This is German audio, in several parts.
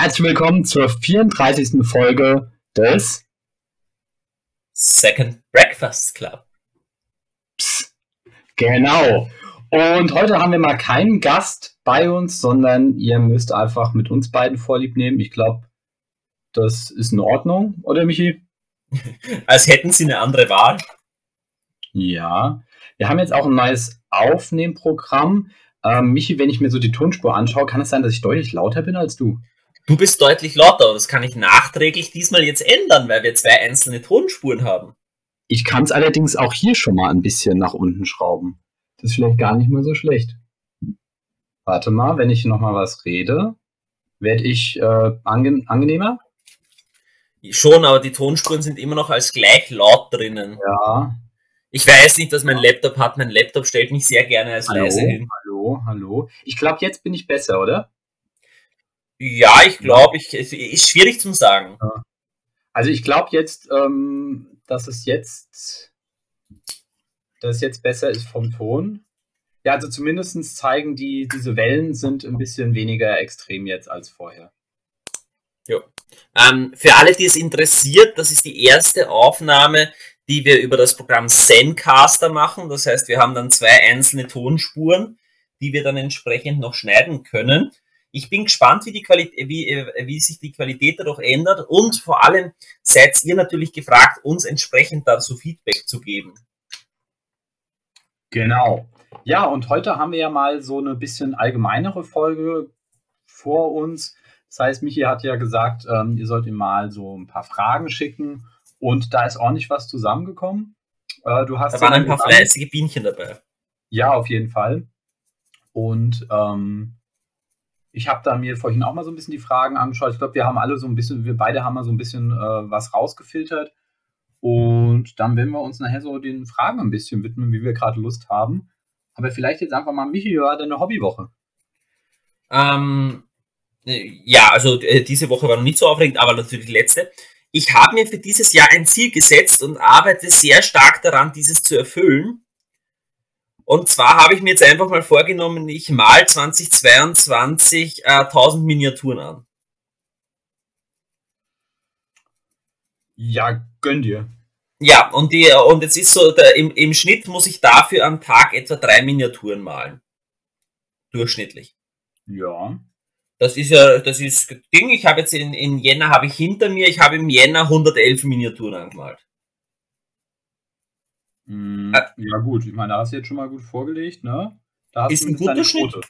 Herzlich willkommen zur 34. Folge des Second Breakfast Club. Psst. Genau. Und heute haben wir mal keinen Gast bei uns, sondern ihr müsst einfach mit uns beiden Vorlieb nehmen. Ich glaube, das ist in Ordnung, oder Michi? Als hätten sie eine andere Wahl. Ja. Wir haben jetzt auch ein neues Aufnehmprogramm. Ähm, Michi, wenn ich mir so die Tonspur anschaue, kann es sein, dass ich deutlich lauter bin als du? Du bist deutlich lauter. Das kann ich nachträglich diesmal jetzt ändern, weil wir zwei einzelne Tonspuren haben. Ich kann es allerdings auch hier schon mal ein bisschen nach unten schrauben. Das ist vielleicht gar nicht mehr so schlecht. Warte mal, wenn ich noch mal was rede, werde ich äh, ange angenehmer? Schon, aber die Tonspuren sind immer noch als gleich laut drinnen. Ja. Ich weiß nicht, dass mein Laptop hat. Mein Laptop stellt mich sehr gerne als Hallo, leise hin. hallo, hallo. Ich glaube, jetzt bin ich besser, oder? Ja, ich glaube, ich, es ist schwierig zu sagen. Also ich glaube jetzt, ähm, dass es jetzt, dass es jetzt besser ist vom Ton. Ja, also zumindest zeigen die, diese Wellen sind ein bisschen weniger extrem jetzt als vorher. Ähm, für alle, die es interessiert, das ist die erste Aufnahme, die wir über das Programm Zencaster machen. Das heißt, wir haben dann zwei einzelne Tonspuren, die wir dann entsprechend noch schneiden können. Ich bin gespannt, wie, die Qualität, wie, äh, wie sich die Qualität dadurch ändert und vor allem seid ihr natürlich gefragt, uns entsprechend dazu Feedback zu geben. Genau. Ja, und heute haben wir ja mal so eine bisschen allgemeinere Folge vor uns. Das heißt, Michi hat ja gesagt, ähm, ihr sollt ihm mal so ein paar Fragen schicken und da ist ordentlich was zusammengekommen. Äh, du hast Da waren ja ein paar fleißige Bienchen dabei. Ja, auf jeden Fall. Und ähm, ich habe da mir vorhin auch mal so ein bisschen die Fragen angeschaut. Ich glaube, wir haben alle so ein bisschen, wir beide haben mal so ein bisschen äh, was rausgefiltert. Und dann werden wir uns nachher so den Fragen ein bisschen widmen, wie wir gerade Lust haben. Aber vielleicht jetzt einfach mal, Michi, war deine Hobbywoche? Ähm, äh, ja, also äh, diese Woche war noch nicht so aufregend, aber natürlich die letzte. Ich habe mir für dieses Jahr ein Ziel gesetzt und arbeite sehr stark daran, dieses zu erfüllen. Und zwar habe ich mir jetzt einfach mal vorgenommen, ich mal 2022 äh, 1000 Miniaturen an. Ja, gönn dir. Ja, und, die, und jetzt ist so, der, im, im Schnitt muss ich dafür am Tag etwa drei Miniaturen malen. Durchschnittlich. Ja. Das ist ja, das ist Ding. Ich habe jetzt in, in Jänner habe ich hinter mir, ich habe im Jänner 111 Miniaturen angemalt. Mm, Äh. ja, gut. Ich meine, da hast du jetzt schon mal gut vorgelegt, ne? Ist ein guter Schnitt. Quote.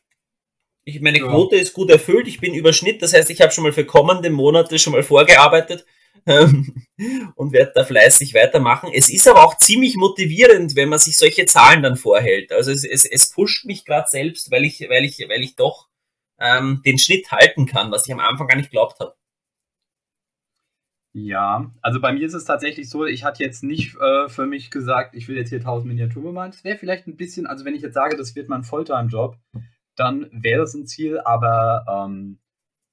Ich, meine Ja. Quote ist gut erfüllt, ich bin Überschnitt, das heißt, ich habe schon mal für kommende Monate schon mal vorgearbeitet ähm, und werde da fleißig weitermachen. Es ist aber auch ziemlich motivierend, wenn man sich solche Zahlen dann vorhält. Also es, es, es pusht mich gerade selbst, weil ich, weil ich, weil ich doch ähm, den Schnitt halten kann, was ich am Anfang gar nicht geglaubt habe. Ja, also bei mir ist es tatsächlich so, ich hatte jetzt nicht äh, für mich gesagt, ich will jetzt hier 1000 Miniaturen bemalen. Das wäre vielleicht ein bisschen, also wenn ich jetzt sage, das wird mein Fulltime-Job, dann wäre das ein Ziel, aber ähm,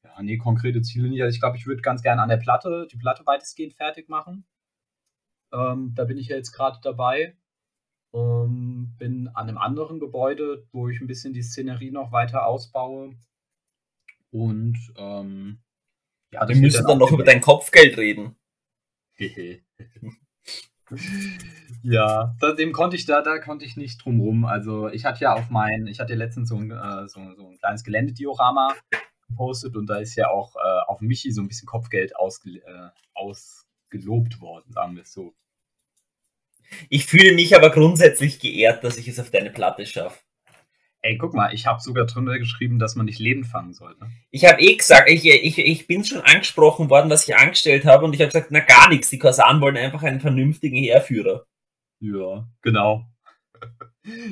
ja, nee, konkrete Ziele nicht. Also ich glaube, ich würde ganz gerne an der Platte, die Platte weitestgehend fertig machen. Ähm, da bin ich ja jetzt gerade dabei. Ähm, bin an einem anderen Gebäude, wo ich ein bisschen die Szenerie noch weiter ausbaue. Und ähm, ja, Wir müssen dann noch über dein Kopfgeld reden. ja, da, dem konnte ich da, da konnte ich nicht drum rum. Also ich hatte ja auf mein, ich hatte ja letztens so ein, äh, so, so ein kleines Geländediorama gepostet und da ist ja auch äh, auf Michi so ein bisschen Kopfgeld ausge, äh, ausgelobt worden, sagen wir es so. Ich fühle mich aber grundsätzlich geehrt, dass ich es auf deine Platte schaffe. Ey, guck mal, ich habe sogar drunter geschrieben, dass man nicht Leben fangen soll. Ne? Ich habe eh gesagt, ich, ich, ich bin schon angesprochen worden, was ich angestellt habe und ich habe gesagt, na gar nichts, die Korsanen wollen einfach einen vernünftigen Heerführer. Ja, genau.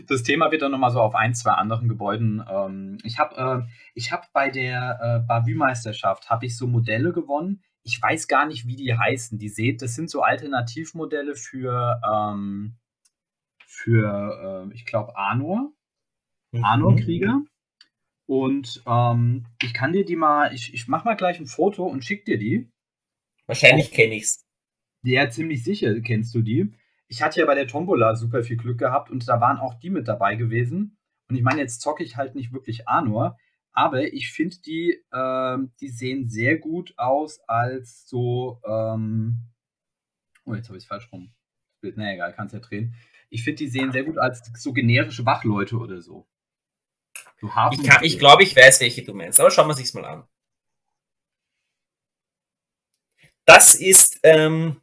Das Thema wird dann nochmal so auf ein, zwei anderen Gebäuden. Ähm, ich habe äh, ich hab bei der äh, Bavü-Meisterschaft habe ich so Modelle gewonnen. Ich weiß gar nicht, wie die heißen. Die seht, das sind so Alternativmodelle für, ähm, für äh, ich glaube, Arnor. Mhm. Arnor-Krieger. Und ähm, ich kann dir die mal, ich, ich mache mal gleich ein Foto und schick dir die. Wahrscheinlich kenne ich's. Ja, ziemlich sicher kennst du die. Ich hatte ja bei der Tombola super viel Glück gehabt und da waren auch die mit dabei gewesen. Und ich meine, jetzt zocke ich halt nicht wirklich Arnor, Aber ich finde, die, ähm, die sehen sehr gut aus als so. Ähm, oh, jetzt habe ich es falsch rum. Na egal, kannst ja drehen. Ich finde, die sehen sehr gut als so generische Wachleute oder so. Ich glaube, ich, glaub, ich weiß, welche du meinst, aber schauen wir sich's mal an. Das ist, ähm,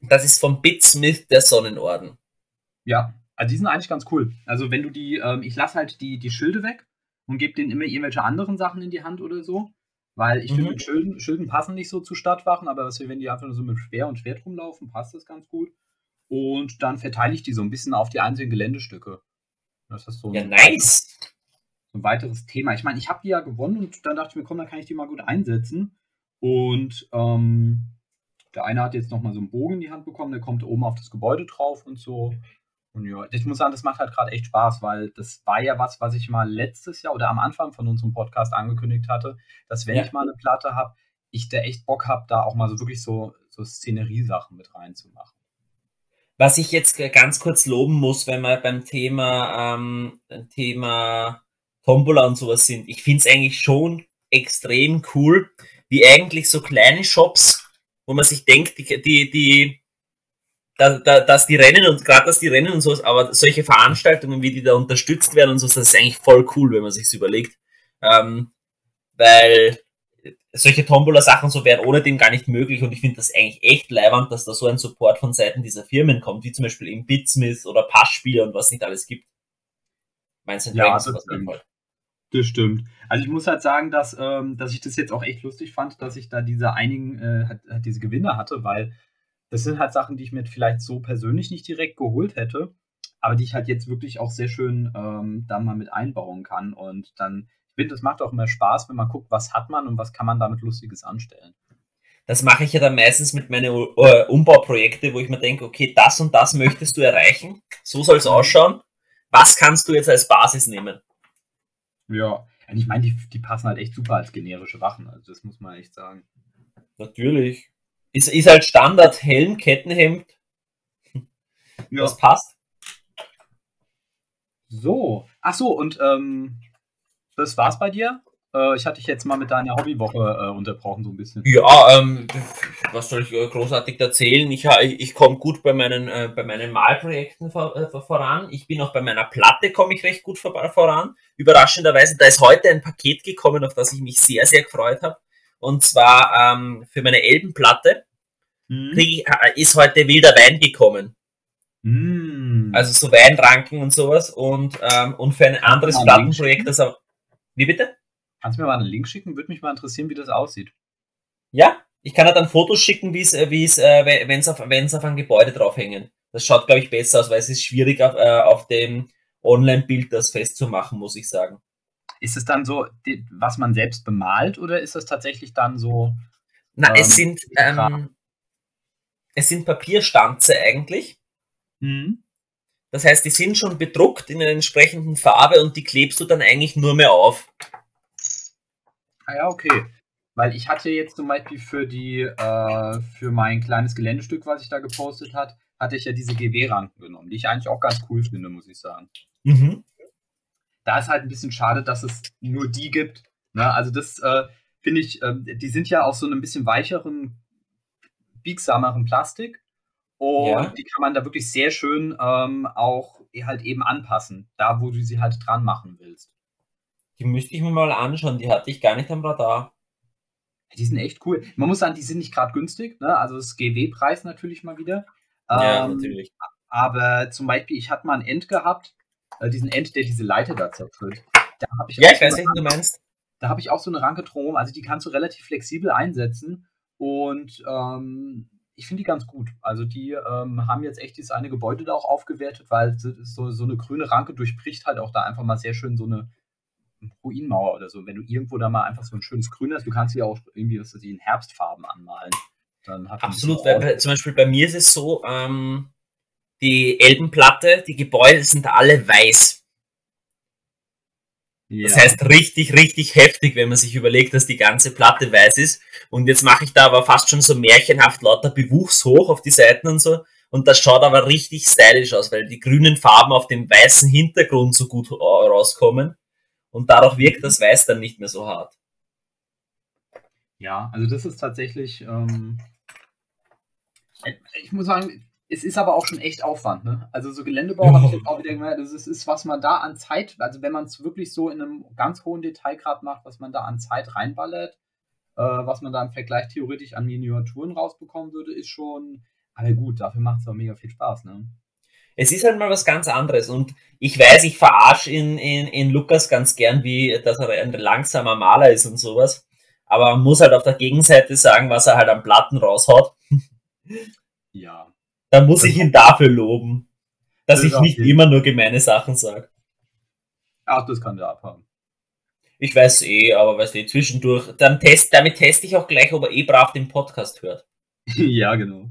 das ist vom Bitsmith der Sonnenorden. Ja, also die sind eigentlich ganz cool. Also wenn du die, ähm, ich lasse halt die, die Schilde weg und gebe denen immer irgendwelche anderen Sachen in die Hand oder so. Weil ich mhm. finde, Schilden, Schilden passen nicht so zu Stadtwachen, aber was wir, wenn die einfach nur so mit Speer und Schwert rumlaufen, passt das ganz gut. Und dann verteile ich die so ein bisschen auf die einzelnen Geländestücke. Das ist so ja, nice. Ein weiteres Thema. Ich meine, ich habe die ja gewonnen und dann dachte ich mir, komm, dann kann ich die mal gut einsetzen. Und ähm, der eine hat jetzt nochmal so einen Bogen in die Hand bekommen, der kommt oben auf das Gebäude drauf und so. Und ja, ich muss sagen, das macht halt gerade echt Spaß, weil das war ja was, was ich mal letztes Jahr oder am Anfang von unserem Podcast angekündigt hatte, dass wenn ja. ich mal eine Platte habe, ich da echt Bock habe, da auch mal so wirklich so, so Szenerie-Sachen mit reinzumachen. Was ich jetzt ganz kurz loben muss, wenn wir beim Thema, ähm, Thema Tombola und sowas sind, ich finde es eigentlich schon extrem cool, wie eigentlich so kleine Shops, wo man sich denkt, die, die, die da, da, dass die Rennen und gerade dass die Rennen und sowas, aber solche Veranstaltungen, wie die da unterstützt werden und so, das ist eigentlich voll cool, wenn man sich's überlegt. Ähm, weil solche Tombola-Sachen so wären ohne dem gar nicht möglich und ich finde das eigentlich echt leibend, dass da so ein Support von Seiten dieser Firmen kommt, wie zum Beispiel im Bitsmith oder Passspieler und was nicht alles gibt. Meinst du, ja, das, das. Das stimmt. Also ich muss halt sagen, dass, ähm, dass ich das jetzt auch echt lustig fand, dass ich da diese einigen, äh, hat, hat diese Gewinne hatte, weil das sind halt Sachen, die ich mir vielleicht so persönlich nicht direkt geholt hätte, aber die ich halt jetzt wirklich auch sehr schön ähm, da mal mit einbauen kann. Und dann, ich finde, das macht auch immer Spaß, wenn man guckt, was hat man und was kann man damit Lustiges anstellen. Das mache ich ja dann meistens mit meinen uh, Umbauprojekten, wo ich mir denke, okay, das und das möchtest du erreichen, so soll es mhm. ausschauen. Was kannst du jetzt als Basis nehmen? Ja, ich meine, die, die passen halt echt super als generische Wachen, also das muss man echt sagen. Natürlich. Ist, ist halt Standard Helm, Kettenhemd. Ja. Das passt. So. Ach so, und ähm, das war's bei dir? Äh, ich hatte dich jetzt mal mit deiner Hobbywoche äh, unterbrochen, so ein bisschen. Ja, ähm, was soll ich äh, großartig erzählen? Ich, ich, ich komme gut bei meinen, äh, bei meinen Malprojekten vor, äh, voran. Ich bin auch bei meiner Platte, komme ich recht gut vor, voran. Überraschenderweise, da ist heute ein Paket gekommen, auf das ich mich sehr, sehr gefreut habe. Und zwar ähm, für meine Elbenplatte mhm. ich, äh, ist heute wilder Wein gekommen. Mhm. Also so Weinranken und sowas. Und, ähm, und für ein anderes Plattenprojekt, das auch. Wie bitte? Kannst du mir mal einen Link schicken? Würde mich mal interessieren, wie das aussieht. Ja, ich kann dir dann Fotos schicken, wie es, äh, wie es, äh, wenn es auf, wenn's auf ein Gebäude draufhängen. Das schaut, glaube ich, besser aus, weil es ist schwierig auf, äh, auf dem Online-Bild das festzumachen, muss ich sagen. Ist es dann so, was man selbst bemalt oder ist das tatsächlich dann so? Na, ähm, es sind ähm, es sind Papierstanze eigentlich. Mhm. Das heißt, die sind schon bedruckt in einer entsprechenden Farbe und die klebst du dann eigentlich nur mehr auf. Ah ja, okay. Weil ich hatte jetzt zum Beispiel für die, äh, für mein kleines Geländestück, was ich da gepostet hat, hatte ich ja diese GW-Ranken genommen, die ich eigentlich auch ganz cool finde, muss ich sagen. Mhm da ist halt ein bisschen schade, dass es nur die gibt. Ne? Also das äh, finde ich, äh, die sind ja aus so einem bisschen weicheren, biegsameren Plastik. Und ja. die kann man da wirklich sehr schön ähm, auch halt eben anpassen, da wo du sie halt dran machen willst. Die müsste ich mir mal anschauen, die hatte ich gar nicht am Radar. Die sind echt cool. Man muss sagen, die sind nicht gerade günstig, ne? Also das GW-Preis natürlich mal wieder. Ja, ähm, natürlich. Aber zum Beispiel, ich hatte mal ein End gehabt, äh, diesen End, der diese Leiter da zertritt. Da ich ja, ich weiß nicht, du meinst. Da habe ich auch so eine Ranke drum, also die kannst du relativ flexibel einsetzen und ähm, ich finde die ganz gut. Also die ähm, haben jetzt echt dieses eine Gebäude da auch aufgewertet, weil so, so eine grüne Ranke durchbricht halt auch da einfach mal sehr schön so eine Ruinmauer oder so. Wenn du irgendwo da mal einfach so ein schönes Grün hast, du kannst sie auch irgendwie, was weiß ich, in Herbstfarben anmalen. Absolut, weil zum Beispiel bei mir ist es so, ähm, die Elbenplatte, die Gebäude sind alle weiß. Ja. Das heißt richtig, richtig heftig, wenn man sich überlegt, dass die ganze Platte weiß ist. Und jetzt mache ich da aber fast schon so märchenhaft lauter Bewuchs hoch auf die Seiten und so. Und das schaut aber richtig stylisch aus, weil die grünen Farben auf dem weißen Hintergrund so gut rauskommen. Und dadurch wirkt das Weiß dann nicht mehr so hart. Ja, also das ist tatsächlich, ähm, ich muss sagen, es ist aber auch schon echt Aufwand, ne? Also so Geländebau ja. habe ich jetzt auch wieder gemerkt, das ist, ist, was man da an Zeit, also wenn man es wirklich so in einem ganz hohen Detailgrad macht, was man da an Zeit reinballert, äh, was man da im Vergleich theoretisch an Miniaturen rausbekommen würde, ist schon, aber gut, dafür macht es auch mega viel Spaß, ne? Es ist halt mal was ganz anderes und ich weiß, ich verarsche in, in, in Lukas ganz gern, wie, dass er ein langsamer Maler ist und sowas. Aber man muss halt auf der Gegenseite sagen, was er halt am Platten raushaut. Ja. Da muss ich ihn dafür loben, dass das ich nicht immer nur gemeine Sachen sage. Ach, das kann der abhaben. Ich weiß eh, aber weißt du, zwischendurch, dann test, damit teste ich auch gleich, ob er eh brav den Podcast hört. ja, genau.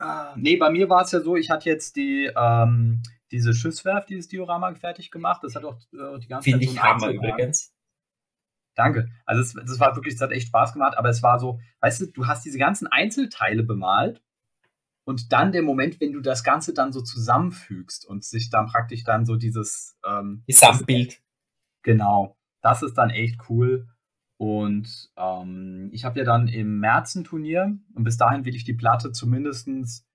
Ah, nee, bei mir war es ja so, ich hatte jetzt die, ähm, diese Schiffswerft, dieses Diorama fertig gemacht. Das hat auch äh, die ganze Finde Zeit. Finde so ich Hammer übrigens. Danke. Also es, das war wirklich, das hat echt Spaß gemacht, aber es war so, weißt du, du hast diese ganzen Einzelteile bemalt und dann der Moment, wenn du das Ganze dann so zusammenfügst und sich dann praktisch dann so dieses ähm, Gesamtbild. Genau. Das ist dann echt cool. Und ähm, ich habe ja dann im März ein Turnier und bis dahin will ich die Platte zumindestens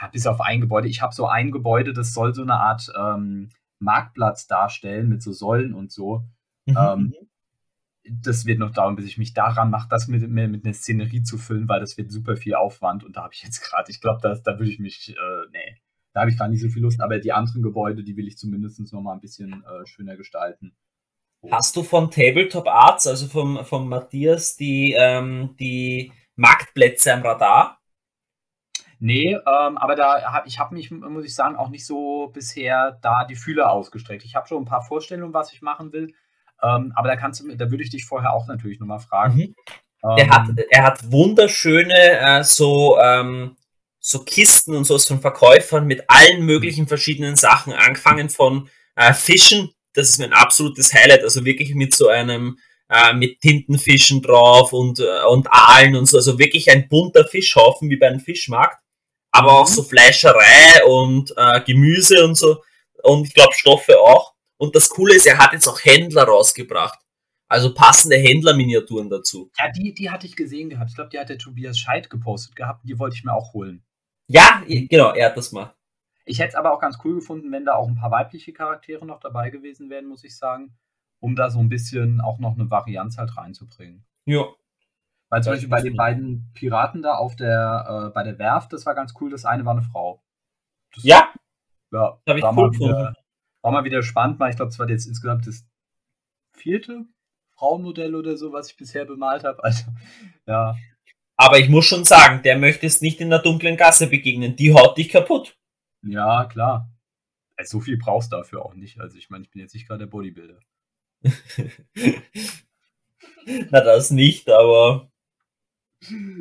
ja, bis auf ein Gebäude. Ich habe so ein Gebäude, das soll so eine Art ähm, Marktplatz darstellen mit so Säulen und so. Mhm. Ähm, mhm das wird noch dauern, bis ich mich daran mache, das mit, mit einer Szenerie zu füllen, weil das wird super viel Aufwand und da habe ich jetzt gerade, ich glaube, da würde ich mich, äh, nee, da habe ich gar nicht so viel Lust, aber die anderen Gebäude, die will ich zumindest noch mal ein bisschen äh, schöner gestalten. Hast du von Tabletop Arts, also vom, vom Matthias, die, ähm, die Marktplätze am Radar? Nee, ähm, aber da habe ich habe mich, muss ich sagen, auch nicht so bisher da die Fühler ausgestreckt. Ich habe schon ein paar Vorstellungen, was ich machen will, ähm, aber da kannst du, da würde ich dich vorher auch natürlich nochmal fragen. Mhm. Er, ähm, hat, er hat wunderschöne äh, so, ähm, so Kisten und sowas von Verkäufern mit allen möglichen verschiedenen Sachen, angefangen von äh, Fischen, das ist mein absolutes Highlight, also wirklich mit so einem äh, mit Tintenfischen drauf und, äh, und Aalen und so, also wirklich ein bunter Fischhaufen wie bei einem Fischmarkt, aber auch mhm. so Fleischerei und äh, Gemüse und so und ich glaube Stoffe auch. Und das Coole ist, er hat jetzt auch Händler rausgebracht. Also passende Händlerminiaturen dazu. Ja, die, die hatte ich gesehen gehabt. Ich glaube, die hat der Tobias Scheid gepostet gehabt. Die wollte ich mir auch holen. Ja, genau, er hat das mal. Ich hätte es aber auch ganz cool gefunden, wenn da auch ein paar weibliche Charaktere noch dabei gewesen wären, muss ich sagen. Um da so ein bisschen auch noch eine Varianz halt reinzubringen. Ja. Weil zum Beispiel bei den beiden Piraten da auf der, äh, bei der Werft, das war ganz cool. Das eine war eine Frau. Das, ja. Ja, habe ich cool gefunden war mal wieder spannend, weil ich glaube, es war jetzt insgesamt das vierte Frauenmodell oder so, was ich bisher bemalt habe. Also, ja. Aber ich muss schon sagen, der möchte es nicht in der dunklen Gasse begegnen. Die haut dich kaputt. Ja, klar. Also, so viel brauchst du dafür auch nicht. Also ich meine, ich bin jetzt nicht gerade der Bodybuilder. Na, das nicht, aber.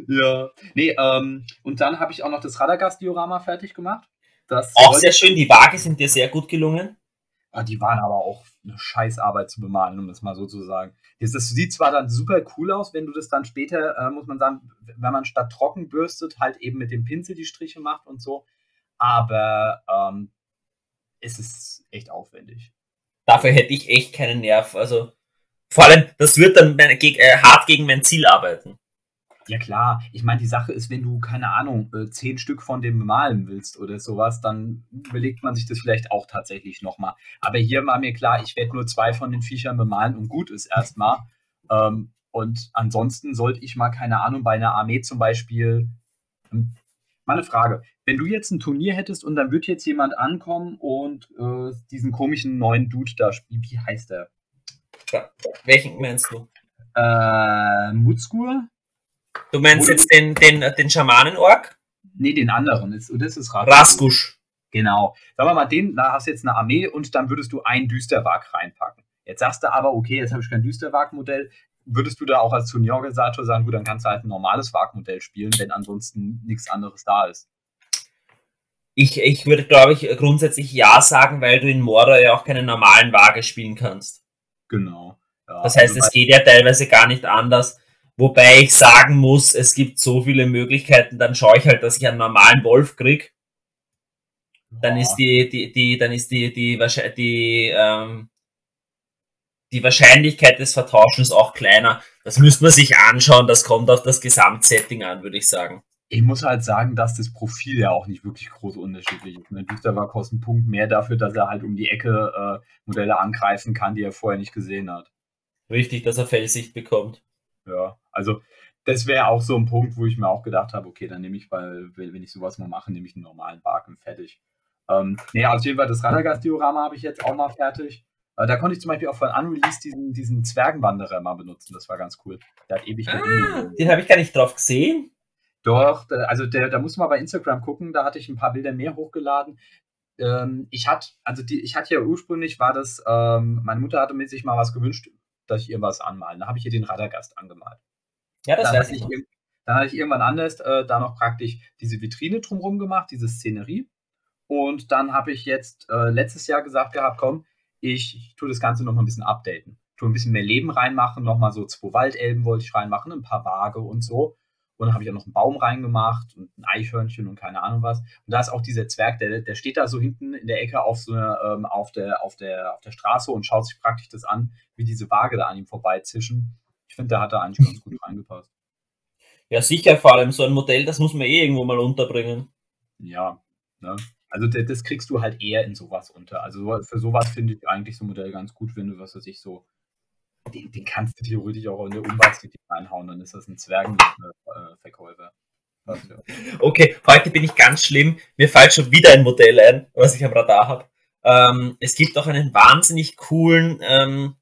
Ja. Nee, ähm, und dann habe ich auch noch das Radagast-Diorama fertig gemacht. Das auch sehr schön, die Waage sind dir sehr gut gelungen. Ah, die waren aber auch eine Scheißarbeit zu bemalen, um das mal so zu sagen. Das, das sieht zwar dann super cool aus, wenn du das dann später, äh, muss man sagen, wenn man statt trocken bürstet, halt eben mit dem Pinsel die Striche macht und so. Aber ähm, es ist echt aufwendig. Dafür hätte ich echt keinen Nerv. Also vor allem, das wird dann äh, hart gegen mein Ziel arbeiten. Ja klar, ich meine, die Sache ist, wenn du, keine Ahnung, äh, zehn Stück von dem bemalen willst oder sowas, dann überlegt man sich das vielleicht auch tatsächlich nochmal. Aber hier war mir klar, ich werde nur zwei von den Viechern bemalen und gut ist erstmal. Ähm, und ansonsten sollte ich mal, keine Ahnung, bei einer Armee zum Beispiel. Ähm, mal eine Frage. Wenn du jetzt ein Turnier hättest und dann wird jetzt jemand ankommen und äh, diesen komischen neuen Dude da spielen, wie heißt der? Ja, welchen meinst du? Äh, Mutzgur? Du meinst Oder jetzt den, den, den Schamanen-Ork? Nee, den anderen. Das, das ist Raskusch. Genau. Sagen wir mal, den, da hast du jetzt eine Armee und dann würdest du einen Düsterwag reinpacken. Jetzt sagst du aber, okay, jetzt habe ich kein Düsterwag-Modell. Würdest du da auch als Turnierorganisator sagen, gut, dann kannst du halt ein normales Wag-Modell spielen, wenn ansonsten nichts anderes da ist? Ich, ich würde, glaube ich, grundsätzlich ja sagen, weil du in Mordor ja auch keine normalen Waage spielen kannst. Genau. Ja, das heißt, also es geht ja teilweise gar nicht anders. Wobei ich sagen muss, es gibt so viele Möglichkeiten, dann schaue ich halt, dass ich einen normalen Wolf krieg. Dann ist die, die, die, dann ist die, die, die, ähm, die Wahrscheinlichkeit des Vertauschens auch kleiner. Das müsste man sich anschauen, das kommt auf das Gesamtsetting an, würde ich sagen. Ich muss halt sagen, dass das Profil ja auch nicht wirklich groß unterschiedlich ist. Ein Düsterwar kostet einen Punkt mehr dafür, dass er halt um die Ecke äh, Modelle angreifen kann, die er vorher nicht gesehen hat. Richtig, dass er Fellsicht bekommt. Ja, also das wäre auch so ein Punkt, wo ich mir auch gedacht habe, okay, dann nehme ich, weil wenn ich sowas mal mache, nehme ich einen normalen Barken fertig. Ähm, nee, auf jeden Fall das Radagast-Diorama habe ich jetzt auch mal fertig. Äh, da konnte ich zum Beispiel auch von Unreleased diesen, diesen Zwergenwanderer mal benutzen. Das war ganz cool. Der hat ewig ah, Den habe ich gar nicht drauf gesehen. Doch, also der, da muss man bei Instagram gucken, da hatte ich ein paar Bilder mehr hochgeladen. Ähm, ich hatte, also die, ich hatte ja ursprünglich war das, ähm, meine Mutter hatte mir sich mal was gewünscht, dass ich ihr was anmalen. Da habe ich ihr den Radagast angemalt. Ja, das dann weiß ich. Dann hatte ich irgendwann anders äh, da noch praktisch diese Vitrine drumherum gemacht, diese Szenerie. Und dann habe ich jetzt äh, letztes Jahr gesagt gehabt, komm, ich, ich tue das Ganze noch mal ein bisschen updaten. Tue ein bisschen mehr Leben reinmachen, noch mal so zwei Waldelben wollte ich reinmachen, ein paar Waage und so. Und dann habe ich auch noch einen Baum reingemacht und ein Eichhörnchen und keine Ahnung was. Und da ist auch dieser Zwerg, der, der steht da so hinten in der Ecke auf, so eine, ähm, auf, der, auf, der, auf der Straße und schaut sich praktisch das an, wie diese Waage da an ihm vorbeizischen. Ich finde, der hat da eigentlich ganz gut reingepasst. Ja, sicher, vor allem so ein Modell, das muss man eh irgendwo mal unterbringen. Ja, ne? Also das kriegst du halt eher in sowas unter. Also für sowas finde ich eigentlich so ein Modell ganz gut, wenn du, was weiß ich, so, den, den kannst du theoretisch auch in eine Umweltkritik reinhauen, dann ist das ein Zwergenverkäufer. Äh, okay, heute bin ich ganz schlimm. Mir fällt schon wieder ein Modell ein, was ich am Radar habe. Ähm, es gibt auch einen wahnsinnig coolen ähm,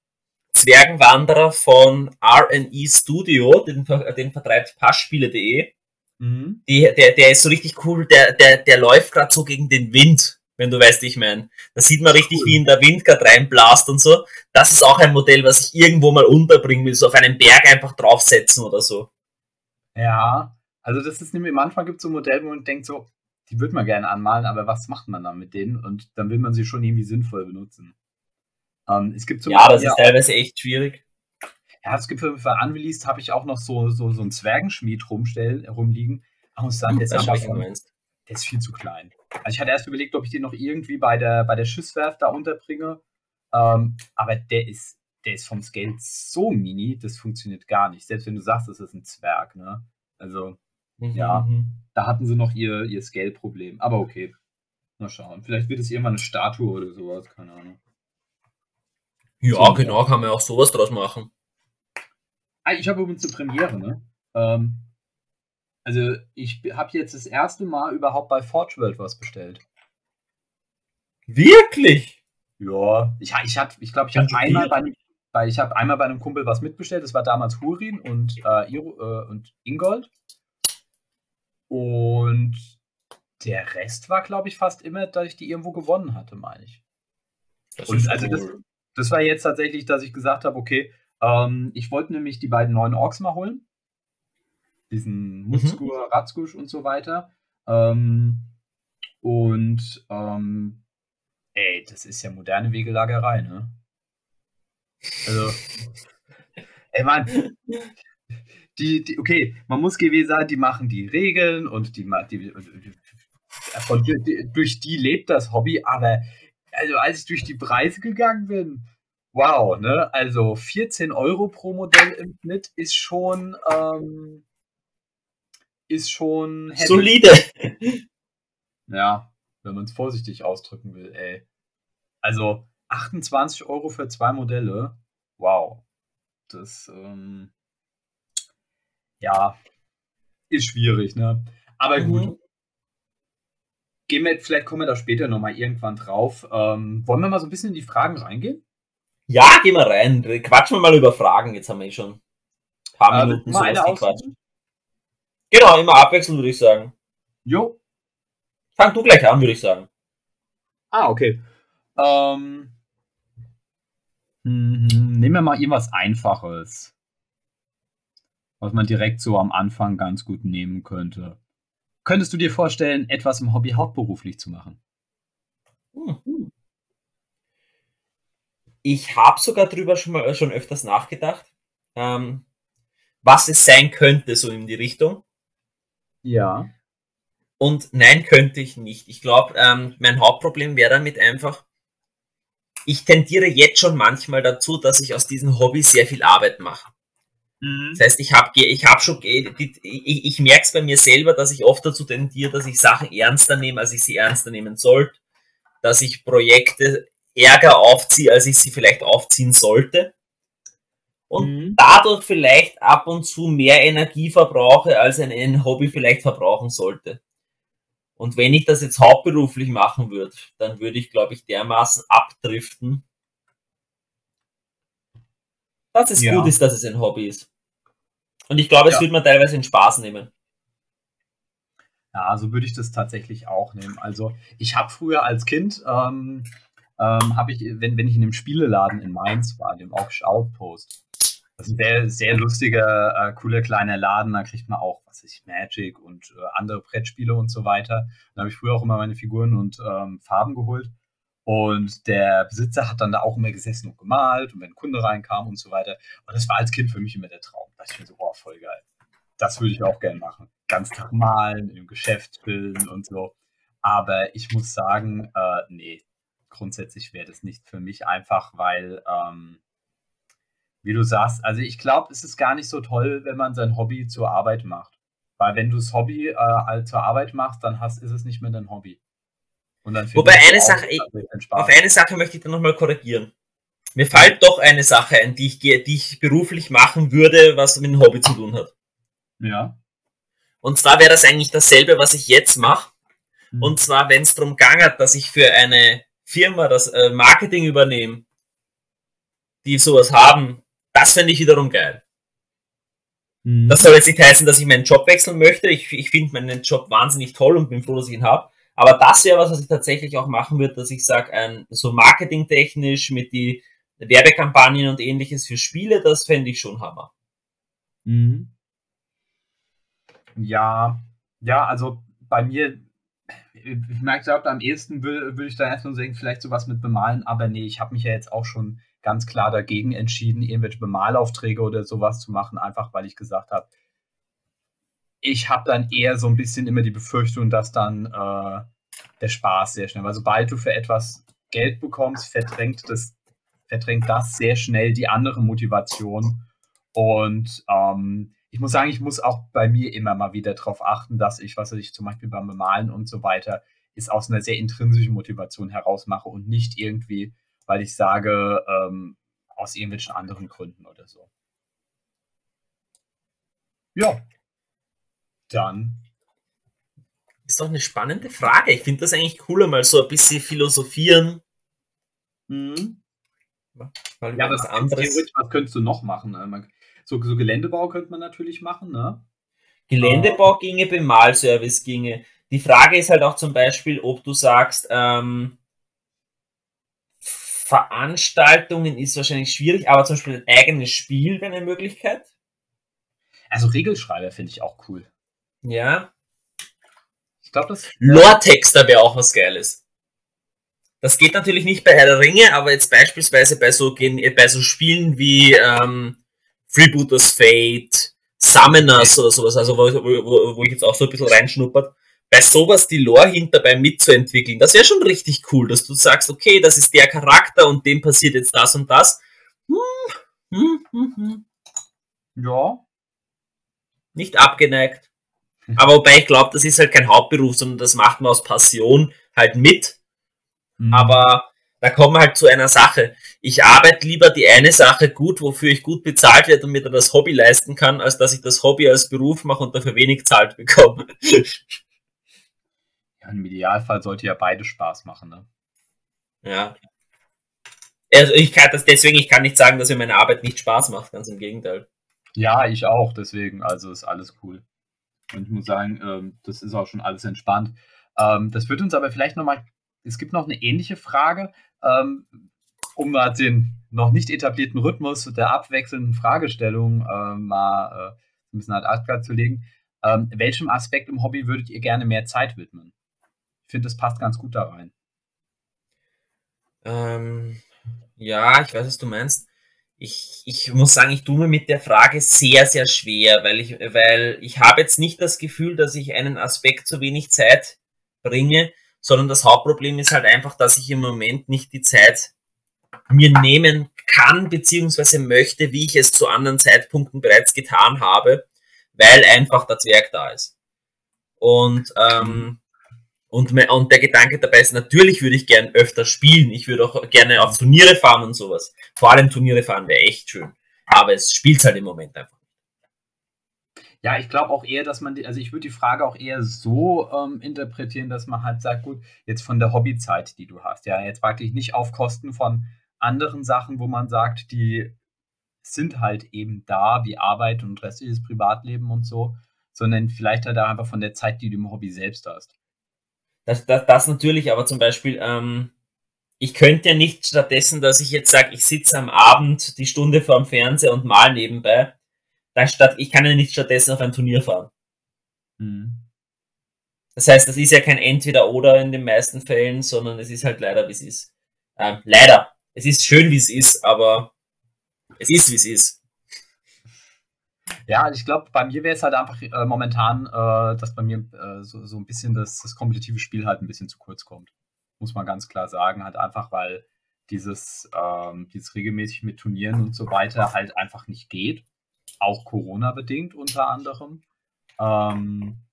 Zwergenwanderer von RE Studio, den, den vertreibt passspiele.de. Mhm. der, der ist so richtig cool, der, der, der läuft gerade so gegen den Wind, wenn du weißt, ich meine. Da sieht man richtig, wie in der Wind gerade reinblast und so. Das ist auch ein Modell, was ich irgendwo mal unterbringen will, so auf einen Berg einfach draufsetzen oder so. Ja, also das ist nämlich, manchmal gibt es so Modelle, wo man denkt so, die würde man gerne anmalen, aber was macht man dann mit denen? Und dann will man sie schon irgendwie sinnvoll benutzen. Ähm, es gibt ja, das ist teilweise echt schwierig. Ja, es gibt für Unreleased habe ich auch noch so, so, so einen Zwergenschmied rumstellen, rumliegen. Ich muss sagen, der ist, einfach, der ist viel zu klein. Also ich hatte erst überlegt, ob ich den noch irgendwie bei der, bei der Schiffswerft da unterbringe. Ähm, aber der ist, der ist vom Scale so mini, das funktioniert gar nicht. Selbst wenn du sagst, das ist ein Zwerg, ne? Also, mhm, ja, mhm. da hatten sie noch ihr, ihr Scale-Problem. Aber okay. Mal schauen. Vielleicht wird es irgendwann eine Statue oder sowas, keine Ahnung. Ja, so, genau, kann man auch sowas draus machen. Ah, ich habe übrigens eine Premiere, ne? Ähm, also, ich habe jetzt das erste Mal überhaupt bei Forge World was bestellt. Wirklich? Ja, ich, ich, hat, ich glaube, ich habe einmal bei, bei, ich hab einmal bei einem Kumpel was mitbestellt. Das war damals Hurin und, äh, Iro, äh, und Ingold. Und der Rest war, glaube ich, fast immer, dass ich die irgendwo gewonnen hatte, meine ich. Das und also cool. das, das war jetzt tatsächlich, dass ich gesagt habe, okay, ähm, ich wollte nämlich die beiden neuen Orks mal holen. Diesen. Mutskur, mhm. Ratzgusch und so weiter. Ähm, und ähm, ey, das ist ja moderne Wegelagerei, ne? Also, ey, Mann, die, die, okay, man muss gewesen sein, die machen die Regeln und die, die, die, die, durch die lebt das Hobby, aber also als ich durch die Preise gegangen bin, wow, ne? Also 14 Euro pro Modell im Schnitt ist schon, ähm, ist schon heavy. solide. Ja, wenn man es vorsichtig ausdrücken will, ey. Also 28 Euro für zwei Modelle, wow. Das, ähm, ja, ist schwierig, ne? Aber mhm. gut, gehen wir, vielleicht kommen wir da später nochmal irgendwann drauf. Ähm, wollen wir mal so ein bisschen in die Fragen reingehen? Ja, gehen wir rein. Quatschen wir mal über Fragen. Jetzt haben wir schon ein paar äh, Minuten so gequatscht. Genau, immer abwechselnd, würde ich sagen. Jo. Fang du gleich an, würde ich sagen. Ah, okay. Ähm, hm, nehmen wir mal irgendwas Einfaches. Was man direkt so am Anfang ganz gut nehmen könnte. Könntest du dir vorstellen, etwas im Hobby hauptberuflich zu machen? Hm. Ich habe sogar drüber schon, mal, schon öfters nachgedacht, ähm, was es sein könnte, so in die Richtung. Ja. Und nein, könnte ich nicht. Ich glaube, ähm, mein Hauptproblem wäre damit einfach, ich tendiere jetzt schon manchmal dazu, dass ich aus diesem Hobby sehr viel Arbeit mache. Mhm. Das heißt, ich habe ich hab schon, ich, ich merke es bei mir selber, dass ich oft dazu tendiere, dass ich Sachen ernster nehme, als ich sie ernster nehmen sollte, dass ich Projekte ärger aufziehe, als ich sie vielleicht aufziehen sollte und mhm. dadurch vielleicht ab und zu mehr Energie verbrauche, als ein, ein Hobby vielleicht verbrauchen sollte. Und wenn ich das jetzt hauptberuflich machen würde, dann würde ich, glaube ich, dermaßen abdriften, dass es ja. gut ist, dass es ein Hobby ist. Und ich glaube, es ja. würde man teilweise in Spaß nehmen. Ja, so würde ich das tatsächlich auch nehmen. Also ich habe früher als Kind, ähm, ähm, habe ich, wenn, wenn ich in einem Spieleladen in Mainz war, dem Auction Outpost, das ist ein sehr, lustiger, äh, cooler kleiner Laden. Da kriegt man auch, was ich, Magic und äh, andere Brettspiele und so weiter. Da habe ich früher auch immer meine Figuren und ähm, Farben geholt. Und der Besitzer hat dann da auch immer gesessen und gemalt und wenn ein Kunde reinkam und so weiter. Und das war als Kind für mich immer der Traum. Da dachte ich mir so, oh, voll geil. Das würde ich auch gerne machen. Ganz Tag malen, im Geschäft bilden und so. Aber ich muss sagen, äh, nee, grundsätzlich wäre das nicht für mich einfach, weil ähm, wie du sagst, also ich glaube, es ist gar nicht so toll, wenn man sein Hobby zur Arbeit macht. Weil wenn du das Hobby äh, zur Arbeit machst, dann hast, ist es nicht mehr dein Hobby. Wobei eine Sache, ich, auf eine Sache möchte ich dann nochmal korrigieren. Mir fällt doch eine Sache ein, die ich, die ich beruflich machen würde, was mit dem Hobby zu tun hat. Ja. Und zwar wäre das eigentlich dasselbe, was ich jetzt mache. Mhm. Und zwar, wenn es darum gangert, dass ich für eine Firma das äh, Marketing übernehme, die sowas haben, das fände ich wiederum geil. Mhm. Das soll jetzt nicht heißen, dass ich meinen Job wechseln möchte. Ich, ich finde meinen Job wahnsinnig toll und bin froh, dass ich ihn habe. Aber das wäre was, was ich tatsächlich auch machen würde, dass ich sage, so marketingtechnisch mit die Werbekampagnen und ähnliches für Spiele, das fände ich schon Hammer. Mhm. Ja, ja, also bei mir, ich merke, am ehesten würde, würde ich da erstmal sagen, vielleicht sowas mit bemalen, aber nee, ich habe mich ja jetzt auch schon ganz klar dagegen entschieden, irgendwelche Bemalaufträge oder sowas zu machen, einfach weil ich gesagt habe, ich habe dann eher so ein bisschen immer die Befürchtung, dass dann äh, der Spaß sehr schnell, weil sobald du für etwas Geld bekommst, verdrängt das, verdrängt das sehr schnell die andere Motivation. Und ähm, ich muss sagen, ich muss auch bei mir immer mal wieder darauf achten, dass ich, was ich zum Beispiel beim Bemalen und so weiter, ist aus einer sehr intrinsischen Motivation heraus mache und nicht irgendwie weil ich sage, ähm, aus irgendwelchen anderen Gründen oder so. Ja. Dann. Ist doch eine spannende Frage. Ich finde das eigentlich cooler, mal so ein bisschen philosophieren. Mhm. ja, was anderes. Was könntest du noch machen? Ne? So, so, Geländebau könnte man natürlich machen, ne? Geländebau uh. ginge, Bemalservice ginge. Die Frage ist halt auch zum Beispiel, ob du sagst, ähm, Veranstaltungen ist wahrscheinlich schwierig, aber zum Beispiel ein eigenes Spiel wäre eine Möglichkeit. Also Regelschreiber finde ich auch cool. Ja. Ich glaube, das. Lore-Texter wäre auch was Geiles. Das geht natürlich nicht bei Herr der Ringe, aber jetzt beispielsweise bei so, bei so Spielen wie ähm, Freebooters Fate, Summoners oder sowas, also wo, wo, wo ich jetzt auch so ein bisschen reinschnuppert, bei sowas die Lore hinterbei mitzuentwickeln, das wäre schon richtig cool, dass du sagst, okay, das ist der Charakter und dem passiert jetzt das und das. Hm, hm, hm, hm. ja. Nicht abgeneigt. Aber wobei ich glaube, das ist halt kein Hauptberuf, sondern das macht man aus Passion halt mit. Mhm. Aber da kommen wir halt zu einer Sache. Ich arbeite lieber die eine Sache gut, wofür ich gut bezahlt werde und mir dann das Hobby leisten kann, als dass ich das Hobby als Beruf mache und dafür wenig zahlt bekomme. Im Idealfall sollte ja beide Spaß machen, ne? Ja. Also ich kann das deswegen, ich kann nicht sagen, dass mir meine Arbeit nicht Spaß macht, ganz im Gegenteil. Ja, ich auch, deswegen, also ist alles cool. Und ich muss sagen, ähm, das ist auch schon alles entspannt. Ähm, das wird uns aber vielleicht nochmal, es gibt noch eine ähnliche Frage, ähm, um mal den noch nicht etablierten Rhythmus der abwechselnden Fragestellungen äh, mal äh, ein bisschen ad acta zu legen. Welchem Aspekt im Hobby würdet ihr gerne mehr Zeit widmen? Finde, das passt ganz gut da rein. Ähm, ja, ich weiß, was du meinst. Ich, ich muss sagen, ich tue mir mit der Frage sehr, sehr schwer, weil ich, weil ich habe jetzt nicht das Gefühl, dass ich einen Aspekt zu wenig Zeit bringe, sondern das Hauptproblem ist halt einfach, dass ich im Moment nicht die Zeit mir nehmen kann beziehungsweise möchte, wie ich es zu anderen Zeitpunkten bereits getan habe, weil einfach der Zwerg da ist. Und, ähm, und, und der Gedanke dabei ist, natürlich würde ich gern öfter spielen. Ich würde auch gerne auf Turniere fahren und sowas. Vor allem Turniere fahren wäre echt schön. Aber es spielt halt im Moment einfach. Ja, ich glaube auch eher, dass man, also ich würde die Frage auch eher so ähm, interpretieren, dass man halt sagt, gut, jetzt von der Hobbyzeit, die du hast, ja, jetzt praktisch nicht auf Kosten von anderen Sachen, wo man sagt, die sind halt eben da, wie Arbeit und restliches Privatleben und so, sondern vielleicht halt einfach von der Zeit, die du im Hobby selbst hast. Das, das, das natürlich, aber zum Beispiel, ähm, ich könnte ja nicht stattdessen, dass ich jetzt sage, ich sitze am Abend die Stunde vorm Fernseher und mal nebenbei, statt, ich kann ja nicht stattdessen auf ein Turnier fahren. Mhm. Das heißt, das ist ja kein Entweder-Oder in den meisten Fällen, sondern es ist halt leider, wie es ist. Ähm, leider. Es ist schön, wie es ist, aber es ist, wie es ist. Ja, ich glaube, bei mir wäre es halt einfach äh, momentan, äh, dass bei mir äh, so, so ein bisschen das, das kompetitive Spiel halt ein bisschen zu kurz kommt. Muss man ganz klar sagen. Halt einfach, weil dieses, ähm, dieses regelmäßig mit Turnieren und so weiter halt einfach nicht geht auch Corona-bedingt unter anderem. Ähm,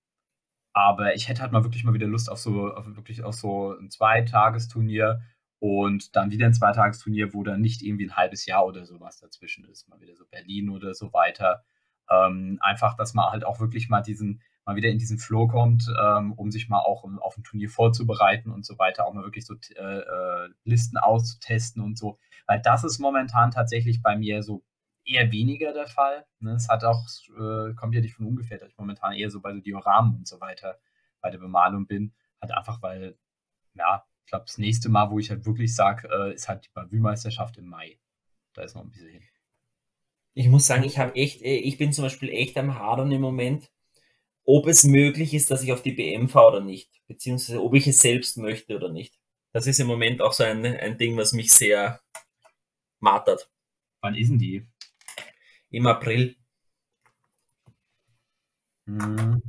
aber ich hätte halt mal wirklich mal wieder Lust auf so, auf wirklich auf so ein Zweitagesturnier und dann wieder ein Zweitagesturnier, wo dann nicht irgendwie ein halbes Jahr oder sowas dazwischen ist. Mal wieder so Berlin oder so weiter. Ähm, einfach, dass man halt auch wirklich mal diesen, mal wieder in diesen Flow kommt, ähm, um sich mal auch auf ein Turnier vorzubereiten und so weiter, auch mal wirklich so äh, äh, Listen auszutesten und so. Weil das ist momentan tatsächlich bei mir so eher weniger der Fall. Ne? Es hat auch, äh, kommt ja nicht von ungefähr, dass ich momentan eher so bei so Dioramen und so weiter bei der Bemalung bin. Halt einfach, weil, ja, ich glaube, das nächste Mal, wo ich halt wirklich sage, äh, ist halt die Bavü-Meisterschaft im Mai. Da ist noch ein bisschen hin. Ich muss sagen, ich habe echt, äh, ich bin zum Beispiel echt am Hadern im Moment, ob es möglich ist, dass ich auf die BM fahre oder nicht. Beziehungsweise ob ich es selbst möchte oder nicht. Das ist im Moment auch so ein, ein Ding, was mich sehr martert. Wann ist denn die? im April. Hm.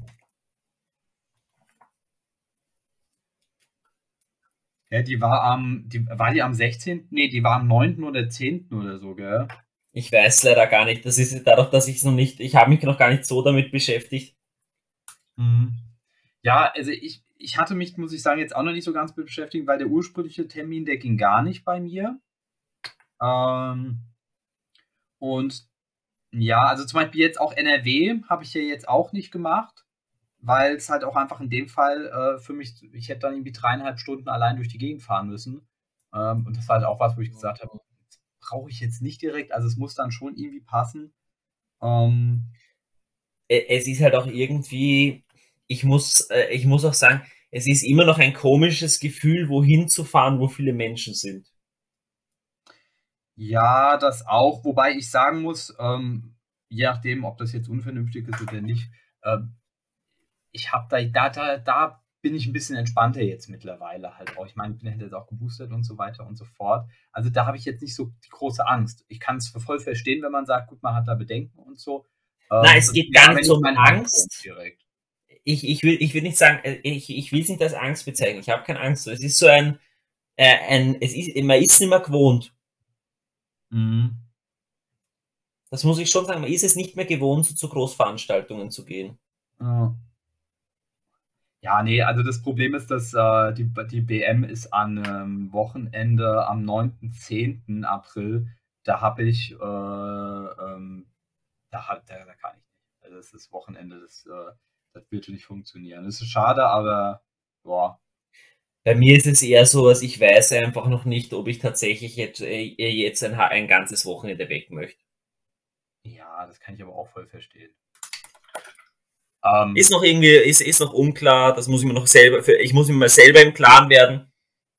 Ja, die war am, die, war die am 16. Nee, die war am 9. oder 10. oder so, gell? Ich weiß leider gar nicht. Das ist dadurch, dass ich es noch nicht, ich habe mich noch gar nicht so damit beschäftigt. Mhm. Ja, also ich, ich hatte mich, muss ich sagen, jetzt auch noch nicht so ganz beschäftigt, weil der ursprüngliche Termin, der ging gar nicht bei mir. Ähm, und ja, also zum Beispiel jetzt auch NRW habe ich ja jetzt auch nicht gemacht, weil es halt auch einfach in dem Fall äh, für mich, ich hätte dann irgendwie dreieinhalb Stunden allein durch die Gegend fahren müssen. Ähm, und das war halt auch was, wo ich gesagt habe, brauche ich jetzt nicht direkt, also es muss dann schon irgendwie passen. Ähm, es ist halt auch irgendwie, ich muss, äh, ich muss auch sagen, es ist immer noch ein komisches Gefühl, wohin zu fahren, wo viele Menschen sind. Ja, das auch, wobei ich sagen muss, ähm, je nachdem, ob das jetzt unvernünftig ist oder nicht, ähm, ich habe da, da, da, da bin ich ein bisschen entspannter jetzt mittlerweile halt auch. Ich meine, ich bin jetzt auch geboostert und so weiter und so fort. Also da habe ich jetzt nicht so die große Angst. Ich kann es voll verstehen, wenn man sagt, gut, man hat da Bedenken und so. Ähm, Nein, es geht gar nicht um Angst. Ich, ich, will, ich will nicht sagen, äh, ich, ich will es nicht als Angst bezeichnen. Ich habe keine Angst. Es ist so ein, äh, ein es ist, man ist nicht mehr gewohnt. Mhm. Das muss ich schon sagen, man ist es nicht mehr gewohnt, so zu Großveranstaltungen zu gehen. Ja. Ja, nee, also das Problem ist, dass äh, die, die BM ist an ähm, Wochenende am 9. 10. April. Da habe ich, äh, ähm, da, da, da, kann ich nicht. Also das ist Wochenende, das, äh, das wird nicht funktionieren. Das ist schade, aber boah, bei mir ist es eher so, dass ich weiß einfach noch nicht, ob ich tatsächlich jetzt, äh, jetzt ein, ein ganzes Wochenende weg möchte. Ja, das kann ich aber auch voll verstehen. Ähm, ist noch irgendwie, ist, ist noch unklar, das muss ich mir noch selber, für, ich muss mir mal selber im Klaren werden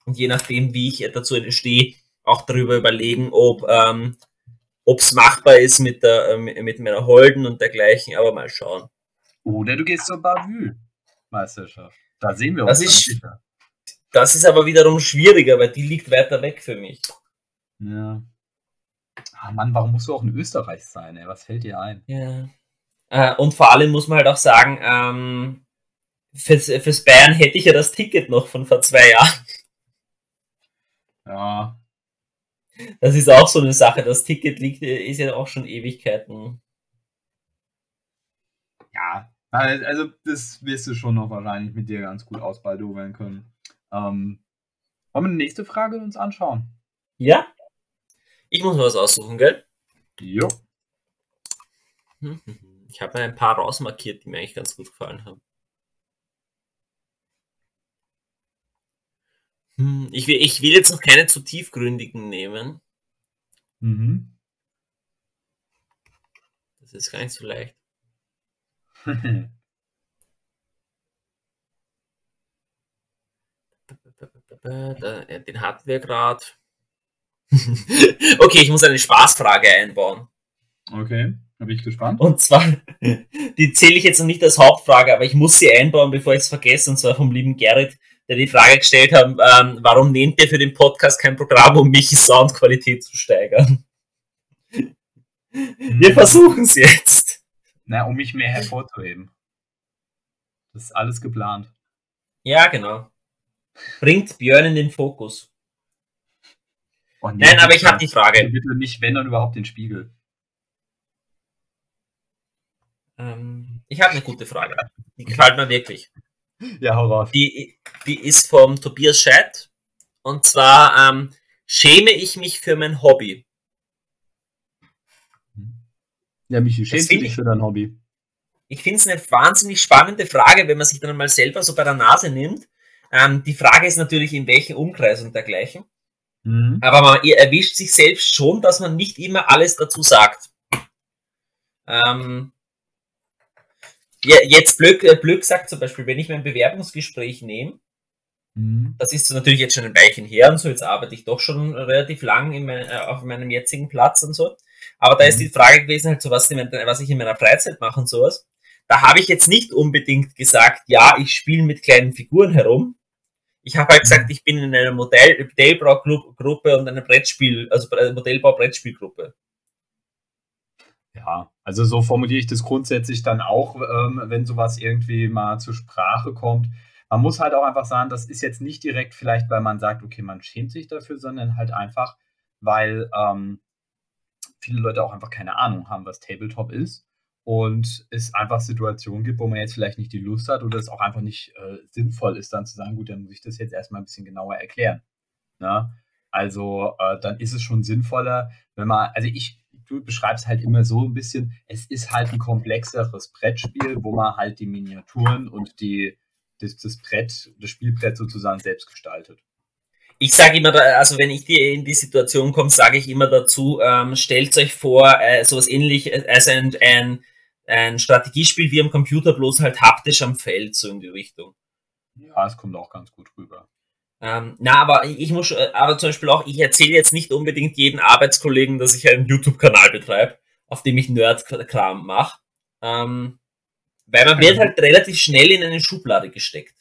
und je nachdem, wie ich dazu stehe, auch darüber überlegen, ob ähm, es machbar ist mit, der, äh, mit meiner Holden und dergleichen, aber mal schauen. Oder du gehst zur Bavü-Meisterschaft. Da sehen wir uns. Das ist, sicher. Das ist aber wiederum schwieriger, weil die liegt weiter weg für mich. Ja. Ah Mann, warum musst du auch in Österreich sein? Ey? Was fällt dir ein? Ja. Äh, und vor allem muss man halt auch sagen, ähm, fürs, fürs Bayern hätte ich ja das Ticket noch von vor zwei Jahren. Ja. Das ist auch so eine Sache. Das Ticket liegt, ist ja auch schon Ewigkeiten. Ja, also das wirst du schon noch wahrscheinlich mit dir ganz gut ausbaldowern können. Ähm, wollen wir die nächste Frage uns anschauen? Ja? Ich muss was aussuchen, gell? Jo. Ich habe ein paar rausmarkiert, die mir eigentlich ganz gut gefallen haben. Hm, ich will, ich will jetzt noch keine zu tiefgründigen nehmen. Mhm. Das ist gar nicht so leicht. Den hatten wir gerade. okay, ich muss eine Spaßfrage einbauen. Okay, habe ich gespannt. Und zwar, die zähle ich jetzt noch nicht als Hauptfrage, aber ich muss sie einbauen, bevor ich es vergesse, und zwar vom lieben Gerrit, der die Frage gestellt hat, ähm, warum nehmt ihr für den Podcast kein Programm, um mich Soundqualität zu steigern? Wir versuchen es jetzt. Na, um mich mehr hervorzuheben. Das ist alles geplant. Ja, genau. Bringt Björn in den Fokus. Oh, nee, Nein, aber ich habe die Frage. Bitte nicht, wenn dann überhaupt den Spiegel. Ähm, ich habe eine gute Frage. Die gefällt mir wirklich. Ja, hau raus. Die, die ist vom Tobias Scheidt. Und zwar ähm, schäme ich mich für mein Hobby. Ja, Michi, schämst du dich für dein Hobby? Ich finde es eine wahnsinnig spannende Frage, wenn man sich dann mal selber so bei der Nase nimmt. Ähm, die Frage ist natürlich, in welchem Umkreis und dergleichen. Mhm. Aber man erwischt sich selbst schon, dass man nicht immer alles dazu sagt. Ähm, ja, jetzt Blöck, äh, Blöck sagt zum Beispiel, wenn ich mein Bewerbungsgespräch nehme, mhm. das ist so natürlich jetzt schon ein Weilchen her und so, jetzt arbeite ich doch schon relativ lang mein, äh, auf meinem jetzigen Platz und so. Aber da mhm. ist die Frage gewesen, halt so, was, was ich in meiner Freizeit mache und sowas. Da habe ich jetzt nicht unbedingt gesagt, ja, ich spiele mit kleinen Figuren herum. Ich habe halt gesagt, mhm. ich bin in einer Modell Modellbaugruppe und einer Brettspiel, also Modellbau-Brettspielgruppe. Ja, also so formuliere ich das grundsätzlich dann auch, ähm, wenn sowas irgendwie mal zur Sprache kommt. Man muss halt auch einfach sagen, das ist jetzt nicht direkt vielleicht, weil man sagt, okay, man schämt sich dafür, sondern halt einfach, weil ähm, viele Leute auch einfach keine Ahnung haben, was Tabletop ist und es einfach Situationen gibt, wo man jetzt vielleicht nicht die Lust hat oder es auch einfach nicht äh, sinnvoll ist, dann zu sagen, gut, dann muss ich das jetzt erstmal ein bisschen genauer erklären. Ne? Also äh, dann ist es schon sinnvoller, wenn man, also ich, du beschreibst halt immer so ein bisschen, es ist halt ein komplexeres Brettspiel, wo man halt die Miniaturen und die, das, das Brett, das Spielbrett sozusagen selbst gestaltet. Ich sage immer, also wenn ich die, in die Situation komme, sage ich immer dazu, ähm, stellt euch vor, äh, sowas ähnliches, also ein, ein, ein Strategiespiel wie am Computer, bloß halt haptisch am Feld, so in die Richtung. Ja, es kommt auch ganz gut rüber. Ähm, na, aber ich muss, äh, aber zum Beispiel auch, ich erzähle jetzt nicht unbedingt jeden Arbeitskollegen, dass ich einen YouTube-Kanal betreibe, auf dem ich Nerd-Kram mache. Ähm, weil man wird halt relativ schnell in eine Schublade gesteckt.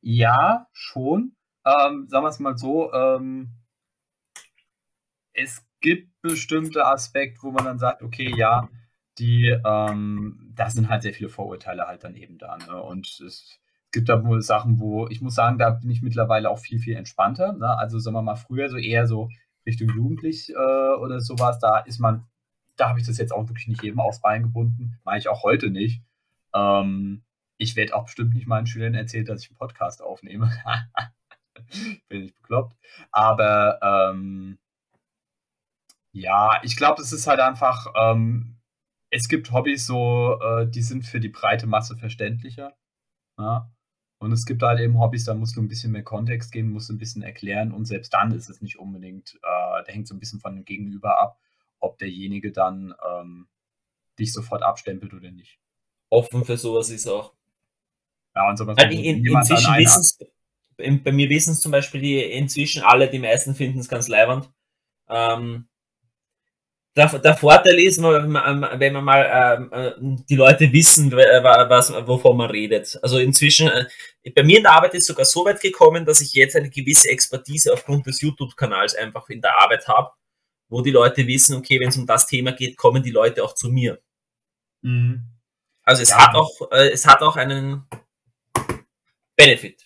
Ja, schon. Ähm, sagen wir es mal so, ähm, es gibt bestimmte Aspekte, wo man dann sagt, okay, ja, die, ähm, da sind halt sehr viele Vorurteile halt dann eben da. Ne? Und es gibt da wohl Sachen, wo ich muss sagen, da bin ich mittlerweile auch viel, viel entspannter. Ne? Also sagen wir mal früher so eher so Richtung Jugendlich äh, oder sowas, da ist man, da habe ich das jetzt auch wirklich nicht jedem aufs Bein gebunden, mache ich auch heute nicht. Ähm, ich werde auch bestimmt nicht meinen Schülern erzählen, dass ich einen Podcast aufnehme. bin ich bekloppt. Aber ähm, ja, ich glaube, es ist halt einfach, ähm, es gibt Hobbys so, äh, die sind für die breite Masse verständlicher. Ja? Und es gibt halt eben Hobbys, da musst du ein bisschen mehr Kontext geben, musst du ein bisschen erklären und selbst dann ist es nicht unbedingt, äh, da hängt so ein bisschen von dem Gegenüber ab, ob derjenige dann ähm, dich sofort abstempelt oder nicht. Offen für sowas ist auch. Ja, und sowas. Also in, inzwischen wissen bei mir wissen es zum Beispiel die inzwischen alle, die meisten finden es ganz leibend. Ähm, der, der Vorteil ist, wenn man, wenn man mal ähm, äh, die Leute wissen, was, wovon man redet. Also inzwischen, äh, bei mir in der Arbeit ist sogar so weit gekommen, dass ich jetzt eine gewisse Expertise aufgrund des YouTube-Kanals einfach in der Arbeit habe, wo die Leute wissen, okay, wenn es um das Thema geht, kommen die Leute auch zu mir. Mhm. Also es ja. hat auch, äh, es hat auch einen Benefit.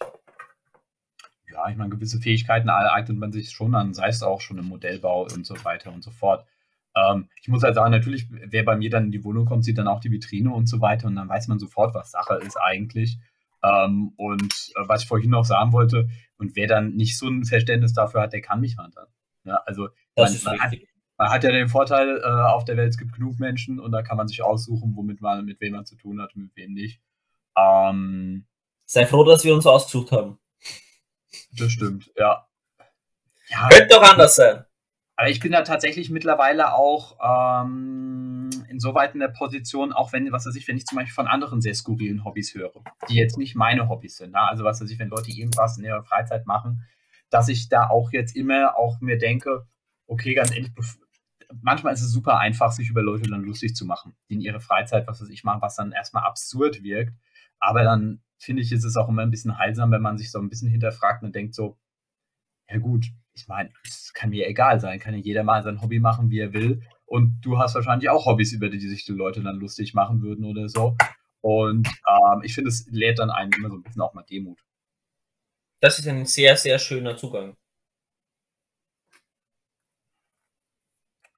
ja, ich meine, gewisse Fähigkeiten eignet man sich schon an, sei es auch schon im Modellbau und so weiter und so fort. Ähm, ich muss halt sagen, natürlich, wer bei mir dann in die Wohnung kommt, sieht dann auch die Vitrine und so weiter und dann weiß man sofort, was Sache ist eigentlich. Ähm, und äh, was ich vorhin noch sagen wollte, und wer dann nicht so ein Verständnis dafür hat, der kann mich wandern. Ja, also man, man, hat, man, hat, ja den Vorteil, äh, auf der Welt es gibt genug Menschen und da kann man sich aussuchen, womit man, mit wem man zu tun hat und mit wem nicht. Ähm, Sei froh, dass wir uns ausgesucht haben. Das stimmt, ja. ja. Könnte doch anders sein. Aber ich bin da tatsächlich mittlerweile auch ähm, insoweit in der Position, auch wenn, was weiß ich, wenn ich zum Beispiel von anderen sehr skurrilen Hobbys höre, die jetzt nicht meine Hobbys sind. Ne? Also was weiß ich, wenn Leute irgendwas in ihrer Freizeit machen, dass ich da auch jetzt immer auch mir denke, okay, ganz ehrlich, manchmal ist es super einfach, sich über Leute dann lustig zu machen, die in ihrer Freizeit, was weiß ich, machen, was dann erstmal absurd wirkt. Aber dann finde ich, ist es auch immer ein bisschen heilsam, wenn man sich so ein bisschen hinterfragt und denkt so, ja gut, ich meine, es kann mir egal sein, kann ja jeder mal sein Hobby machen, wie er will. Und du hast wahrscheinlich auch Hobbys, über die sich die Leute dann lustig machen würden oder so. Und ähm, ich finde, es lädt dann einen immer so ein bisschen auch mal Demut. Das ist ein sehr, sehr schöner Zugang.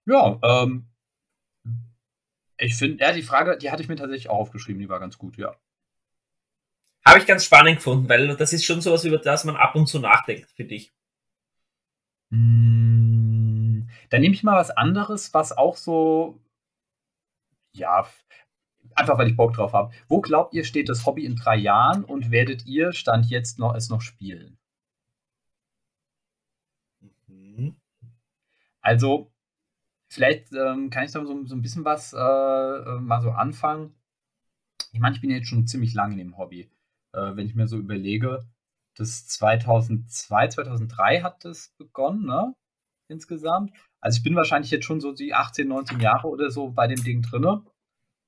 Ja, ähm, ich finde, ja, die Frage, die hatte ich mir tatsächlich auch aufgeschrieben, die war ganz gut, ja. Habe ich ganz spannend gefunden, weil das ist schon sowas, über das man ab und zu nachdenkt, finde ich. Hm, dann nehme ich mal was anderes, was auch so, ja, einfach weil ich Bock drauf habe. Wo glaubt ihr, steht das Hobby in drei Jahren und werdet ihr Stand jetzt noch es noch spielen? Mhm. Also, vielleicht ähm, kann ich da so, so, ein bisschen was äh, äh, mal so anfangen. Ich meine, ich bin jetzt schon ziemlich lange in dem Hobby. Äh, wenn ich mir so überlege, das 2002, 2003 hat das begonnen, ne? Insgesamt. Also ich bin wahrscheinlich jetzt schon so die 18, 19 Jahre oder so bei dem Ding drinne.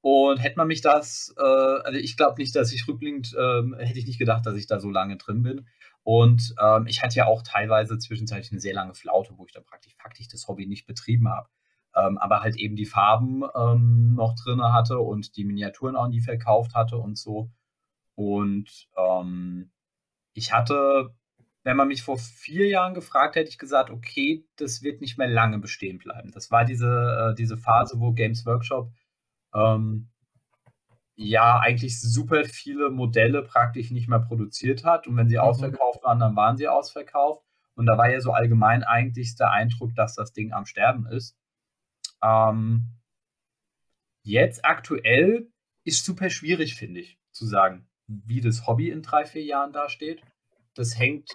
Und hätte man mich das, äh, also ich glaube nicht, dass ich rückblickend, ähm, hätte ich nicht gedacht, dass ich da so lange drin bin. Und ähm, ich hatte ja auch teilweise zwischenzeitlich eine sehr lange Flaute, wo ich dann praktisch faktisch das Hobby nicht betrieben habe. Ähm, aber halt eben die Farben ähm, noch drin hatte und die Miniaturen auch nie verkauft hatte und so. Und ähm, ich hatte, wenn man mich vor vier Jahren gefragt hätte, ich gesagt, okay, das wird nicht mehr lange bestehen bleiben. Das war diese, äh, diese Phase, wo Games Workshop ähm, ja eigentlich super viele Modelle praktisch nicht mehr produziert hat. Und wenn sie mhm. ausverkauft waren, dann waren sie ausverkauft. Und da war ja so allgemein eigentlich der Eindruck, dass das Ding am Sterben ist. Ähm, jetzt aktuell ist super schwierig, finde ich, zu sagen wie das Hobby in drei, vier Jahren dasteht. Das hängt,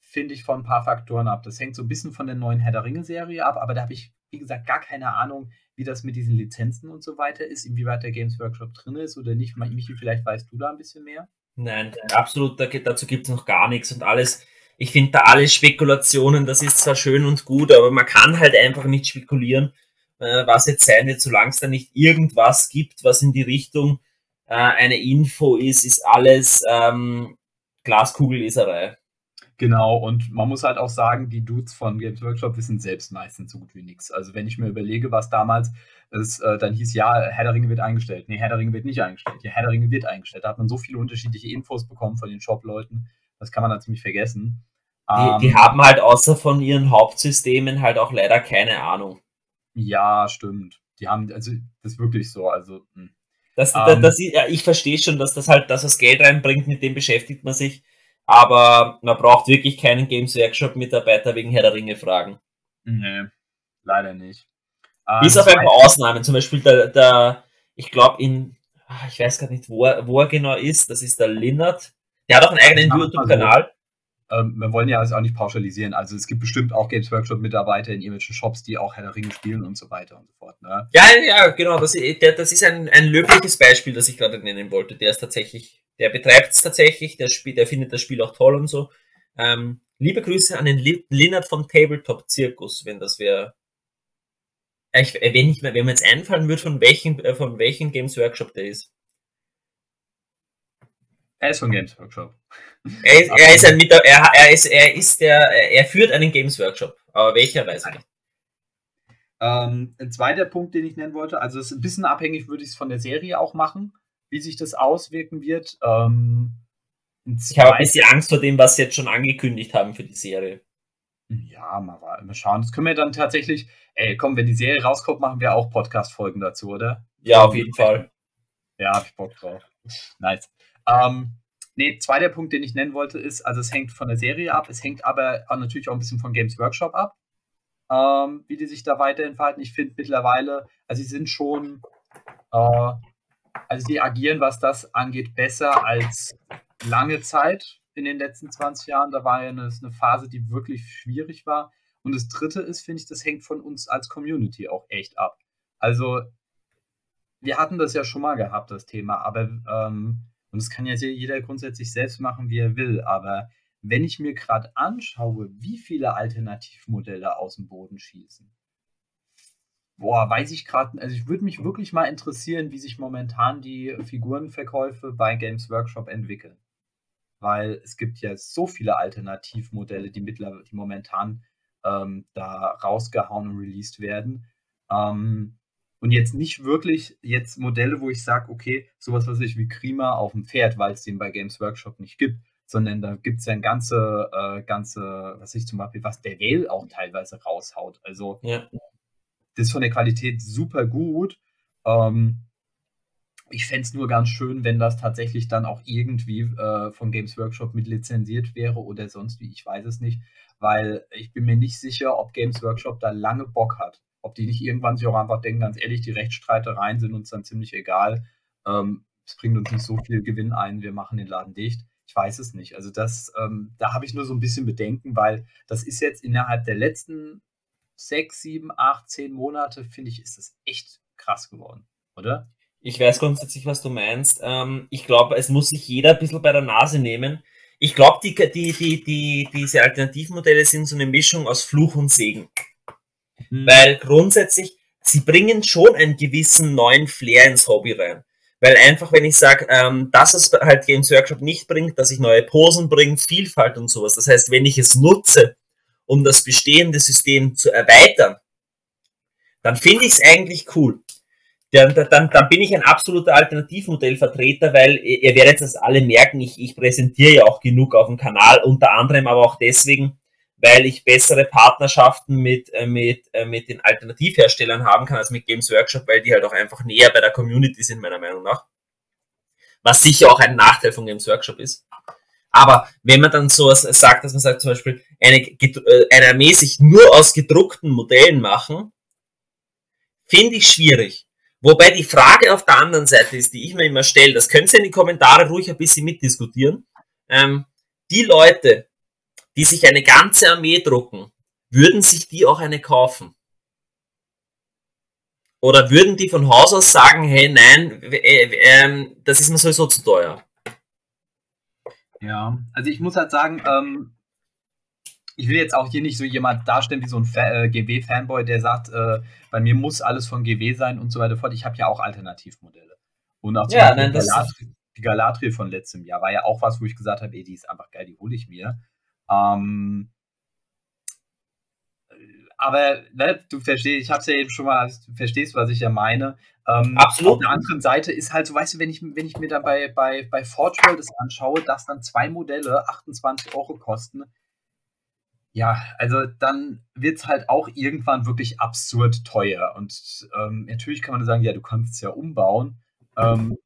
finde ich, von ein paar Faktoren ab. Das hängt so ein bisschen von der neuen Herr der Ringe-Serie ab, aber da habe ich, wie gesagt, gar keine Ahnung, wie das mit diesen Lizenzen und so weiter ist, inwieweit der Games Workshop drin ist oder nicht. Michi, vielleicht weißt du da ein bisschen mehr? Nein, absolut, dazu gibt es noch gar nichts und alles. Ich finde da alle Spekulationen, das ist zwar schön und gut, aber man kann halt einfach nicht spekulieren, äh, was jetzt sein wird, solange es da nicht irgendwas gibt, was in die Richtung äh, eine Info ist, ist alles ähm, Glaskugelleserei. Genau, und man muss halt auch sagen, die Dudes von Games Workshop wissen selbst meistens so gut wie nichts. Also wenn ich mir überlege, was damals ist, äh, dann hieß, ja, Herr der Ringe wird eingestellt. Nee, Herr der Ringe wird nicht eingestellt. Ja, Herr der Ringe wird eingestellt. Da hat man so viele unterschiedliche Infos bekommen von den Shop-Leuten. Das kann man da ziemlich vergessen. Die, ähm, die haben halt außer von ihren Hauptsystemen halt auch leider keine Ahnung. Ja, stimmt. Die haben, also das ist wirklich so. Also, mh. Das, um, ähm. das, das, ja, ich verstehe schon, dass das halt, dass das Geld reinbringt, mit dem beschäftigt man sich. Aber man braucht wirklich keinen Games Workshop Mitarbeiter wegen Herr der Ringe fragen. Nee, leider nicht. Uh, Bis auf ein paar Ausnahmen, zum Beispiel der, der ich glaube in, ah, ich weiß gar nicht, wo er, wo er genau ist, das ist der Linnert. Der hat auch einen eigenen YouTube-Kanal ähm, wir wollen ja also auch nicht pauschalisieren. Also es gibt bestimmt auch Games Workshop-Mitarbeiter in irgendwelchen Shops, die auch Herr der Ringe spielen und so weiter und so fort. Ne? Ja, ja, genau. Das, das ist ein, ein löbliches Beispiel, das ich gerade nennen wollte. Der ist tatsächlich, der betreibt es tatsächlich, der, Spiel, der findet das Spiel auch toll und so. Ähm, liebe Grüße an den Linnert von Tabletop Zirkus, wenn das wäre. Ich, wenn, ich, wenn mir jetzt einfallen würde, von welchen, äh, von welchem Games Workshop der ist. Er ist von Games Workshop. Er ist, er ist ein Mitar er, er, ist, er ist der, er führt einen Games Workshop. Aber welcher weiß ich nicht. Ähm, ein zweiter Punkt, den ich nennen wollte, also es ist ein bisschen abhängig, würde ich es von der Serie auch machen, wie sich das auswirken wird. Ähm, Ich habe ein bisschen Angst vor dem, was sie jetzt schon angekündigt haben für die Serie. Ja, mal, mal schauen. Das können wir dann tatsächlich. Ey, komm, wenn die Serie rauskommt, machen wir auch Podcast-Folgen dazu, oder? Ja, auf jeden Fall. Ja, hab ich Bock drauf. Nice. Ähm, nee, zweiter Punkt, den ich nennen wollte, ist, also es hängt von der Serie ab, es hängt aber natürlich auch ein bisschen von Games Workshop ab, ähm, wie die sich da weiterhin verhalten. Ich finde mittlerweile, also sie sind schon, äh, also die agieren, was das angeht, besser als lange Zeit in den letzten 20 Jahren. Da war ja eine, eine Phase, die wirklich schwierig war. Und das dritte ist, finde ich, das hängt von uns als Community auch echt ab. Also, wir hatten das ja schon mal gehabt, das Thema, aber, ähm, und das kann ja jeder grundsätzlich selbst machen, wie er will, aber wenn ich mir gerade anschaue, wie viele Alternativmodelle aus dem Boden schießen, boah, weiß ich gerade, also ich würde mich wirklich mal interessieren, wie sich momentan die Figurenverkäufe bei Games Workshop entwickeln weil es gibt ja so viele Alternativmodelle, die mittlerweile, die momentan ähm, da rausgehauen und released werden. Ähm, und jetzt nicht wirklich jetzt Modelle, wo ich sage, okay, sowas was ich wie Krima auf dem Pferd, weil es den bei Games Workshop nicht gibt, sondern da gibt es ja ein ganze, äh, ganze, was ich zum Beispiel, was der Whale auch teilweise raushaut. Also ja. das ist von der Qualität super gut. Ähm, ich fände es nur ganz schön, wenn das tatsächlich dann auch irgendwie äh, von Games Workshop mit lizenziert wäre oder sonst wie, ich weiß es nicht, weil ich bin mir nicht sicher, ob Games Workshop da lange Bock hat. Ob die nicht irgendwann sich auch einfach denken, ganz ehrlich, die Rechtsstreitereien sind uns dann ziemlich egal. Ähm, es bringt uns nicht so viel Gewinn ein, wir machen den Laden dicht. Ich weiß es nicht. Also das, ähm, da habe ich nur so ein bisschen Bedenken, weil das ist jetzt innerhalb der letzten sechs, sieben, acht, zehn Monate, finde ich, ist das echt krass geworden, oder? Ich weiß grundsätzlich, was du meinst. Ähm, ich glaube, es muss sich jeder ein bisschen bei der Nase nehmen. Ich glaube, die, die, die, die, diese Alternativmodelle sind so eine Mischung aus Fluch und Segen. Mhm. Weil grundsätzlich, sie bringen schon einen gewissen neuen Flair ins Hobby rein. Weil einfach, wenn ich sage, ähm, dass es halt Games Workshop nicht bringt, dass ich neue Posen bringe, Vielfalt und sowas. Das heißt, wenn ich es nutze, um das bestehende System zu erweitern, dann finde ich es eigentlich cool dann, dann, dann bin ich ein absoluter Alternativmodellvertreter, weil ihr werdet das alle merken, ich, ich präsentiere ja auch genug auf dem Kanal, unter anderem aber auch deswegen, weil ich bessere Partnerschaften mit, äh, mit, äh, mit den Alternativherstellern haben kann als mit Games Workshop, weil die halt auch einfach näher bei der Community sind, meiner Meinung nach. Was sicher auch ein Nachteil von Games Workshop ist. Aber wenn man dann so sagt, dass man sagt zum Beispiel, eine, äh, eine Armee sich nur aus gedruckten Modellen machen, finde ich schwierig. Wobei die Frage auf der anderen Seite ist, die ich mir immer stelle, das könnt ihr in die Kommentare ruhig ein bisschen mitdiskutieren. Ähm, die Leute, die sich eine ganze Armee drucken, würden sich die auch eine kaufen? Oder würden die von Haus aus sagen, hey, nein, äh, äh, das ist mir sowieso zu teuer? Ja, also ich muss halt sagen, ähm, ich will jetzt auch hier nicht so jemand darstellen wie so ein äh, GW-Fanboy, der sagt, äh, bei mir muss alles von GW sein und so weiter fort. Ich habe ja auch Alternativmodelle. Und auch ja, nein, die, Galatri die Galatri von letztem Jahr war ja auch was, wo ich gesagt habe, ey, die ist einfach geil, die hole ich mir. Ähm, aber ne, du verstehst, ich habe es ja eben schon mal, du verstehst, was ich ja meine. Ähm, Absolut. Auf der anderen Seite ist halt so, weißt du, wenn ich, wenn ich mir dann bei, bei, bei Forge World das anschaue, dass dann zwei Modelle 28 Euro kosten, ja, also dann wird es halt auch irgendwann wirklich absurd teuer. Und ähm, natürlich kann man sagen, ja, du kannst es ja umbauen. Ähm,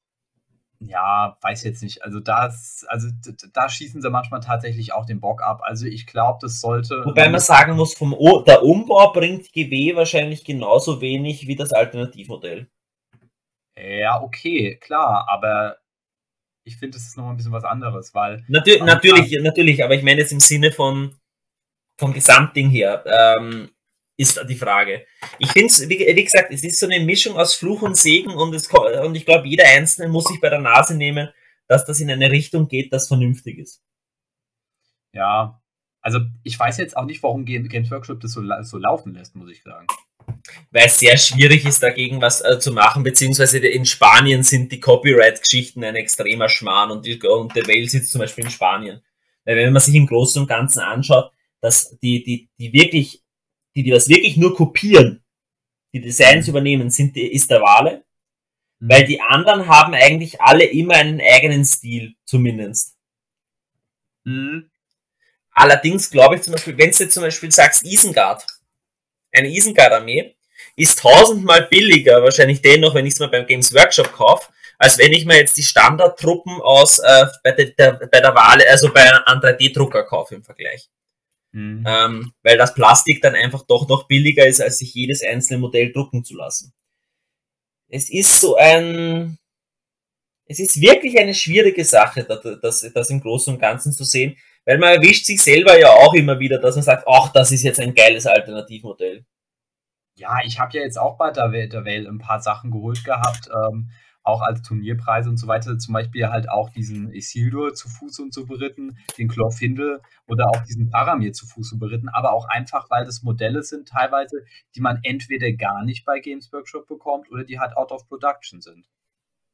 ja, weiß jetzt nicht. Also das, also da schießen sie manchmal tatsächlich auch den Bock ab. Also ich glaube, das sollte. Wobei man sagen muss, vom o der Umbau bringt GW wahrscheinlich genauso wenig wie das Alternativmodell. Ja, okay, klar, aber ich finde, das ist nochmal ein bisschen was anderes, weil. Natür natürlich, natürlich, aber ich meine es im Sinne von, vom Gesamtding her, ähm, ist die Frage. Ich finde es, wie, wie, gesagt, es ist so eine Mischung aus Fluch und Segen und, es, und ich glaube, jeder Einzelne muss sich bei der Nase nehmen, dass das in eine Richtung geht, das vernünftig ist. Ja, also ich weiß jetzt auch nicht, warum Games Workshop das so, so laufen lässt, muss ich sagen. Weil es sehr schwierig ist, dagegen was äh, zu machen, beziehungsweise in Spanien sind die Copyright-Geschichten ein extremer Schmarrn und, die, und der Wales sitzt zum Beispiel in Spanien. Weil wenn man sich im Großen und Ganzen anschaut, dass die, die, die wirklich, die, die das wirklich nur kopieren, die Designs mhm. übernehmen, sind, ist der Wale. Mhm. Weil die anderen haben eigentlich alle immer einen eigenen Stil, zumindest. Mhm. Allerdings glaube ich zum Beispiel, wenn du zum Beispiel sagst Isengard, eine Isengard-Armee, ist tausendmal billiger, wahrscheinlich dennoch, wenn ich es mal beim Games Workshop kaufe, als wenn ich mir jetzt die Standardtruppen aus äh, bei, der, der, bei der Wahl, also bei einem 3D-Drucker kaufe im Vergleich. Mhm. Ähm, weil das Plastik dann einfach doch noch billiger ist, als sich jedes einzelne Modell drucken zu lassen. Es ist so ein, es ist wirklich eine schwierige Sache, das, das im Großen und Ganzen zu sehen, weil man erwischt sich selber ja auch immer wieder, dass man sagt, ach, das ist jetzt ein geiles Alternativmodell. Ja, ich habe ja jetzt auch bei der Welt, der Welt ein paar Sachen geholt gehabt, ähm, auch als Turnierpreise und so weiter. Zum Beispiel halt auch diesen Isildur zu Fuß und zu beritten, den Chlorfindel oder auch diesen Paramir zu Fuß und beritten, aber auch einfach, weil das Modelle sind teilweise, die man entweder gar nicht bei Games Workshop bekommt oder die halt out of production sind.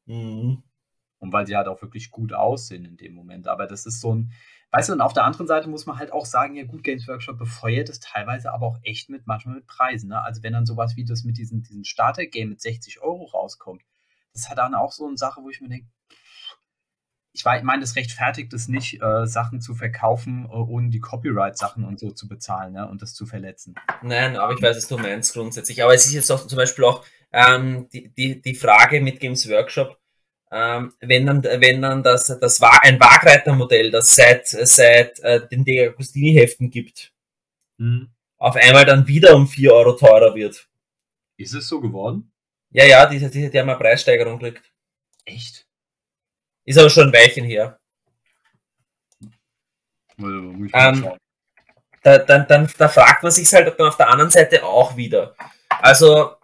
Mhm. Und weil sie halt auch wirklich gut aussehen in dem Moment. Aber das ist so ein, weißt du, und auf der anderen Seite muss man halt auch sagen, ja gut, Games Workshop befeuert es teilweise aber auch echt mit, manchmal mit Preisen. Ne? Also wenn dann sowas wie das mit diesem, diesem Starter-Game mit 60 Euro rauskommt, das ist halt dann auch so eine Sache, wo ich mir denke, ich meine, das rechtfertigt es nicht, äh, Sachen zu verkaufen, äh, ohne die Copyright-Sachen und so zu bezahlen ne? und das zu verletzen. Nein, aber ich weiß, was du meinst grundsätzlich. Aber es ist jetzt auch zum Beispiel auch ähm, die, die, die Frage mit Games Workshop, ähm, wenn dann, wenn dann das, das war ein Wagreitermodell, das seit, seit äh, den De Agostini-Heften gibt, mhm. auf einmal dann wieder um 4 Euro teurer wird. Ist es so geworden? Ja, ja, die, die, die haben eine Preissteigerung gekriegt. Echt? Ist aber schon ein Weilchen her. Ähm, da, dann, dann, da fragt man sich halt dann auf der anderen Seite auch wieder. Also,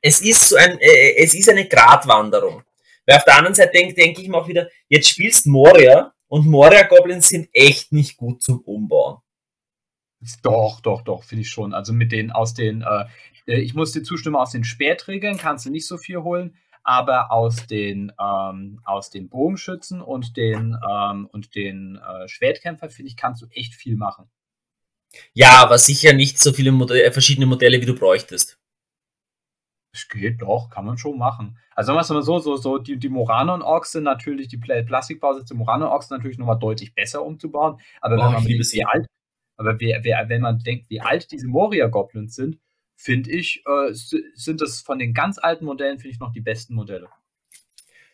es ist so ein, äh, es ist eine Gratwanderung. Weil auf der anderen Seite denke denk ich mir auch wieder, jetzt spielst Moria und Moria-Goblins sind echt nicht gut zum Umbauen. Doch, doch, doch, finde ich schon. Also mit den aus den, äh, äh, ich muss dir zustimmen, aus den Spähträgern kannst du nicht so viel holen, aber aus den, ähm, aus den Bogenschützen und den, ähm, und den äh, Schwertkämpfer, finde ich, kannst du echt viel machen. Ja, aber sicher nicht so viele Modelle, verschiedene Modelle, wie du bräuchtest. Es geht doch, kann man schon machen. Also sagen wir es mal so, so, so die, die Moranon-Orks sind natürlich, die Plastikbausätze Moranon-Orks sind natürlich nochmal deutlich besser umzubauen. Aber oh, wenn man denkt, wie alt, aber wer, wer, wenn man denkt, wie alt diese Moria-Goblins sind, finde ich, äh, sind das von den ganz alten Modellen, finde ich, noch die besten Modelle.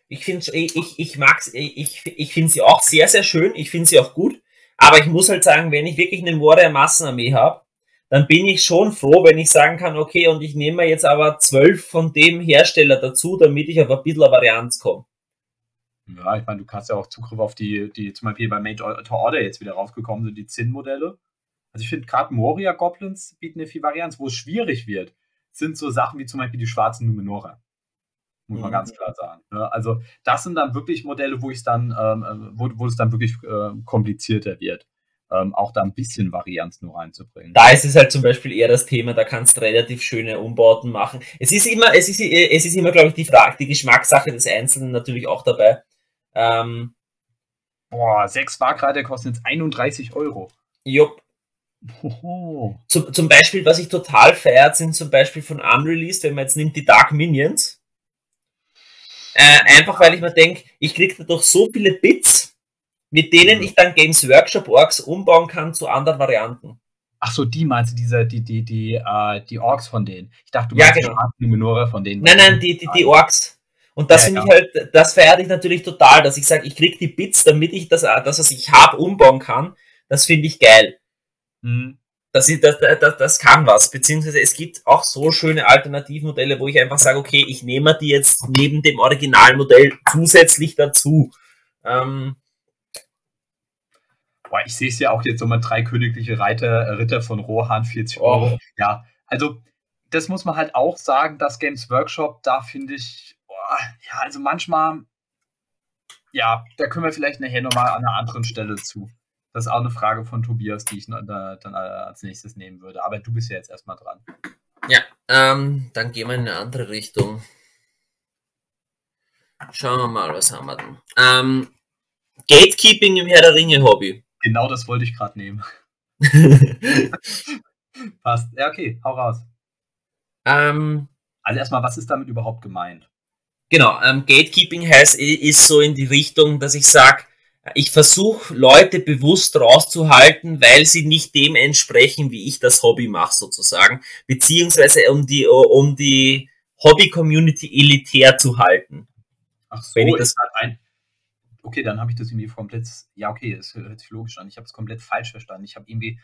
Ich finde ich, ich mag's, ich, ich finde sie auch sehr, sehr schön, ich finde sie auch gut, aber ich muss halt sagen, wenn ich wirklich eine Warrior-Massenarmee habe, dann bin ich schon froh, wenn ich sagen kann, okay, und ich nehme jetzt aber zwölf von dem Hersteller dazu, damit ich auf ein bisschen Varianz komme. Ja, ich meine, du hast ja auch Zugriff auf die, die zum Beispiel bei Made to Order jetzt wieder rausgekommen sind, die Zinn-Modelle. Also ich finde gerade Moria Goblins bieten eine viel Varianz. Wo es schwierig wird, sind so Sachen wie zum Beispiel die schwarzen Numenora. Muss mhm. man ganz klar sagen. Ne? Also das sind dann wirklich Modelle, wo ich dann, ähm, äh, wo, wo es dann wirklich äh, komplizierter wird. Ähm, auch da ein bisschen Varianz nur reinzubringen. Da ist es halt zum Beispiel eher das Thema, da kannst du relativ schöne Umbauten machen. Es ist immer, es ist, es ist immer, glaube ich, die Frage, die Geschmackssache des Einzelnen natürlich auch dabei. Ähm, Boah, sechs Waagreiter kosten jetzt 31 Euro. Jupp, zum, zum Beispiel, was ich total feiert, sind zum Beispiel von Unreleased, wenn man jetzt nimmt die Dark Minions. Äh, einfach weil ich mir denke, ich kriege dadurch so viele Bits, mit denen ich dann Games Workshop Orks umbauen kann zu anderen Varianten. Ach so, die meinst du, diese, die, die, die, äh, die Orks von denen. Ich dachte, du meinst ja, genau. die Numenora von denen. Nein, nein, die, die, die Orks. Und das ja, ja. halt, das feiere ich natürlich total, dass ich sage, ich kriege die Bits, damit ich das, das was ich habe, umbauen kann. Das finde ich geil. Mhm. Das, das, das, das kann was, beziehungsweise es gibt auch so schöne Alternativmodelle, wo ich einfach sage, okay, ich nehme die jetzt neben dem Originalmodell zusätzlich dazu. Ähm, Boah, ich sehe es ja auch jetzt so mal drei königliche Reiter, äh, Ritter von Rohan, 40 Euro. Oh. Ja, also das muss man halt auch sagen, das Games Workshop, da finde ich, boah, ja, also manchmal, ja, da können wir vielleicht nachher nochmal an einer anderen Stelle zu. Das ist auch eine Frage von Tobias, die ich dann als nächstes nehmen würde. Aber du bist ja jetzt erstmal dran. Ja, ähm, dann gehen wir in eine andere Richtung. Schauen wir mal, was haben wir denn? Ähm, Gatekeeping im Herr der Ringe Hobby. Genau das wollte ich gerade nehmen. Passt. Ja, okay, hau raus. Ähm, also erstmal, was ist damit überhaupt gemeint? Genau, ähm, Gatekeeping heißt, ist so in die Richtung, dass ich sage, ich versuche Leute bewusst rauszuhalten, weil sie nicht dem entsprechen, wie ich das Hobby mache sozusagen, beziehungsweise um die um die Hobby-Community elitär zu halten. Ach so, Wenn ich das ein okay, dann habe ich das irgendwie komplett, ja okay, das hört sich logisch an. Ich habe es komplett falsch verstanden. Ich habe irgendwie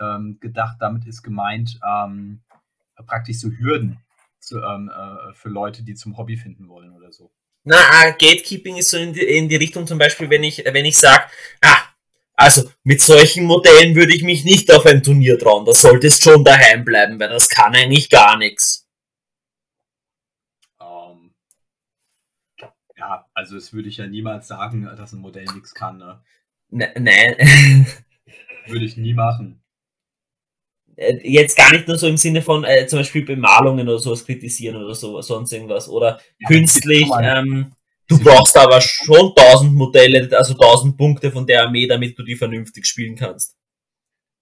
ähm, gedacht, damit ist gemeint ähm, praktisch so Hürden zu, ähm, äh, für Leute, die zum Hobby finden wollen oder so. Na, uh, Gatekeeping ist so in die, in die Richtung zum Beispiel, wenn ich, wenn ich sage, ah, also mit solchen Modellen würde ich mich nicht auf ein Turnier trauen. Da solltest schon daheim bleiben, weil das kann eigentlich gar nichts. Um, ähm, ja, also das würde ich ja niemals sagen, dass ein Modell nichts kann. Ne? Ne, nein. würde ich nie machen. Äh, jetzt gar nicht nur so im Sinne von äh, zum Beispiel Bemalungen oder sowas kritisieren oder so, sonst irgendwas. Oder ja, künstlich. Ähm, du brauchst aber schon 1000 Modelle, also 1000 Punkte von der Armee, damit du die vernünftig spielen kannst.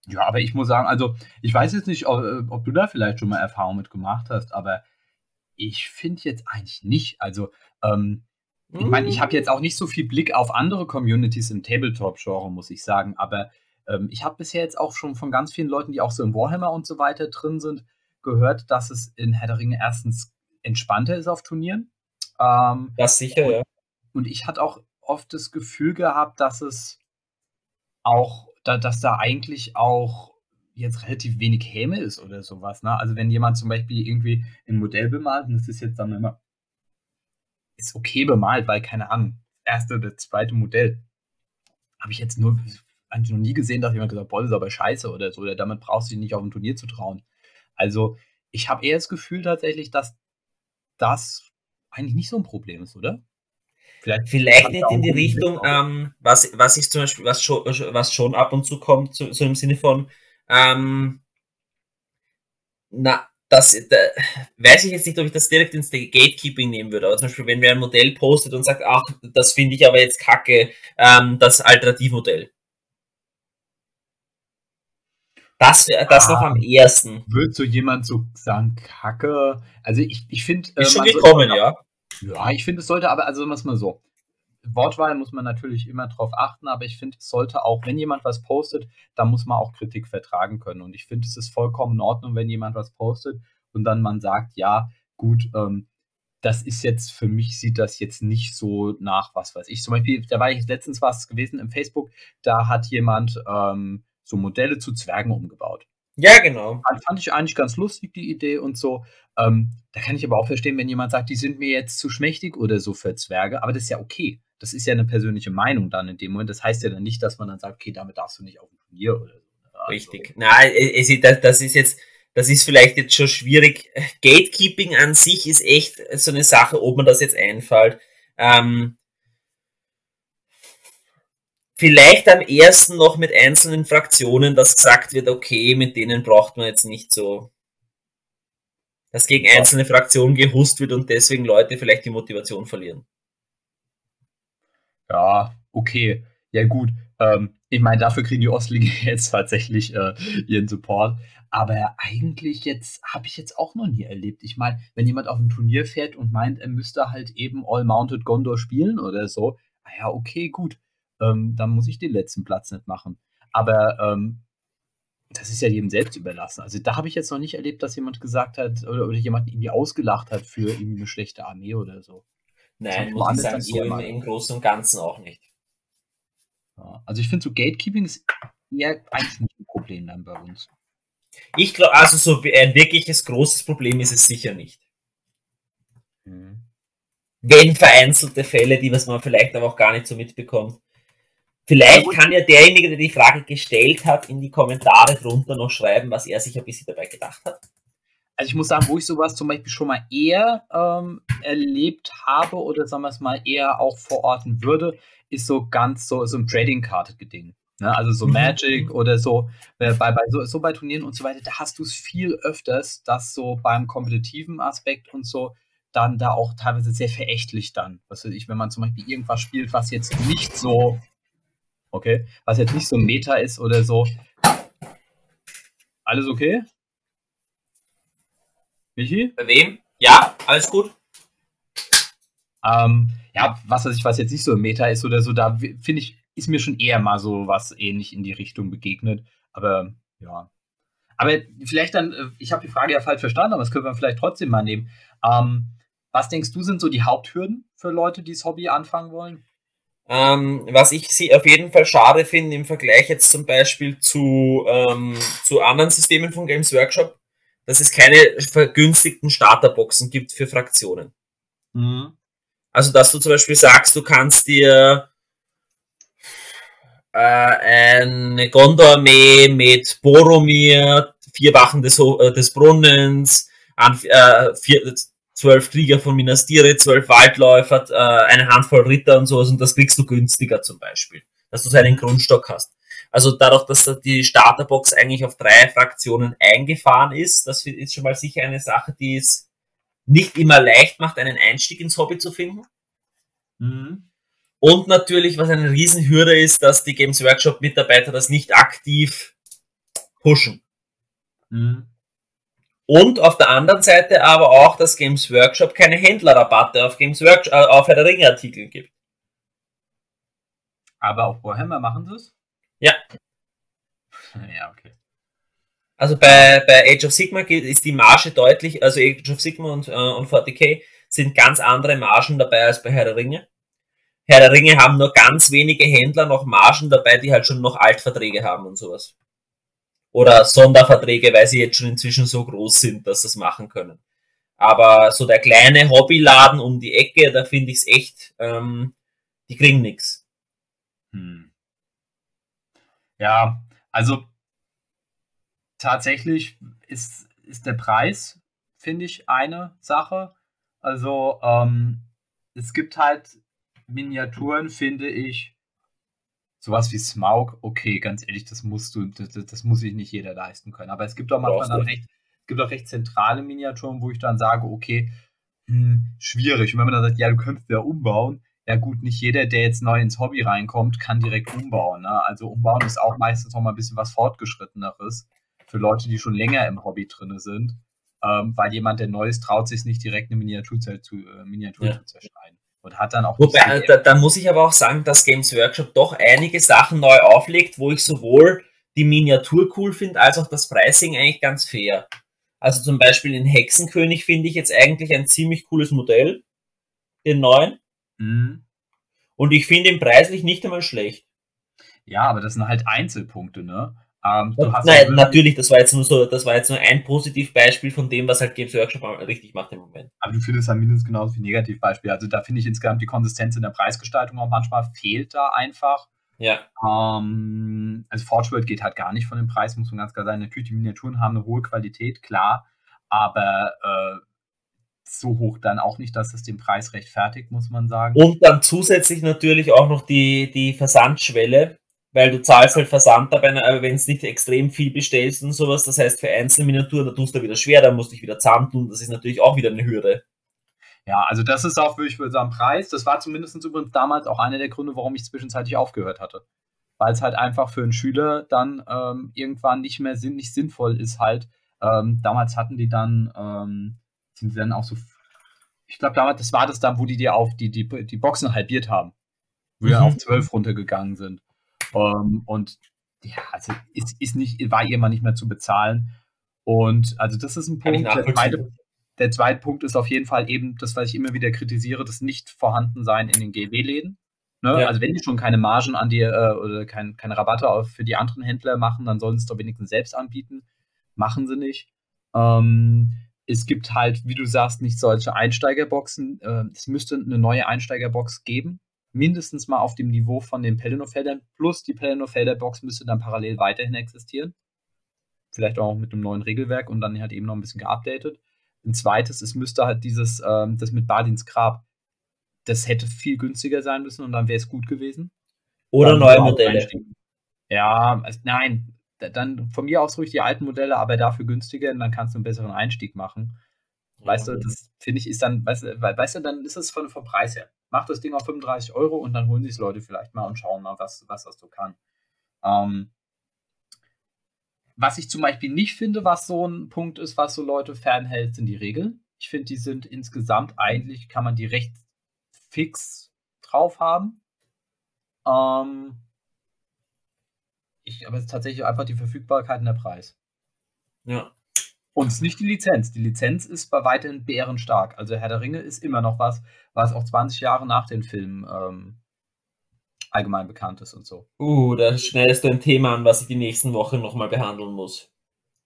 Ja, aber ich muss sagen, also ich weiß jetzt nicht, ob, ob du da vielleicht schon mal Erfahrung mit gemacht hast, aber ich finde jetzt eigentlich nicht. Also, ähm, ich meine, ich habe jetzt auch nicht so viel Blick auf andere Communities im Tabletop-Genre, muss ich sagen, aber ähm, ich habe bisher jetzt auch schon von ganz vielen Leuten, die auch so im Warhammer und so weiter drin sind, gehört, dass es in Herr der Ringe erstens entspannter ist auf Turnieren. Ähm, das sicher, und, ja. Und ich hatte auch oft das Gefühl gehabt, dass es auch, da, dass da eigentlich auch jetzt relativ wenig Häme ist oder sowas. Ne? Also wenn jemand zum Beispiel irgendwie ein Modell bemalt, und das ist jetzt dann immer, ist okay bemalt, weil keine Ahnung, das erste oder zweite Modell habe ich jetzt nur eigentlich noch nie gesehen, dass jemand gesagt hat, boah, das ist aber scheiße oder so, oder damit brauchst du dich nicht auf ein Turnier zu trauen. Also, ich habe eher das Gefühl tatsächlich, dass das eigentlich nicht so ein Problem ist, oder? Vielleicht, Vielleicht nicht in die Richtung, ähm, was, was ich zum Beispiel, was schon, was schon ab und zu kommt, so, so im Sinne von, ähm, na, das, da, weiß ich jetzt nicht, ob ich das direkt ins Gatekeeping nehmen würde, aber zum Beispiel, wenn wer ein Modell postet und sagt, ach, das finde ich aber jetzt kacke, ähm, das Alternativmodell. Das, das ah, noch am ehesten. Wird so jemand so sagen, Kacke? Also ich, ich finde. Äh, ist schon gekommen, ja. Ja, ich finde, es sollte aber, also sagen wir es mal so. Wortwahl muss man natürlich immer drauf achten, aber ich finde, es sollte auch, wenn jemand was postet, da muss man auch Kritik vertragen können. Und ich finde, es ist vollkommen in Ordnung, wenn jemand was postet und dann man sagt, ja, gut, ähm, das ist jetzt, für mich sieht das jetzt nicht so nach, was weiß ich. Zum Beispiel, da war ich letztens was gewesen im Facebook, da hat jemand ähm, so Modelle zu Zwergen umgebaut. Ja, genau. Das fand ich eigentlich ganz lustig, die Idee und so. Ähm, da kann ich aber auch verstehen, wenn jemand sagt, die sind mir jetzt zu schmächtig oder so für Zwerge, aber das ist ja okay. Das ist ja eine persönliche Meinung dann in dem Moment. Das heißt ja dann nicht, dass man dann sagt, okay, damit darfst du nicht auf ein Turnier oder so. Also, Richtig. Nein, es, das ist jetzt, das ist vielleicht jetzt schon schwierig. Gatekeeping an sich ist echt so eine Sache, ob man das jetzt einfällt. Ähm, vielleicht am ersten noch mit einzelnen Fraktionen, dass gesagt wird, okay, mit denen braucht man jetzt nicht so, dass gegen einzelne Fraktionen gehust wird und deswegen Leute vielleicht die Motivation verlieren. Ja, okay. Ja, gut. Ähm, ich meine, dafür kriegen die Ostlinge jetzt tatsächlich äh, ihren Support. Aber eigentlich jetzt habe ich jetzt auch noch nie erlebt. Ich meine, wenn jemand auf ein Turnier fährt und meint, er müsste halt eben All-Mounted Gondor spielen oder so, naja, okay, gut ähm, dann muss ich den letzten Platz nicht machen. Aber ähm, das ist ja jedem selbst überlassen. Also da habe ich jetzt noch nicht erlebt, dass jemand gesagt hat oder, oder jemand irgendwie ausgelacht hat für irgendwie eine schlechte Armee oder so. Nein, muss ich sagen, so im, im, Großen und Ganzen auch nicht. Ja, also ich finde so Gatekeeping ist eher eigentlich nicht ein Problem dann bei uns. Ich glaube, also so ein wirkliches großes Problem ist es sicher nicht. Mhm. Wenn vereinzelte Fälle, die was man vielleicht aber auch gar nicht so mitbekommt. Vielleicht kann ja derjenige, der die Frage gestellt hat, in die Kommentare drunter noch schreiben, was er sich ein bisschen dabei gedacht hat. Also ich muss sagen, wo ich sowas zum Beispiel schon mal eher ähm, erlebt habe oder sagen wir es mal eher auch verorten würde, ist so ganz so, so ein Trading-Card-Geding. Ne? Also so mhm. Magic oder so, bei, bei, so, so bei Turnieren und so weiter, da hast du es viel öfters, dass so beim kompetitiven Aspekt und so dann da auch teilweise sehr verächtlich dann. Was weiß ich, wenn man zum Beispiel irgendwas spielt, was jetzt nicht so Okay. Was jetzt nicht so ein Meta ist oder so. Alles okay? Michi? Bei wem? Ja, alles gut. Ähm, ja, was weiß ich, was jetzt nicht so ein Meta ist oder so, da finde ich, ist mir schon eher mal so was ähnlich in die Richtung begegnet. Aber ja. Aber vielleicht dann, äh, ich habe die Frage ja falsch verstanden, aber das können wir vielleicht trotzdem mal nehmen. Ähm, was denkst du, sind so die Haupthürden für Leute, die das Hobby anfangen wollen? Ähm, was ich sie auf jeden Fall schade finde im Vergleich jetzt zum Beispiel zu, ähm, zu anderen Systemen von Games Workshop, dass es keine vergünstigten Starterboxen gibt für Fraktionen. Mhm. Also, dass du zum Beispiel sagst, du kannst dir äh, eine Gondor-Armee mit Boromir, vier Wachen des, äh, des Brunnens, an, äh, vier, zwölf Krieger von Minas Tirith, zwölf Waldläufer, äh, eine Handvoll Ritter und sowas und das kriegst du günstiger zum Beispiel, dass du so einen Grundstock hast. Also dadurch, dass die Starterbox eigentlich auf drei Fraktionen eingefahren ist, das ist schon mal sicher eine Sache, die es nicht immer leicht macht, einen Einstieg ins Hobby zu finden. Mhm. Und natürlich, was eine Riesenhürde ist, dass die Games Workshop Mitarbeiter das nicht aktiv pushen. Mhm. Und auf der anderen Seite aber auch, dass Games Workshop keine Händlerrabatte auf Games Workshop, äh, auf Herr der Ringe Artikel gibt. Aber auf Warhammer machen sie es? Ja. ja, okay. Also bei, bei Age of Sigma ist die Marge deutlich, also Age of Sigma und, äh, und 40k sind ganz andere Margen dabei als bei Herr der Ringe. Herr der Ringe haben nur ganz wenige Händler noch Margen dabei, die halt schon noch Altverträge haben und sowas oder Sonderverträge, weil sie jetzt schon inzwischen so groß sind, dass sie es machen können. Aber so der kleine Hobbyladen um die Ecke, da finde ich es echt, ähm, die kriegen nichts. Hm. Ja, also tatsächlich ist, ist der Preis, finde ich, eine Sache. Also ähm, es gibt halt Miniaturen, finde ich, sowas wie Smaug, okay, ganz ehrlich, das musst du, das, das muss sich nicht jeder leisten können. Aber es gibt auch manchmal dann recht, es gibt auch recht zentrale Miniaturen, wo ich dann sage, okay, hm, schwierig. Und wenn man dann sagt, ja, du könntest ja umbauen, ja gut, nicht jeder, der jetzt neu ins Hobby reinkommt, kann direkt umbauen. Ne? Also umbauen ist auch meistens noch mal ein bisschen was fortgeschritteneres für Leute, die schon länger im Hobby drin sind. Ähm, weil jemand, der Neues traut sich nicht direkt eine Miniatur zu, äh, Miniatur ja. zu zerschneiden. Und hat dann auch. Wobei, da, da, muss ich aber auch sagen, dass Games Workshop doch einige Sachen neu auflegt, wo ich sowohl die Miniatur cool finde, als auch das Pricing eigentlich ganz fair. Also zum Beispiel den Hexenkönig finde ich jetzt eigentlich ein ziemlich cooles Modell. Den neuen. Mhm. Und ich finde ihn preislich nicht einmal schlecht. Ja, aber das sind halt Einzelpunkte, ne? Ähm, Nein, natürlich, das war jetzt nur so, das war jetzt nur ein Positivbeispiel von dem, was halt Games Workshop richtig macht im Moment. Aber du findest halt mindestens genauso wie Negativbeispiel. Also da finde ich insgesamt die Konsistenz in der Preisgestaltung auch manchmal fehlt da einfach. Ja. Ähm, also Forge World geht halt gar nicht von dem Preis, muss man ganz klar sagen. Natürlich, die Miniaturen haben eine hohe Qualität, klar, aber äh, so hoch dann auch nicht, dass es den Preis rechtfertigt, muss man sagen. Und dann zusätzlich natürlich auch noch die, die Versandschwelle weil du zahlst halt Versand dabei, wenn es nicht extrem viel bestellst und sowas. Das heißt, für einzelne Miniaturen, da tust du wieder schwer, da musst du dich wieder zusammentun. Das ist natürlich auch wieder eine Hürde. Ja, also das ist auch, würde ich sagen, Preis. Das war zumindest übrigens damals auch einer der Gründe, warum ich zwischenzeitlich aufgehört hatte. Weil es halt einfach für einen Schüler dann ähm, irgendwann nicht mehr sinn nicht sinnvoll ist halt. Ähm, damals hatten die dann, ähm, sind sie dann auch so, ich glaube damals, das war das dann, wo die dir auf die, die, die Boxen halbiert haben. Wo die mhm. auf zwölf runtergegangen sind. Ähm, und ja, also ist, ist nicht, war ihr mal nicht mehr zu bezahlen. Und also das ist ein Punkt. Der zweite, der zweite Punkt ist auf jeden Fall eben das, was ich immer wieder kritisiere, das Nicht-Vorhandensein in den GW-Läden. Ne? Ja. Also wenn die schon keine Margen an dir äh, oder kein, keine Rabatte für die anderen Händler machen, dann sollen sie es doch wenigstens selbst anbieten. Machen sie nicht. Ähm, es gibt halt, wie du sagst, nicht solche Einsteigerboxen. Äh, es müsste eine neue Einsteigerbox geben mindestens mal auf dem Niveau von den Pelennor-Feldern, plus die Pelennor-Felder-Box müsste dann parallel weiterhin existieren. Vielleicht auch mit einem neuen Regelwerk und dann halt eben noch ein bisschen geupdatet. Ein zweites, es müsste halt dieses, ähm, das mit Badins Grab, das hätte viel günstiger sein müssen und dann wäre es gut gewesen. Oder neue Modelle. Ja, also, nein, dann von mir aus ruhig die alten Modelle, aber dafür günstiger und dann kannst du einen besseren Einstieg machen. Weißt du, das finde ich ist dann, weißt du, weißt du, dann ist es von, vom Preis her macht das Ding auf 35 Euro und dann holen sich Leute vielleicht mal und schauen mal, was, was das so kann. Ähm, was ich zum Beispiel nicht finde, was so ein Punkt ist, was so Leute fernhält, sind die Regeln. Ich finde, die sind insgesamt eigentlich, kann man die recht fix drauf haben. Ähm, aber es ist tatsächlich einfach die Verfügbarkeit und der Preis. Ja. Und nicht die Lizenz. Die Lizenz ist bei weitem bärenstark. Also Herr der Ringe ist immer noch was, was auch 20 Jahre nach den Filmen ähm, allgemein bekannt ist und so. Uh, da schneidest du ein Thema an, was ich die nächsten Wochen nochmal behandeln muss.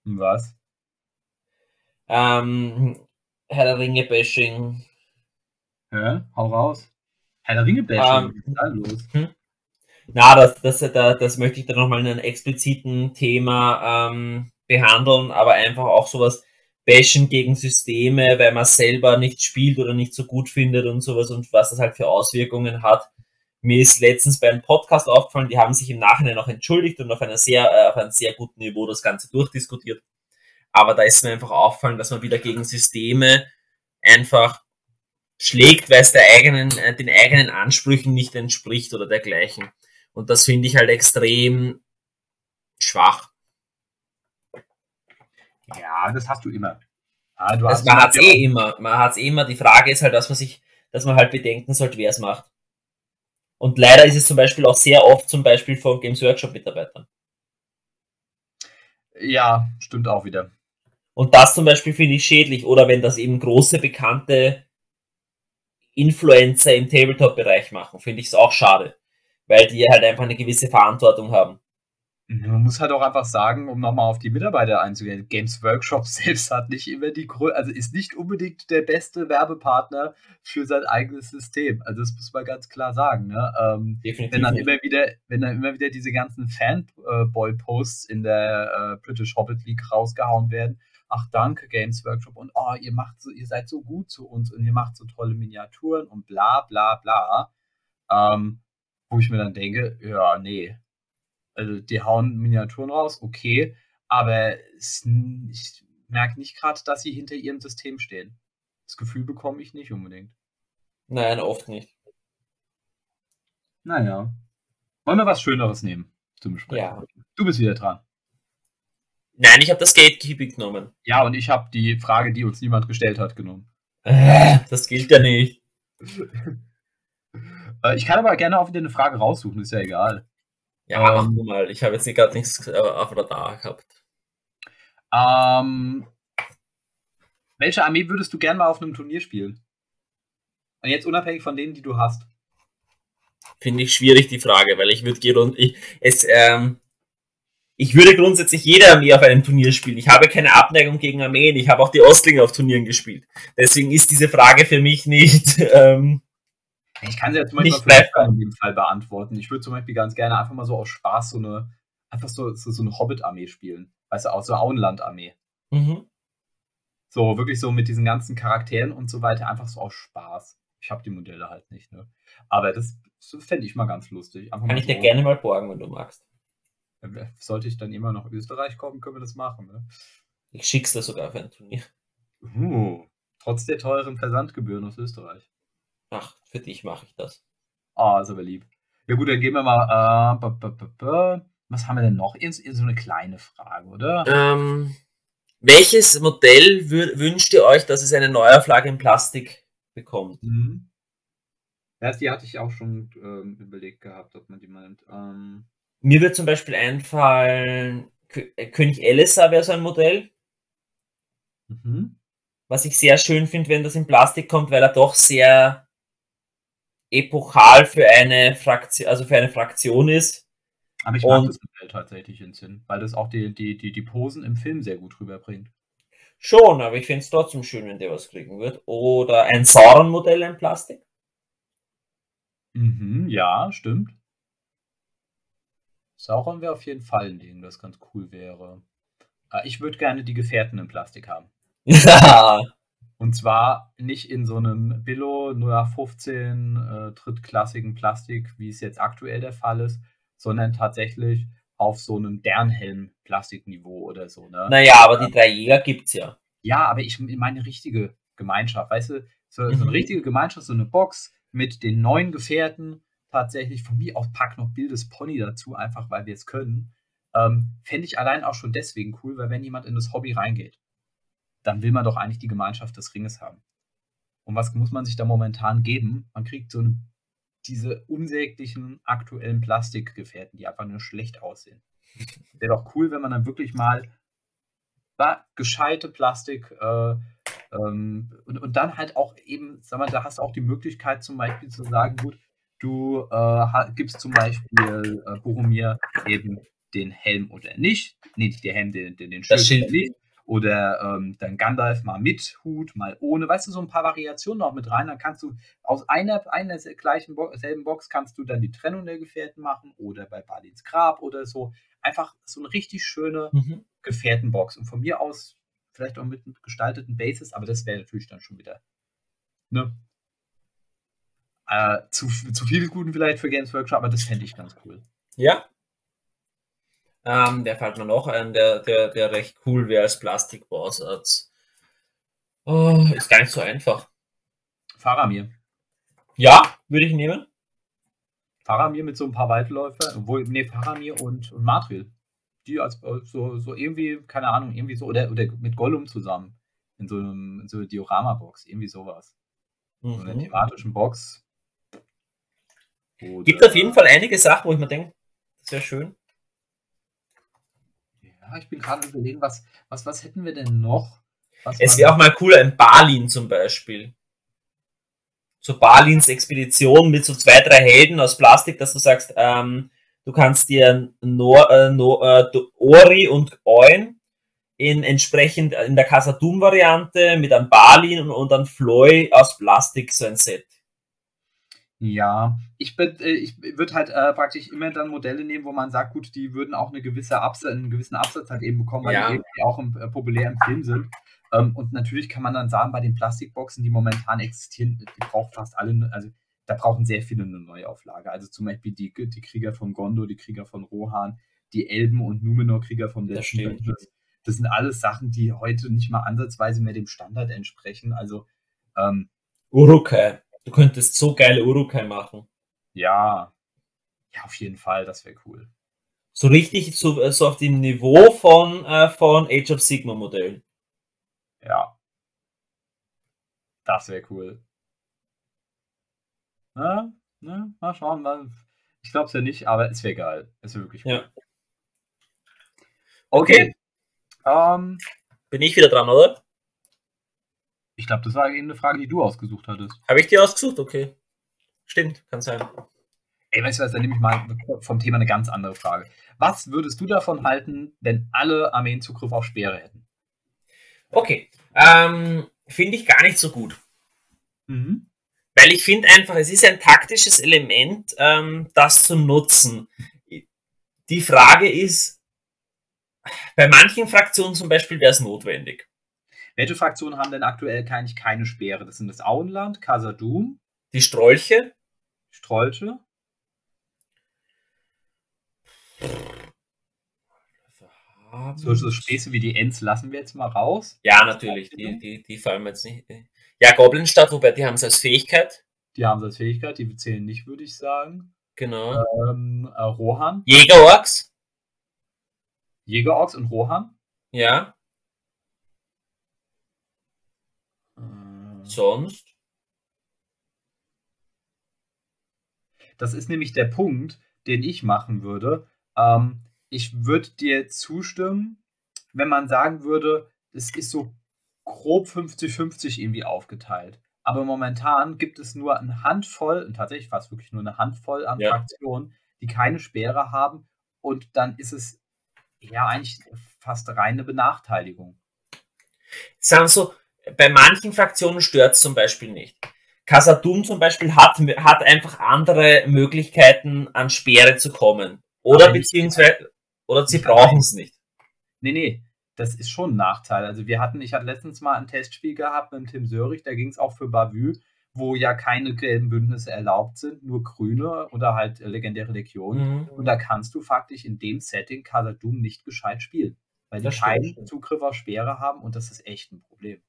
Was? Ähm, Herr der Ringe-Bashing. Hä? Hau raus. Herr der Ringe-Bashing, Ähm, was ist da los? Hm? Na, das, das, das, das möchte ich dann nochmal in einem expliziten Thema ähm, behandeln, aber einfach auch sowas bashen gegen Systeme, weil man selber nicht spielt oder nicht so gut findet und sowas und was das halt für Auswirkungen hat. Mir ist letztens bei einem Podcast aufgefallen, die haben sich im Nachhinein auch entschuldigt und auf einer sehr, äh, auf einem sehr guten Niveau das Ganze durchdiskutiert. Aber da ist mir einfach auffallen, dass man wieder gegen Systeme einfach schlägt, weil es der eigenen, äh, den eigenen Ansprüchen nicht entspricht oder dergleichen. Und das finde ich halt extrem schwach. Ja, das hast du immer. Ah, du Also man hat es eh immer. Man hat es eh immer. Die Frage ist halt, dass man sich, dass man halt bedenken sollte, wer es macht. Und leider ist es zum Beispiel auch sehr oft zum Beispiel von Games Workshop Mitarbeitern. auch- Ja, stimmt auch wieder. Und das zum Beispiel finde ich schädlich. Oder wenn das eben große, bekannte Influencer im Tabletop-Bereich machen, finde ich es auch schade. Weil die halt einfach eine gewisse Verantwortung haben. Man muss halt auch einfach sagen, um nochmal auf die Mitarbeiter einzugehen, Games Workshop selbst hat nicht immer die Größe, also ist nicht unbedingt der beste Werbepartner für sein eigenes System. Also das muss man ganz klar sagen. Ne? Ähm, wenn dann immer wieder, wenn dann immer wieder diese ganzen Fanboy-Posts in der äh, British Hobbit League rausgehauen werden. Ach danke Games Workshop und oh ihr macht so, ihr seid so gut zu uns und ihr macht so tolle Miniaturen und bla bla bla. Ähm, wo ich mir dann denke, ja nee, also die hauen Miniaturen raus, okay, aber ich merke nicht gerade, dass sie hinter ihrem System stehen. Das Gefühl bekomme ich nicht unbedingt. Nein, oft nicht. Naja. Wollen wir was Schöneres nehmen zum Besprechen? Ja. Du bist wieder dran. Nein, ich habe das Gatekeeping genommen. Ja, und ich habe die Frage, die uns niemand gestellt hat, genommen. Äh, Das gilt ja nicht. Äh, ich kann aber gerne auch wieder eine Frage raussuchen, ist ja egal. Ja, mach Ähm. du mal. Ich habe jetzt gerade nichts äh, auf Radar gehabt. Ähm, welche Armee würdest du gerne mal auf einem Turnier spielen? Und jetzt unabhängig von denen, die du hast. Finde ich schwierig, die Frage, weil ich würde ich, es, ähm, ich würde grundsätzlich jede Armee auf einem Turnier spielen. Ich habe keine Abneigung gegen Armeen. Ich habe auch die Ostlinge auf Turnieren gespielt. Deswegen ist diese Frage für mich nicht. Ähm, Ich kann sie ja zum Beispiel Nicht für in dem Fall beantworten. Ich würde zum Beispiel ganz gerne einfach mal so aus Spaß so eine, einfach so, so, so eine Hobbit-Armee spielen. Weißt du, auch so eine Auenland-Armee. mhm. So, wirklich so mit diesen ganzen Charakteren und so weiter, einfach so aus Spaß. Ich habe die Modelle halt nicht, ne? Aber das, das fände ich mal ganz lustig. Einfach Kann ich dir so, gerne mal borgen, wenn du magst. Äh, Sollte ich dann immer nach Österreich kommen, können wir das machen, ne? Ich schick's dir sogar für ein Turnier. Uh, trotz der teuren Versandgebühren aus Österreich. Ach, für dich mache ich das. Ah, ist aber lieb. Ja gut, dann gehen wir mal. Äh, ba, ba, ba. Was haben wir denn noch? Irgend so eine kleine Frage, oder? Ähm, welches Modell wünscht ihr euch, dass es eine Neuauflage in Plastik bekommt? Mhm. Ja, die hatte ich auch schon ähm, überlegt gehabt, ob man die mal nimmt. Ähm, Mir wird zum Beispiel einfallen, Kö- äh, König Elissa wäre so ein Modell, mhm. was ich sehr schön finde, wenn das in Plastik kommt, weil er doch sehr epochal für eine Fraktion, also für eine Fraktion ist. Aber ich mag Und- das Modell tatsächlich in Sinn, weil das auch die, die, die, die Posen im Film sehr gut rüberbringt. Schon, aber ich finde es trotzdem schön, wenn der was kriegen wird. Oder ein Sauron-Modell in Plastik. Mhm, ja, stimmt. Sauron wäre auf jeden Fall ein Ding, das ganz cool wäre. Äh, ich würde gerne die Gefährten in Plastik haben. Ja, Und zwar nicht in so einem Billo 0815 äh, drittklassigen Plastik, wie es jetzt aktuell der Fall ist, sondern tatsächlich auf so einem Dernhelm-Plastikniveau oder so. Ne? naja, aber die drei Jäger gibt's ja. Ja, aber ich meine richtige Gemeinschaft, weißt du, so, so eine Mhm. richtige Gemeinschaft, so eine Box mit den neuen Gefährten, tatsächlich von mir aus pack noch Bildes Pony dazu, einfach weil wir es können. Ähm, Fände ich allein auch schon deswegen cool, weil wenn jemand in das Hobby reingeht, dann will man doch eigentlich die Gemeinschaft des Ringes haben. Und was muss man sich da momentan geben? Man kriegt so eine diese unsäglichen aktuellen Plastikgefährten, die einfach nur schlecht aussehen. Wäre doch cool, wenn man dann wirklich mal war, gescheite Plastik äh, ähm, und, und dann halt auch eben, sag mal, da hast du auch die Möglichkeit zum Beispiel zu sagen, gut, du äh, gibst zum Beispiel äh, Boromir eben den Helm oder nicht, nee, nicht den Helm, den, den, den Schild, Schild. nicht, oder ähm, dann Gandalf mal mit Hut, mal ohne. Weißt du, so ein paar Variationen noch mit rein. Dann kannst du aus einer, einer gleichen Bo selben Box kannst du dann die Trennung der Gefährten machen oder bei Balins Grab oder so. Einfach so eine richtig schöne mhm. Gefährtenbox. Und von mir aus vielleicht auch mit gestalteten Bases, aber das wäre natürlich dann schon wieder ne? Äh, zu, zu viel Guten vielleicht für Games Workshop, aber das fände ich ganz cool. Ja, ähm, der fällt mir noch ein, der, der, der recht cool wäre als Plastikbausatz. Oh, ist gar nicht so einfach. Faramir. Ja, würde ich nehmen. Faramir mit so ein paar Waldläufer, obwohl, nee, Faramir und, und Matril. Die als so, so irgendwie, keine Ahnung, irgendwie so, oder, oder mit Gollum zusammen. In so, einem, in so einer Diorama-Box, irgendwie sowas. Mhm. So einer mhm. thematischen Box. Oder, Gibt auf jeden Fall einige Sachen, wo ich mir denke, das wäre schön. Ja, ich bin gerade überlegen, was, was, was hätten wir denn noch? Was es wäre auch mal cool, ein Balin zum Beispiel. So Balins Expedition mit so zwei, drei Helden aus Plastik, dass du sagst, ähm, du kannst dir no, äh, no, äh, Ori und Oin in entsprechend in der Casa Doom Variante mit einem Balin und, und einem Floy aus Plastik so ein Set. Ja, ich, äh, ich würde halt äh, praktisch immer dann Modelle nehmen, wo man sagt, gut, die würden auch eine gewisse Absatz, einen gewissen Absatz halt eben bekommen, weil ja. die eben auch im, äh, populär im Film sind. Ähm, und natürlich kann man dann sagen, bei den Plastikboxen, die momentan existieren, die braucht fast alle, also da brauchen sehr viele eine Neuauflage. Also zum Beispiel die, die Krieger von Gondor, die Krieger von Rohan, die Elben und Numenor-Krieger vom letzten das, das sind alles Sachen, die heute nicht mal ansatzweise mehr dem Standard entsprechen. Also ähm, Urukai. Du könntest so geile Urukai machen. Ja. Ja, auf jeden Fall, das wäre cool. So richtig so, so auf dem Niveau von, äh, von Age of Sigma Modell. Ja. Das wäre cool. Na, na, mal schauen. Mal. Ich glaube es ja nicht, aber es wäre geil. Es wäre wirklich cool. Ja. Okay. okay. Ähm, Bin ich wieder dran, oder? Ich glaube, das war eben eine Frage, die du ausgesucht hattest. Habe ich die ausgesucht? Okay. Stimmt, kann sein. Ey, weißt du was, dann nehme ich mal vom Thema eine ganz andere Frage. Was würdest du davon halten, wenn alle Armeen Zugriff auf Speere hätten? Okay. Ähm, finde ich gar nicht so gut. Mhm. Weil ich finde einfach, es ist ein taktisches Element, ähm, das zu nutzen. Die Frage ist, bei manchen Fraktionen zum Beispiel wäre es notwendig. Welche Fraktionen haben denn aktuell eigentlich keine Speere? Das sind das Auenland, Casadum. Die Strolche. Strolche. So, so Späße wie die Ents lassen wir jetzt mal raus. Ja, natürlich. Die, die, die fallen jetzt nicht. Ja, Goblinstadt, wobei die haben es als Fähigkeit. Die haben es als Fähigkeit, die zählen nicht, würde ich sagen. Genau. Ähm, äh, Rohan. Jägerorks. Jägerorks und Rohan. Ja. Sonst? Das ist nämlich der Punkt, den ich machen würde. Ähm, ich würde dir zustimmen, wenn man sagen würde, es ist so grob 50-50 irgendwie aufgeteilt. Aber momentan gibt es nur eine Handvoll, und tatsächlich fast wirklich nur eine Handvoll an ja. Fraktionen, die keine Sperre haben. Und dann ist es ja eigentlich fast reine Benachteiligung. Sagen so, bei manchen Fraktionen stört es zum Beispiel nicht. Casadum zum Beispiel hat, hat einfach andere Möglichkeiten, an Speere zu kommen. Oder beziehungsweise, oder sie brauchen es nicht. Nee, nee, das ist schon ein Nachteil. Also wir hatten, ich hatte letztens mal ein Testspiel gehabt mit Tim Sörich, da ging es auch für Bavü, wo ja keine gelben Bündnisse erlaubt sind, nur grüne oder halt legendäre Legionen. Mhm. Und da kannst du faktisch in dem Setting Casadum nicht gescheit spielen. Weil die keinen Zugriff auf Speere haben und das ist echt ein Problem.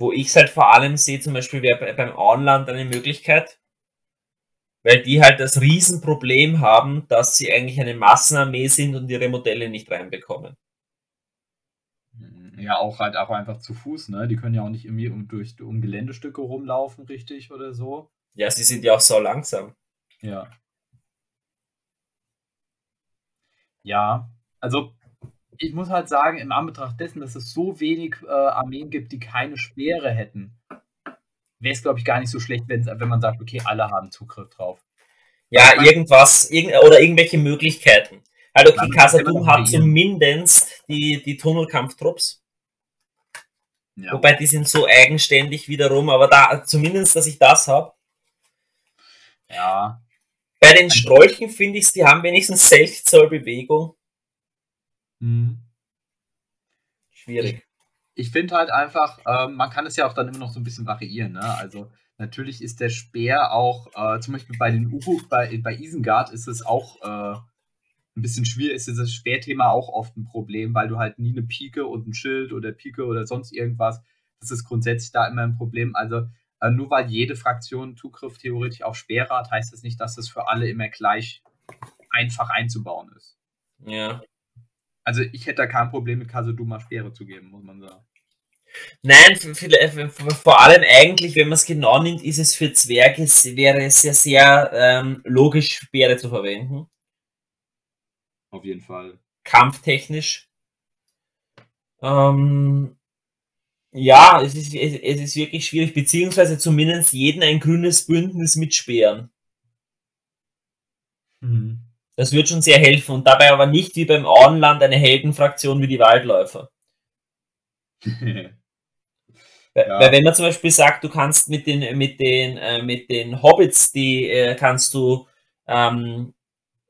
Wo ich es halt vor allem sehe, zum Beispiel wäre beim Auenland eine Möglichkeit, weil die halt das Riesenproblem haben, dass sie eigentlich eine Massenarmee sind und ihre Modelle nicht reinbekommen. Ja, auch halt auch einfach zu Fuß, ne? Die können ja auch nicht irgendwie um, durch um Geländestücke rumlaufen, richtig oder so. Ja, sie sind ja auch so langsam. Ja. Ja, also ich muss halt sagen, im Anbetracht dessen, dass es so wenig äh, Armeen gibt, die keine Speere hätten, wäre es, glaube ich, gar nicht so schlecht, wenn, man sagt, okay, alle haben Zugriff drauf. Ja, irgendwas, irg oder irgendwelche Möglichkeiten. Halt, okay, Casadum hat zumindest die, die Tunnelkampftrupps. Ja. Wobei die sind so eigenständig wiederum, aber da zumindest, dass ich das habe. Ja. Bei den Strolchen finde ich die haben wenigstens 6 Zoll Bewegung. Mhm. Schwierig. Ich, ich finde halt einfach, äh, man kann es ja auch dann immer noch so ein bisschen variieren. Ne? Also natürlich ist der Speer auch, äh, zum Beispiel bei den Uhu, bei, bei Isengard ist es auch äh, ein bisschen schwierig, ist dieses Speerthema auch oft ein Problem, weil du halt nie eine Pike und ein Schild oder Pike oder sonst irgendwas, das ist grundsätzlich da immer ein Problem. Also äh, nur weil jede Fraktion Zugriff theoretisch auf Speere hat, heißt das nicht, dass das für alle immer gleich einfach einzubauen ist. Ja. Also ich hätte da kein Problem mit Kasuduma Speere zu geben, muss man sagen. Nein, vor allem eigentlich, wenn man es genau nimmt, ist es für Zwerge, wäre es ja sehr ähm, logisch, Speere zu verwenden. Auf jeden Fall. Kampftechnisch. Ähm, ja, es ist, es, es, ist wirklich schwierig, beziehungsweise zumindest jeden ein grünes Bündnis mit Speeren. Mhm. Das wird schon sehr helfen und dabei aber nicht wie beim Auenland eine Heldenfraktion wie die Waldläufer. ja. Weil wenn man zum Beispiel sagt, du kannst mit den mit den äh, mit den Hobbits, die äh, kannst du ähm,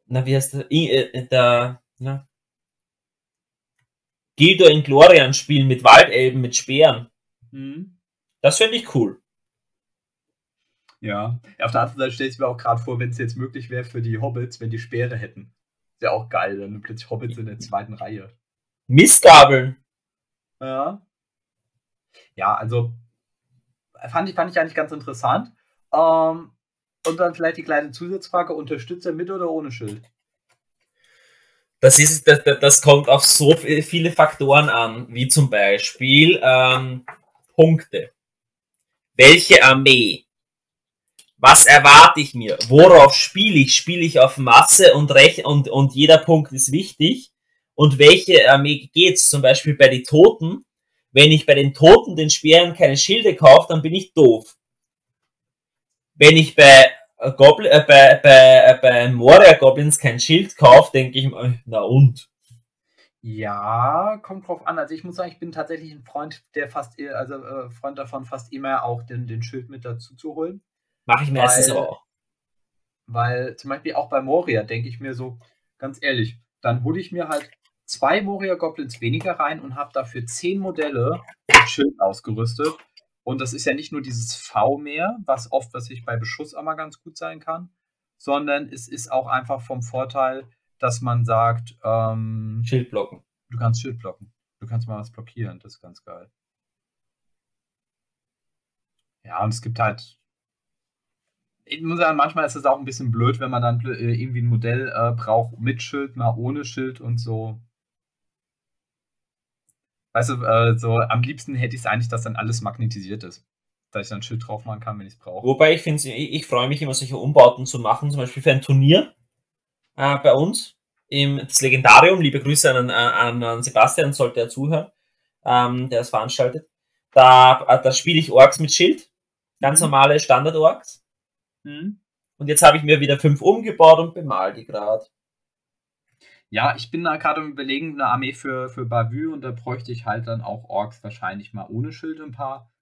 na wie heißt der, äh, der na, Gildor in Glorian spielen mit Waldelben mit Speeren. Mhm. Das finde ich cool. Ja. Auf der anderen Seite stelle ich mir auch gerade vor, wenn es jetzt möglich wäre für die Hobbits, wenn die Speere hätten. Wäre auch geil, dann plötzlich Hobbits in der zweiten Reihe. Mistgabeln. Ja. Ja, also fand ich, fand ich eigentlich ganz interessant. Ähm, und dann vielleicht die kleine Zusatzfrage: Unterstützer mit oder ohne Schild? Das, ist, das, das kommt auf so viele Faktoren an, wie zum Beispiel ähm, Punkte. Welche Armee was erwarte ich mir? Worauf spiele ich? Spiele ich auf Masse und, Rech und, und jeder Punkt ist wichtig? Und welche Armee geht's? Zum Beispiel bei den Toten. Wenn ich bei den Toten den Speeren keine Schilde kaufe, dann bin ich doof. Wenn ich bei äh, Goblin, äh, bei, bei, äh, bei Moria Goblins kein Schild kaufe, denke ich mal, na und? Ja, kommt drauf an. Also ich muss sagen, ich bin tatsächlich ein Freund, der fast, also äh, Freund davon, fast immer auch den, den Schild mit dazu zu holen. Mache ich mir erstens auch. Weil zum Beispiel auch bei Moria denke ich mir so, ganz ehrlich, dann hole ich mir halt zwei Moria Goblins weniger rein und habe dafür zehn Modelle mit Schild ausgerüstet. Und das ist ja nicht nur dieses V mehr, was oft, was ich bei Beschuss auch mal ganz gut sein kann, sondern es ist auch einfach vom Vorteil, dass man sagt, ähm, Schild blocken. Du kannst Schild blocken. Du kannst mal was blockieren, das ist ganz geil. Ja, und es gibt halt ich muss sagen, manchmal ist es auch ein bisschen blöd, wenn man dann äh, irgendwie ein Modell äh, braucht mit Schild, mal ohne Schild und so. Weißt du, äh, so am liebsten hätte ich es eigentlich, dass dann alles magnetisiert ist. Dass ich dann ein Schild drauf machen kann, wenn ich es brauche. Wobei ich finde, ich, ich freue mich immer, solche Umbauten zu machen, zum Beispiel für ein Turnier äh, bei uns. Im, das Legendarium, liebe Grüße an, an, an Sebastian, sollte er zuhören, ähm, der es veranstaltet. Da, äh, da spiele ich Orks mit Schild. Ganz mhm. normale Standard-Orks. Mhm. Und jetzt habe ich mir wieder fünf umgebaut und bemal die gerade. Ja, ich bin da gerade im Überlegen, eine Armee für, für Bavü und da bräuchte ich halt dann auch Orks wahrscheinlich mal ohne Schild ein paar.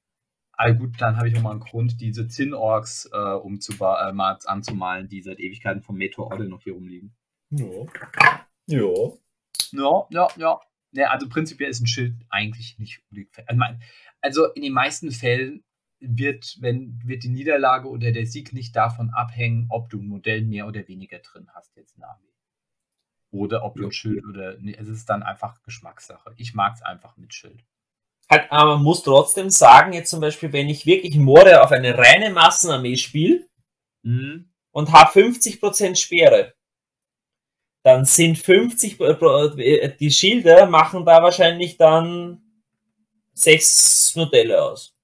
Aber gut, dann habe ich auch mal einen Grund, diese Zinn-Orks äh, äh, mal anzumalen, die seit Ewigkeiten vom Meteor Order noch hier rumliegen. Ja. Ja. Ja, ja, ja. Ja, also prinzipiell ist ein Schild eigentlich nicht Also in den meisten Fällen wird, wenn, wird die Niederlage oder der Sieg nicht davon abhängen, ob du ein Modell mehr oder weniger drin hast jetzt in der Armee. Oder ob du ein Schild oder. Nee, es ist dann einfach Geschmackssache. Ich mag es einfach mit Schild. Halt, aber man muss trotzdem sagen, jetzt zum Beispiel, wenn ich wirklich Morde auf eine reine Massenarmee spiele mhm. und habe 50% Speere, dann sind 50 äh, die Schilder machen da wahrscheinlich dann sechs Modelle aus.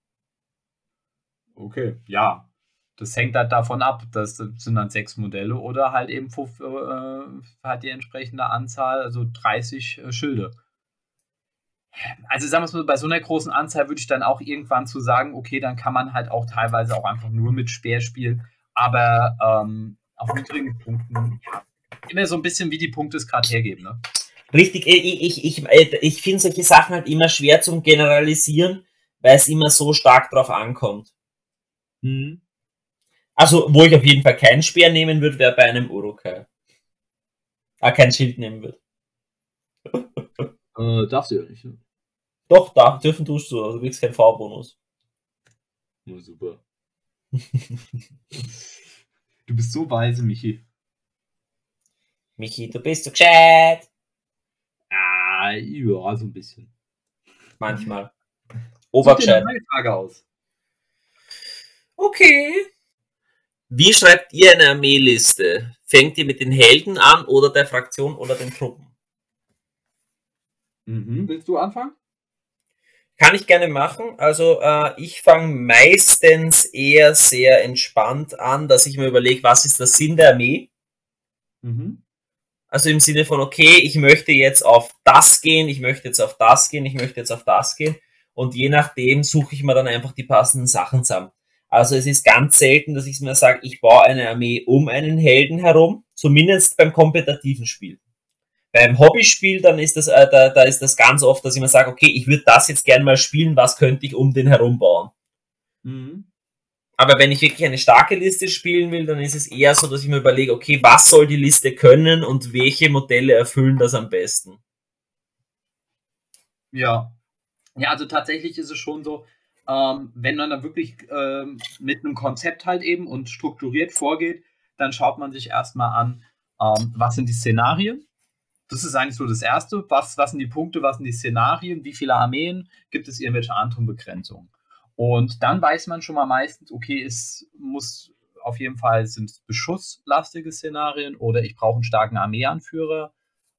Okay, ja. Das hängt halt davon ab, das sind dann sechs Modelle oder halt eben fünf, äh, hat die entsprechende Anzahl, also 30 äh, Schilde. Also sagen wir es mal, bei so einer großen Anzahl würde ich dann auch irgendwann zu sagen, okay, dann kann man halt auch teilweise auch einfach nur mit Speer spielen, aber ähm, auf niedrigen Punkten, ja, immer so ein bisschen wie die Punkte es gerade hergeben, ne? Richtig, ich, ich, ich, äh, ich finde solche Sachen halt immer schwer zum Generalisieren, weil es immer so stark drauf ankommt. Mhm. Also, wo ich auf jeden Fall keinen Speer nehmen würde, wäre bei einem Urukai. Ah, kein Schild nehmen würde. Äh, darfst du ja nicht, ne? Doch, da dürfen tust du, also du kriegst keinen V-Bonus. Oh, super. du bist so weise, Michi. Michi, du bist so gescheit. Ah, ja, so ein bisschen. Manchmal. Obergescheit. Frage aus. Okay. Wie schreibt ihr eine Armeeliste? Fängt ihr mit den Helden an oder der Fraktion oder den Truppen? Mhm. Willst du anfangen? Kann ich gerne machen. Also äh, ich fange meistens eher sehr entspannt an, dass ich mir überlege, was ist der Sinn der Armee? Mhm. Also im Sinne von, okay, ich möchte jetzt auf das gehen, ich möchte jetzt auf das gehen, ich möchte jetzt auf das gehen. Und je nachdem suche ich mir dann einfach die passenden Sachen zusammen. Also es ist ganz selten, dass ich mir sage, ich baue eine Armee um einen Helden herum, zumindest beim kompetitiven Spiel. Beim Hobbyspiel, dann ist das, äh, da, da ist das ganz oft, dass ich mir sage, okay, ich würde das jetzt gerne mal spielen, was könnte ich um den herum bauen? Mhm. Aber wenn ich wirklich eine starke Liste spielen will, dann ist es eher so, dass ich mir überlege, okay, was soll die Liste können und welche Modelle erfüllen das am besten? Ja. Ja, also tatsächlich ist es schon so, ähm, wenn man da wirklich ähm, mit einem Konzept halt eben und strukturiert vorgeht, dann schaut man sich erstmal an, ähm, was sind die Szenarien, das ist eigentlich so das Erste. Was, was sind die Punkte, was sind die Szenarien, wie viele Armeen, gibt es irgendwelche anderen Begrenzungen? Und dann weiß man schon mal meistens, okay, es muss auf jeden Fall sind beschusslastige Szenarien oder ich brauche einen starken Armeeanführer.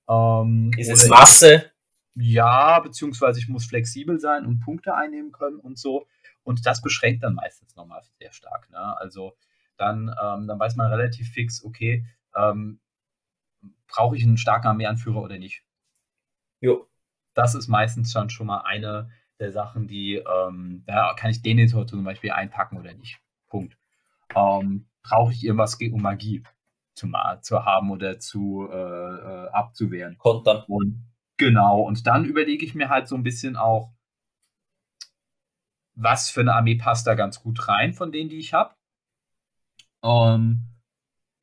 Ähm, ist es Masse? Ja, beziehungsweise ich muss flexibel sein und Punkte einnehmen können und so. Und das beschränkt dann meistens nochmal sehr stark. Ne? Also dann, ähm, dann weiß man relativ fix, okay, ähm, brauche ich einen starken Armeeanführer oder nicht? Jo. Das ist meistens schon, schon mal eine der Sachen, die, ähm, da kann ich den jetzt zum Beispiel einpacken oder nicht. Punkt. Ähm, brauche ich irgendwas um Magie zu, zu haben oder zu äh, äh, abzuwehren? Kontern. Und genau, und dann überlege ich mir halt so ein bisschen auch, was für eine Armee passt da ganz gut rein von denen, die ich habe. Ähm,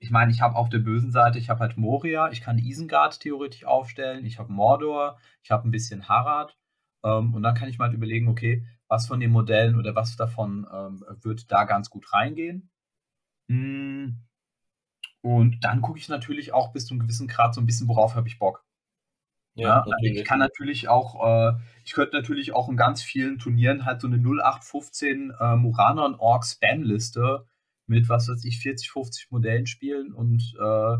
ich meine, ich habe auf der bösen Seite, ich habe halt Moria, ich kann Isengard theoretisch aufstellen, ich habe Mordor, ich habe ein bisschen Harad. Ähm, und dann kann ich mal halt überlegen, okay, was von den Modellen oder was davon ähm, wird da ganz gut reingehen. Hm. Und dann gucke ich natürlich auch bis zu einem gewissen Grad so ein bisschen, worauf habe ich Bock. Ja, ja ich kann natürlich auch, äh, ich könnte natürlich auch in ganz vielen Turnieren halt so eine 0815 äh, Muranon Orc Spam-Liste mit, was weiß ich, 40, 50 Modellen spielen und äh,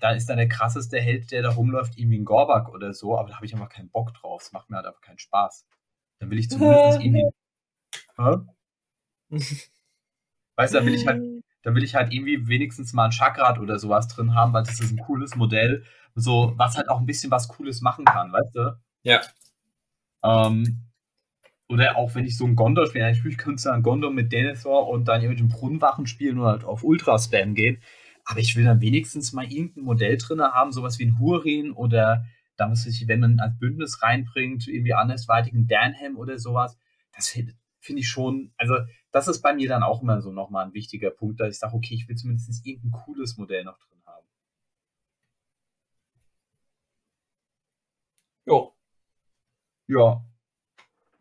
da ist dann der krasseste Held, der da rumläuft, irgendwie ein Gorbak oder so, aber da habe ich einfach keinen Bock drauf. Es macht mir halt einfach keinen Spaß. Dann will ich zumindest irgendwie. weißt du, da will ich halt, da will ich halt irgendwie wenigstens mal ein Chakrat oder sowas drin haben, weil das ist ein cooles Modell, so, was halt auch ein bisschen was Cooles machen kann, weißt du? Ja. Ähm, oder auch wenn ich so ein Gondor spiele, natürlich könnte du ein Gondor mit Denethor und dann irgendwelchen Brunnenwachen spielen oder halt auf Ultra-Spam gehen. Aber ich will dann wenigstens mal irgendein Modell drin haben, sowas wie ein Hurin oder da muss ich, wenn man als Bündnis reinbringt, irgendwie andersweitigen Danham oder sowas. Das finde find ich schon, also das ist bei mir dann auch immer so nochmal ein wichtiger Punkt, dass ich sage, okay, ich will zumindest irgendein cooles Modell noch drin haben. Jo. Ja,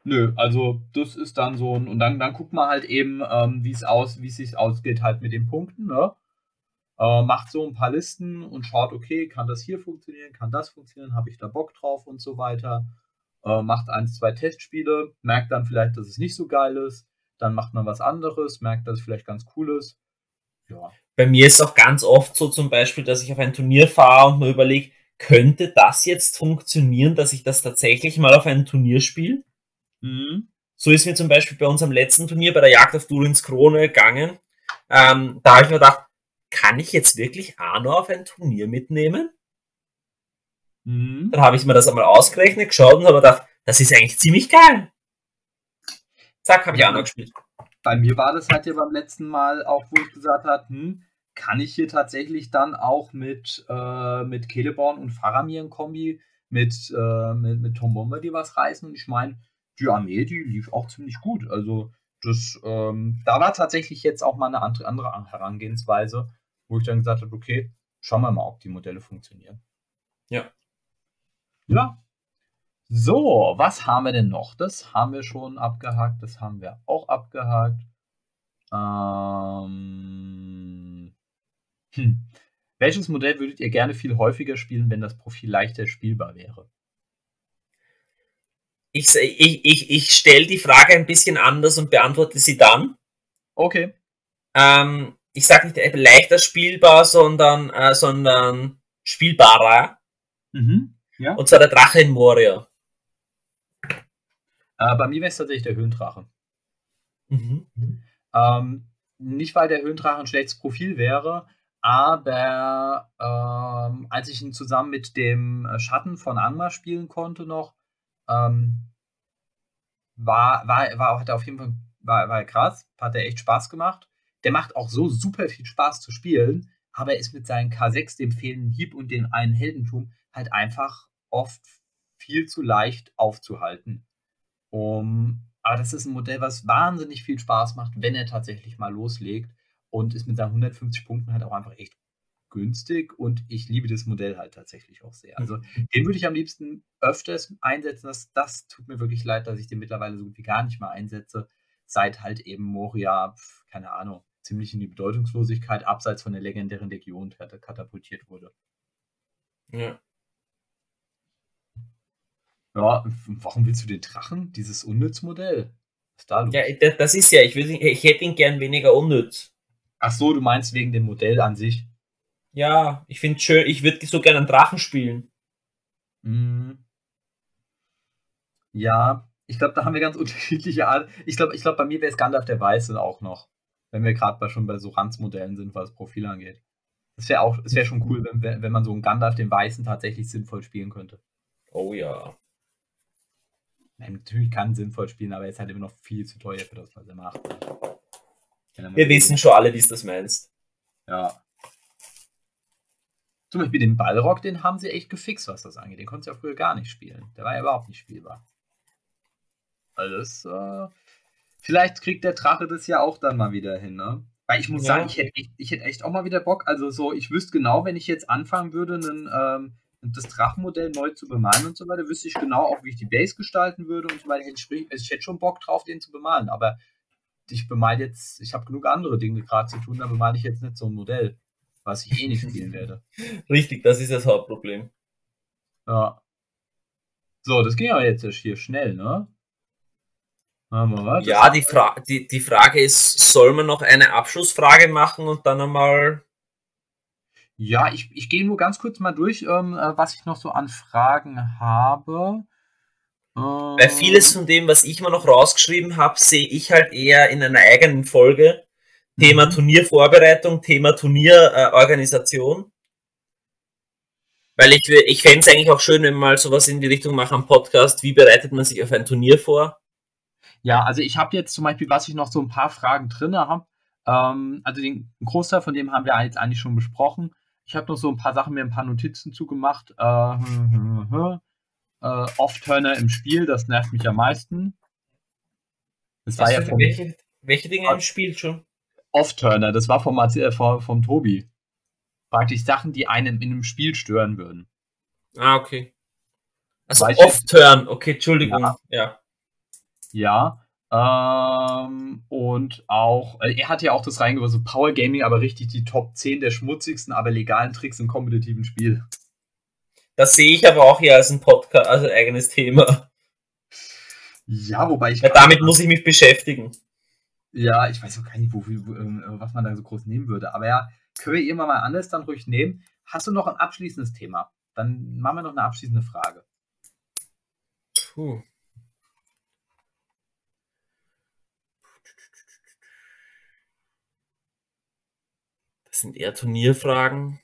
Nö, also das ist dann so ein, und dann, dann guckt man halt eben, ähm, wie es aus, wie es sich ausgeht halt mit den Punkten, ne? Äh, macht so ein paar Listen und schaut, okay, kann das hier funktionieren, kann das funktionieren, habe ich da Bock drauf und so weiter. Äh, macht eins, zwei Testspiele, merkt dann vielleicht, dass es nicht so geil ist, dann macht man was anderes, merkt, dass es vielleicht ganz cool ist. Ja. Bei mir ist auch ganz oft so zum Beispiel, dass ich auf ein Turnier fahre und mir überlege, könnte das jetzt funktionieren, dass ich das tatsächlich mal auf ein Turnier spiele? Mhm. So ist mir zum Beispiel bei unserem letzten Turnier bei der Jagd auf Durins Krone gegangen. ähm, da habe ich mir gedacht, kann ich jetzt wirklich Arno auf ein Turnier mitnehmen? Mhm. Dann habe ich mir das einmal ausgerechnet, geschaut und habe gedacht, das ist eigentlich ziemlich geil. Zack, habe ich Arno gespielt. Bei mir war das halt ja beim letzten Mal auch, wo ich gesagt habe, hm, kann ich hier tatsächlich dann auch mit, äh, mit Celeborn und Faramir ein Kombi mit, äh, mit, mit Tom Bombardier was reißen. Und ich meine, die Armee, die lief auch ziemlich gut. Also das, ähm, da war tatsächlich jetzt auch mal eine andere, andere Herangehensweise, wo ich dann gesagt habe, okay, schauen wir mal, ob die Modelle funktionieren. Ja. Ja. So, was haben wir denn noch? Das haben wir schon abgehakt, das haben wir auch abgehakt. Ähm, hm. Welches Modell würdet ihr gerne viel häufiger spielen, wenn das Profil leichter spielbar wäre? Ich, ich, ich, ich stelle die Frage ein bisschen anders und beantworte sie dann. Okay. Ähm, ich sage nicht leichter spielbar, sondern, äh, sondern spielbarer. Mhm. Ja. Und zwar der Drache in Moria. Äh, bei mir wäre es tatsächlich der Höhendrache. Mhm. Ähm, nicht, weil der Höhendrache ein schlechtes Profil wäre, aber ähm, als ich ihn zusammen mit dem Schatten von Angmar spielen konnte noch, ähm, war, war, war, hat er auf jeden Fall war, war krass, hat er echt Spaß gemacht. Der macht auch so super viel Spaß zu spielen, aber er ist mit seinen K6, dem fehlenden Hieb und den einen Heldentum halt einfach oft viel zu leicht aufzuhalten. Um, aber das ist ein Modell, was wahnsinnig viel Spaß macht, wenn er tatsächlich mal loslegt und ist mit seinen 150 Punkten halt auch einfach echt günstig und ich liebe das Modell halt tatsächlich auch sehr. Also mhm. den würde ich am liebsten öfters einsetzen. Das, das tut mir wirklich leid, dass ich den mittlerweile so gut wie gar nicht mehr einsetze, seit halt eben Moria, keine Ahnung, ziemlich in die Bedeutungslosigkeit abseits von der legendären Legion katapultiert wurde. Ja. Ja, warum willst du den Drachen? Dieses Unnütz-Modell? Was ist da los? Ja, das ist ja, ich, will, ich hätte ihn gern weniger unnütz. Ach so, du meinst wegen dem Modell an sich? Ja, ich finde schön, ich würde so gerne einen Drachen spielen. Mhm. Ja, ich glaube, da haben wir ganz unterschiedliche Art. Ich glaube, ich glaub, bei mir wäre es Gandalf der Weiße auch noch. Wenn wir gerade schon bei so Ranzmodellen sind, was Profil angeht. Es wäre auch, es wäre schon cool, wenn, wenn man so einen Gandalf den Weißen tatsächlich sinnvoll spielen könnte. Oh ja. Nein, natürlich kann sinnvoll spielen, aber er ist halt immer noch viel zu teuer für das, was er macht. Wir wissen schon alle, wie du das meinst. Ja. Zum Beispiel den Ballrock, den haben sie echt gefixt, was das angeht. Den konnte sie ja früher gar nicht spielen. Der war ja überhaupt nicht spielbar. Alles. Äh, vielleicht kriegt der Drache das ja auch dann mal wieder hin, ne? Weil ich muss ja. sagen, ich hätte, echt, ich hätte echt auch mal wieder Bock. Also so, ich wüsste genau, wenn ich jetzt anfangen würde, einen, ähm, das Drachenmodell neu zu bemalen und so weiter, wüsste ich genau auch, wie ich die Base gestalten würde und so weiter. Ich, ich hätte schon Bock drauf, den zu bemalen. Aber ich bemale jetzt, ich habe genug andere Dinge gerade zu tun, da bemale ich jetzt nicht so ein Modell was ich eh nicht spielen werde. Richtig, das ist das Hauptproblem. Ja. So, das ging aber jetzt hier schnell, ne? Ja, die, Fra die, die Frage ist, soll man noch eine Abschlussfrage machen und dann einmal. Ja, ich, ich gehe nur ganz kurz mal durch, ähm, äh, was ich noch so an Fragen habe. Ähm, Weil vieles von dem, was ich mal noch rausgeschrieben habe, sehe ich halt eher in einer eigenen Folge. Thema mhm. Turniervorbereitung, Thema Turnierorganisation. Äh, Weil ich, ich fände es eigentlich auch schön, wenn wir mal sowas in die Richtung machen am Podcast. Wie bereitet man sich auf ein Turnier vor? Ja, also ich habe jetzt zum Beispiel, was ich noch so ein paar Fragen drin habe, ähm, also den Großteil von dem haben wir jetzt eigentlich schon besprochen. Ich habe noch so ein paar Sachen, mir ein paar Notizen zugemacht. Äh, hm, hm, hm, äh, Off-Turner im Spiel, das nervt mich am meisten. Das war ja vom, welche, welche Dinge im Spiel schon? Off-Turner, das war vom, äh, vom, vom Tobi. Praktisch Sachen, die einen in einem Spiel stören würden. Ah, okay. Also Off-Turn, okay, Entschuldigung. Ja. Ja. ja ähm, und auch, äh, er hat ja auch das reingebracht, so Power Gaming, aber richtig die Top 10 der schmutzigsten, aber legalen Tricks im kompetitiven Spiel. Das sehe ich aber auch hier als ein Podcast, als ein eigenes Thema. Ja, wobei ich. Ja, damit muss ich mich beschäftigen. Ja, ich weiß auch gar nicht, wofür, wo, ähm, was man da so groß nehmen würde. Aber ja, können wir irgendwann mal anders dann ruhig nehmen. Hast du noch ein abschließendes Thema? Dann machen wir noch eine abschließende Frage. Puh. Das sind eher Turnierfragen.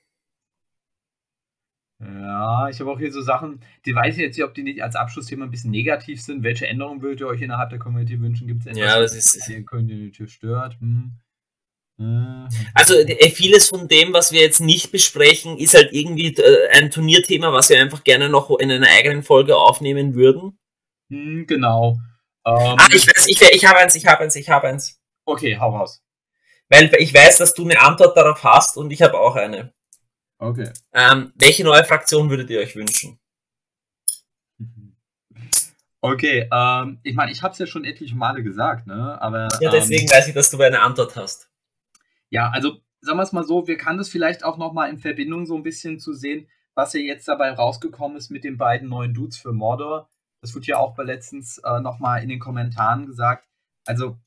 Ja, ich habe auch hier so Sachen, die weiß ich jetzt nicht, ob die nicht als Abschlussthema ein bisschen negativ sind. Welche Änderungen würdet ihr euch innerhalb der Community wünschen? Gibt es etwas, ja, das ist, die Community stört? Hm. Also äh, vieles von dem, was wir jetzt nicht besprechen, ist halt irgendwie äh, ein Turnierthema, was wir einfach gerne noch in einer eigenen Folge aufnehmen würden. Hm, genau. Ähm, ah, ich weiß, ich, ich habe eins, ich habe eins, ich habe eins. Okay, hau raus. Weil ich weiß, dass du eine Antwort darauf hast und ich habe auch eine. Okay. Ähm, welche neue Fraktion würdet ihr euch wünschen? Okay, ähm, ich meine, ich habe es ja schon etliche Male gesagt, ne? Aber ja, deswegen ähm, weiß ich, dass du eine Antwort hast. Ja, also sagen wir es mal so, wir kann das vielleicht auch noch mal in Verbindung so ein bisschen zu sehen, was ja jetzt dabei rausgekommen ist mit den beiden neuen Dudes für Mordor. Das wurde ja auch bei letztens äh, noch mal in den Kommentaren gesagt. Also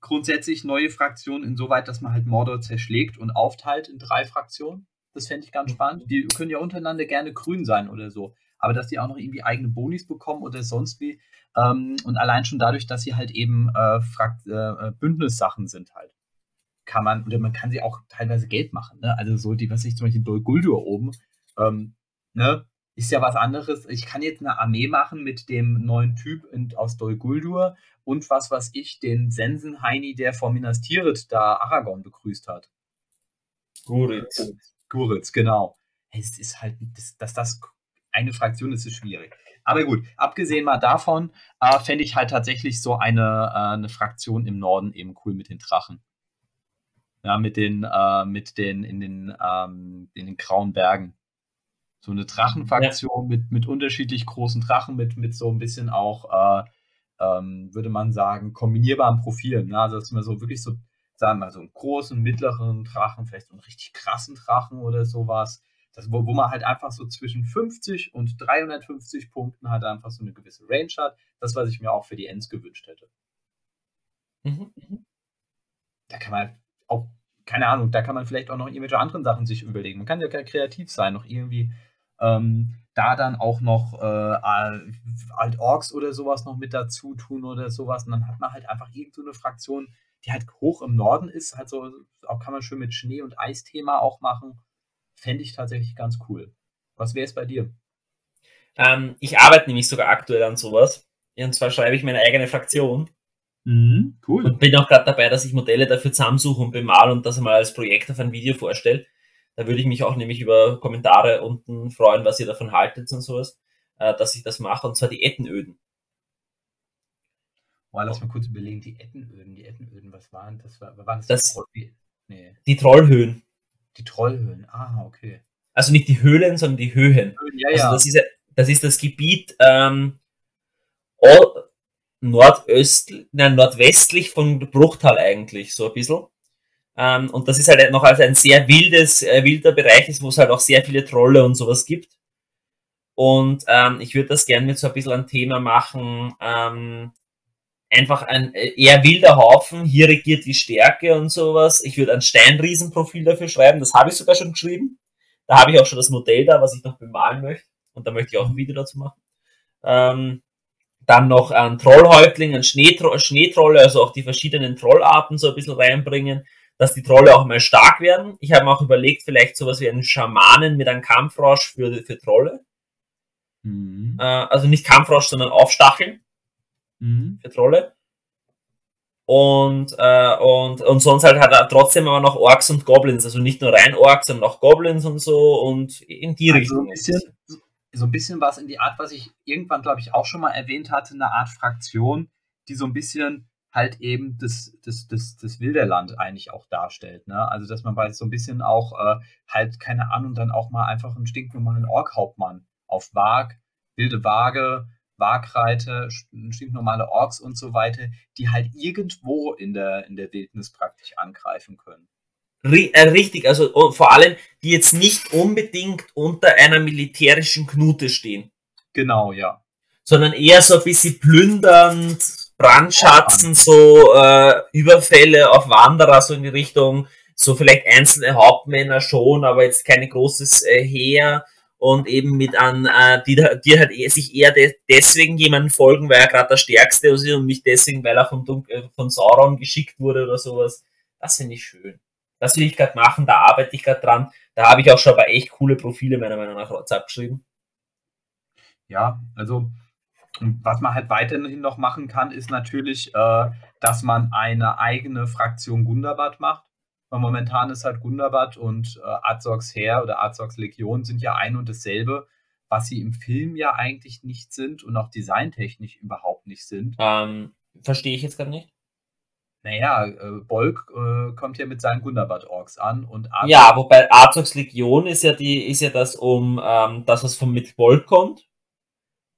grundsätzlich neue Fraktionen insoweit, dass man halt Mordor zerschlägt und aufteilt in drei Fraktionen. Das fände ich ganz spannend. Die können ja untereinander gerne grün sein oder so. Aber dass die auch noch irgendwie eigene Bonis bekommen oder sonst wie. Ähm, und allein schon dadurch, dass sie halt eben äh, äh, Bündnissachen sind halt. Kann man, oder man kann sie auch teilweise Geld machen. Ne? Also so die, was ich zum Beispiel Dol Guldur oben, ähm, ne? ist ja was anderes. Ich kann jetzt eine Armee machen mit dem neuen Typ aus Dol Guldur und was was ich, den Sensenheini, der vor Minas Tirith da Aragorn begrüßt hat. Guritz. Guritz, genau. Es ist halt, dass, dass das eine Fraktion ist, ist schwierig. Aber gut, abgesehen mal davon, äh, fände ich halt tatsächlich so eine, äh, eine Fraktion im Norden eben cool mit den Drachen. Ja, mit den, äh, mit den, in den, ähm, in den grauen Bergen. So eine Drachenfraktion ja. mit, mit unterschiedlich großen Drachen, mit, mit so ein bisschen auch, äh, ähm, würde man sagen, kombinierbaren Profilen. Ne? Also, dass man so wirklich so sagen wir mal, so einen großen, mittleren Drachen, vielleicht so einen richtig krassen Drachen oder sowas. Das, wo, wo man halt einfach so zwischen 50 und 350 Punkten halt einfach so eine gewisse Range hat. Das, was ich mir auch für die Ends gewünscht hätte. Mhm, mhm. Da kann man auch, keine Ahnung, da kann man vielleicht auch noch irgendwelche anderen Sachen sich überlegen. Man kann ja kreativ sein, noch irgendwie ähm, da dann auch noch äh, Alt-Orks oder sowas noch mit dazu tun oder sowas. Und dann hat man halt einfach irgendeine so Fraktion, die halt hoch im Norden ist. Halt so, auch kann man schön mit Schnee- und Eisthema auch machen. Fände ich tatsächlich ganz cool. Was wäre es bei dir? Ähm, ich arbeite nämlich sogar aktuell an sowas. Und zwar schreibe ich meine eigene Fraktion. Mhm, cool. Und bin auch gerade dabei, dass ich Modelle dafür zusammensuche und bemale und das einmal als Projekt auf ein Video vorstelle. Da würde ich mich auch nämlich über Kommentare unten freuen, was ihr davon haltet und sowas, äh, dass ich das mache. Und zwar die Ettenöden. Boah, lass mal kurz überlegen, die Ettenöden, die Ettenöden, was waren das? War, waren das, das die, nee. die Trollhöhen. Die Trollhöhen, ah, okay. Also nicht die Höhlen, sondern die Höhen. Ja, also ja. Das ist, das ist das Gebiet ähm, nordöstlich, nein, nordwestlich von Bruchtal eigentlich, so ein bisschen. Ähm, und das ist halt noch als ein sehr wildes, äh, wilder Bereich ist, wo es halt auch sehr viele Trolle und sowas gibt. Und ähm, ich würde das gerne mit so ein bisschen ein Thema machen, ähm, einfach ein äh, eher wilder Haufen, hier regiert die Stärke und sowas. Ich würde ein Steinriesenprofil dafür schreiben, das habe ich sogar schon geschrieben. Da habe ich auch schon das Modell da, was ich noch bemalen möchte. Und da möchte ich auch ein Video dazu machen. Ähm, dann noch ein Trollhäuptling, ein Schneetro Schneetrolle, also auch die verschiedenen Trollarten so ein bisschen reinbringen, dass die Trolle auch mal stark werden. Ich habe mir auch überlegt, vielleicht sowas wie einen Schamanen mit einem Kampfrausch für, für Trolle. Mhm. Äh, also nicht Kampfrausch, sondern Aufstacheln mhm. für Trolle. Und, äh, und, und sonst halt hat er trotzdem aber noch Orks und Goblins, also nicht nur rein Orks, sondern auch Goblins und so und in die also Richtung. Ein bisschen, so ein bisschen was in die Art, was ich irgendwann, glaube ich, auch schon mal erwähnt hatte, eine Art Fraktion, die so ein bisschen halt eben das, das, das, das Wilderland eigentlich auch darstellt. Ne? Also, dass man bei so ein bisschen auch äh, halt, keine Ahnung, dann auch mal einfach einen stinknormalen Ork-Hauptmann auf Wag, wilde Waage, Wagreiter, stinknormale Orks und so weiter, die halt irgendwo in der, in der Wildnis praktisch angreifen können. Äh, richtig, also oh, vor allem, die jetzt nicht unbedingt unter einer militärischen Knute stehen. Genau, ja. Sondern eher so ein bisschen plündernd, Brandschatzen, so äh, Überfälle auf Wanderer, so in die Richtung, so vielleicht einzelne Hauptmänner schon, aber jetzt kein großes äh, Heer und eben mit an, äh, die, die halt eh, sich eher de deswegen jemanden folgen, weil er gerade der Stärkste ist und nicht deswegen, weil er von, Dun äh, von Sauron geschickt wurde oder sowas. Das finde ich schön. Das will ich gerade machen, da arbeite ich gerade dran. Da habe ich auch schon aber echt coole Profile meiner Meinung nach WhatsApp geschrieben. Ja, also was man halt weiterhin noch machen kann, ist natürlich, äh, dass man eine eigene Fraktion Gundabad macht. Weil momentan ist halt Gundabad und äh, Azorgs Heer oder Azorgs Legion sind ja ein und dasselbe, was sie im Film ja eigentlich nicht sind und auch designtechnisch überhaupt nicht sind. Ähm, verstehe ich jetzt gerade nicht. Naja, äh, Bolk äh, kommt ja mit seinen Gundabad-Orks an und Azog Ja, wobei Azorgs Legion ist ja die, ist ja das um ähm, das, was von mit Bolk kommt.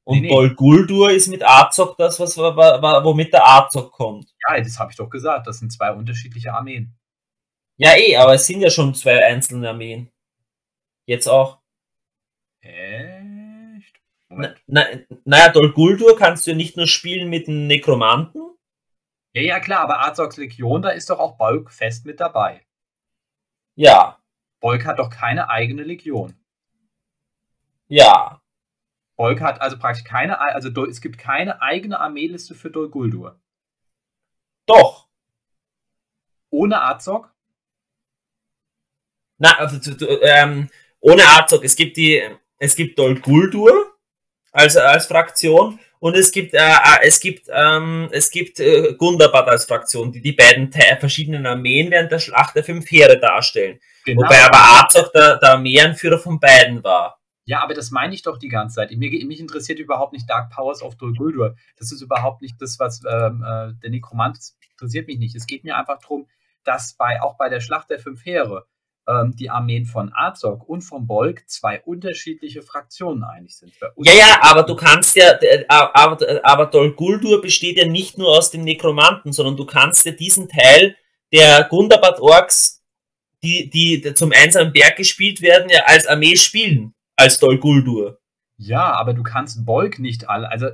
Und nee, nee. Bol Guldur ist mit Azog das, was, womit der Azog kommt. Ja, das habe ich doch gesagt. Das sind zwei unterschiedliche Armeen. Ja, eh, aber es sind ja schon zwei einzelne Armeen. Jetzt auch. Echt? Moment. Na, na, naja, Dol Guldur kannst du ja nicht nur spielen mit einem Nekromanten. Ja, ja, klar, aber Azogs Legion, da ist doch auch Bolk fest mit dabei. Ja. Bolk hat doch keine eigene Legion. Ja. Bolk hat also praktisch keine, also es gibt keine eigene Armeeliste für Dol Guldur. Doch. Ohne Azog? Na, also, ähm, ohne Azog. Es gibt die, es gibt Dol Guldur als, als Fraktion und es gibt, äh, äh, es gibt, ähm, es gibt äh, Gundabad als Fraktion, die die beiden verschiedenen Armeen während der Schlacht der fünf Heere darstellen. Genau. Wobei aber Azog der, der Armeeanführer von beiden war. Ja, aber das meine ich doch die ganze Zeit. Mir, mich interessiert überhaupt nicht Dark Powers of Dol Guldur. Das ist überhaupt nicht das, was ähm, äh, der Nekromant interessiert mich nicht. Es geht mir einfach darum, dass bei auch bei der Schlacht der fünf Heere ähm, die Armeen von Azog und von Bolk zwei unterschiedliche Fraktionen einig sind. Ja, ja, aber du kannst ja, aber, aber Dol Guldur besteht ja nicht nur aus dem Nekromanten, sondern du kannst ja diesen Teil der Gundabad Orks, die, die zum einsamen Berg gespielt werden, ja als Armee spielen als Dol Guldur. Ja, aber du kannst Bolk nicht alle. Also,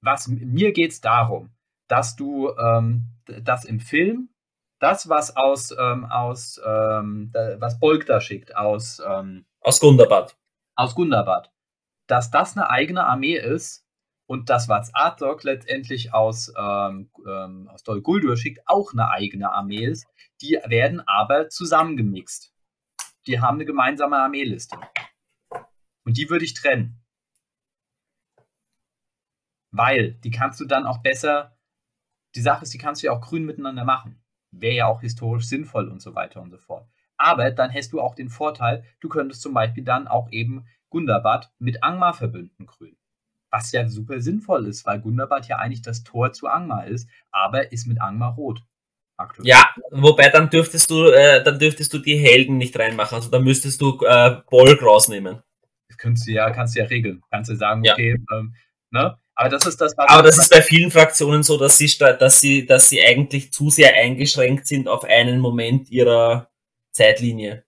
was mir geht es darum, dass du ähm, das im Film, das, was aus, ähm, aus ähm, was Bolk da schickt, aus, ähm, aus Gundabad. Aus Gundabad, dass das eine eigene Armee ist und das, was Artok letztendlich aus, ähm, ähm, aus Dol Guldur schickt, auch eine eigene Armee ist. Die werden aber zusammengemixt. Die haben eine gemeinsame Armeeliste. Und die würde ich trennen. Weil die kannst du dann auch besser. Die Sache ist, die kannst du ja auch grün miteinander machen. Wäre ja auch historisch sinnvoll und so weiter und so fort. Aber dann hast du auch den Vorteil, du könntest zum Beispiel dann auch eben Gundabad mit Angmar verbünden grün. Was ja super sinnvoll ist, weil Gundabad ja eigentlich das Tor zu Angmar ist, aber ist mit Angmar rot. Aktuell. Ja, wobei dann dürftest du, äh, dann dürftest du die Helden nicht reinmachen. Also dann müsstest du äh, Bolg rausnehmen. Das kannst du ja, kannst du ja regeln. Kannst du sagen, okay, ja. ähm, ne? Aber das ist das, was Aber das ist bei vielen Fraktionen so, dass sie, dass sie, dass sie eigentlich zu sehr eingeschränkt sind auf einen Moment ihrer Zeitlinie.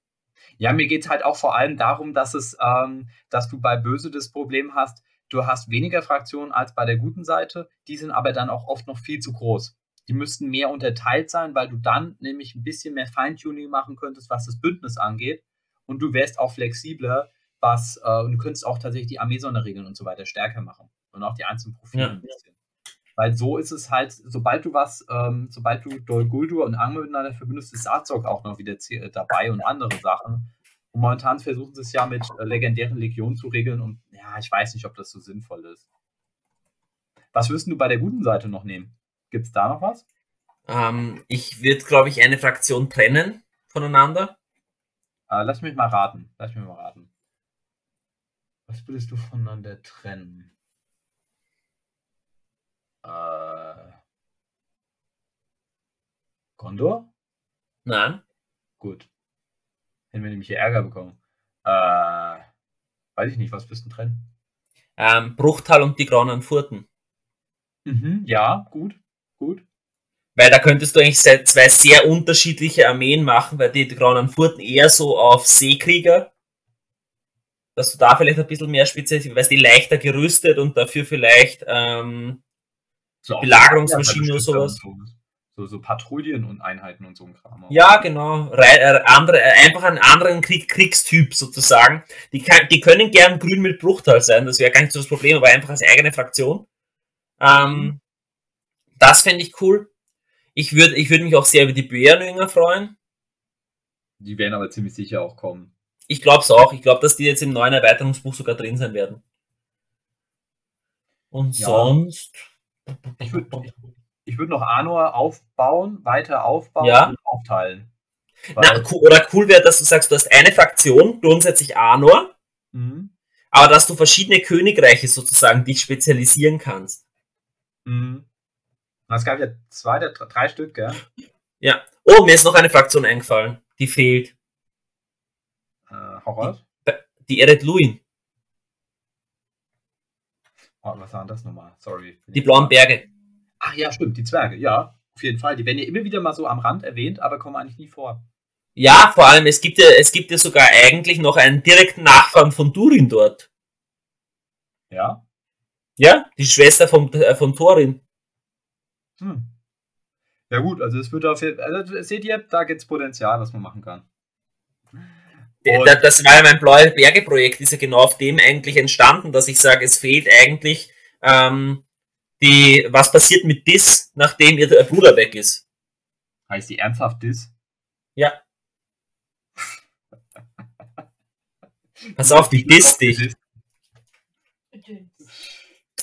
Ja, mir geht es halt auch vor allem darum, dass es, ähm, dass du bei Böse das Problem hast, du hast weniger Fraktionen als bei der guten Seite, die sind aber dann auch oft noch viel zu groß. Die müssten mehr unterteilt sein, weil du dann nämlich ein bisschen mehr Feintuning machen könntest, was das Bündnis angeht. Und du wärst auch flexibler, was, äh, und du könntest auch tatsächlich die Armee-Sonderregeln und so weiter stärker machen. Und auch die einzelnen Profile ja. ein bisschen. Weil so ist es halt, sobald du was, ähm, sobald du Dol Guldur und Angel miteinander verbindest, ist Azog auch noch wieder äh, dabei und andere Sachen. Und momentan versuchen sie es ja mit äh, legendären Legionen zu regeln und ja, ich weiß nicht, ob das so sinnvoll ist. Was wirst du bei der guten Seite noch nehmen? Gibt es da noch was? Ähm, ich würde, glaube ich, eine Fraktion trennen voneinander. Äh, lass mich mal raten. Lass mich mal raten. Was würdest du voneinander trennen? Gondor? Nein. Gut. Hätten wir nämlich hier Ärger bekommen. Äh, weiß ich nicht, was bist du trennen? Ähm, Bruchtal und die Grauen Furten. Mhm, ja, gut, gut. Weil da könntest du eigentlich zwei sehr unterschiedliche Armeen machen, weil die, Grauen Furten eher so auf Seekrieger dass du da vielleicht ein bisschen mehr speziell, weil die leichter gerüstet und dafür vielleicht ähm, so Belagerungsmaschinen oder sowas. So, so Patrouillen und Einheiten und so ein Kram. Ja, genau. Re äh, andere, äh, einfach einen anderen Krieg Kriegstyp sozusagen. Die, kann, die können gern grün mit Bruchteil sein, das wäre gar nicht so das Problem, aber einfach als eigene Fraktion. Ähm, mhm. das fände ich cool. Ich würde ich würd mich auch sehr über die Bärenjünger freuen. Die werden aber ziemlich sicher auch kommen. Ich glaube es auch. Ich glaube, dass die jetzt im neuen Erweiterungsbuch sogar drin sein werden. Und ja. sonst. Ich würde ich würd noch Anor aufbauen, weiter aufbauen ja. und aufteilen. Na, oder cool wäre, dass du sagst, du hast eine Fraktion, grundsätzlich Anor, mhm. aber dass du verschiedene Königreiche sozusagen dich spezialisieren kannst. Mhm. Es gab ja zwei, drei Stück, gell? Ja. Oh, mir ist noch eine Fraktion eingefallen. Die fehlt. Äh, Horror? Die, die Eret Luin. Oh, was waren das nochmal? Sorry. Die blauen Berge. Ach ja, stimmt, die Zwerge, ja. Auf jeden Fall. Die werden ja immer wieder mal so am Rand erwähnt, aber kommen eigentlich nie vor. Ja, vor allem, es gibt ja, es gibt ja sogar eigentlich noch einen direkten Nachfahren von Durin dort. Ja? Ja, die Schwester vom, äh, von Thorin. Hm. Ja gut, also es wird auf jeden Fall, also seht ihr, da gibt es Potenzial, was man machen kann. Und das war ja mein Blaue Berge-Projekt, ist ja genau auf dem eigentlich entstanden, dass ich sage, es fehlt eigentlich ähm, die, was passiert mit Dis, nachdem ihr Bruder weg ist. Heißt die ernsthaft Dis? Ja. Pass auf, die Dis dich.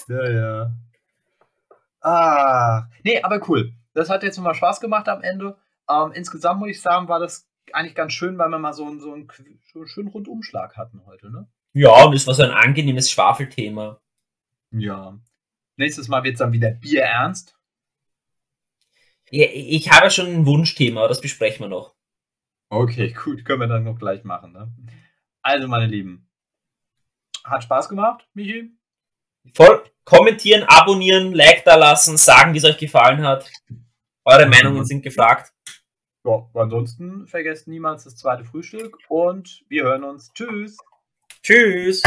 Ja, ja. Ah, nee, aber cool. Das hat jetzt nochmal Spaß gemacht am Ende. Ähm, insgesamt muss ich sagen, war das eigentlich ganz schön, weil wir mal so, so, einen, so einen schönen Rundumschlag hatten heute, ne? Ja, und es war so ein angenehmes Schwafelthema. Ja. Nächstes Mal wird es dann wieder Bier ernst. Ja, ich habe schon ein Wunschthema, aber das besprechen wir noch. Okay, gut, können wir dann noch gleich machen. Ne? Also, meine Lieben, hat Spaß gemacht, Michi? Voll. Kommentieren, abonnieren, Like da lassen, sagen, wie es euch gefallen hat. Eure Meinungen sind gefragt. Ja, ansonsten vergesst niemals das zweite Frühstück und wir hören uns. Tschüss. Tschüss.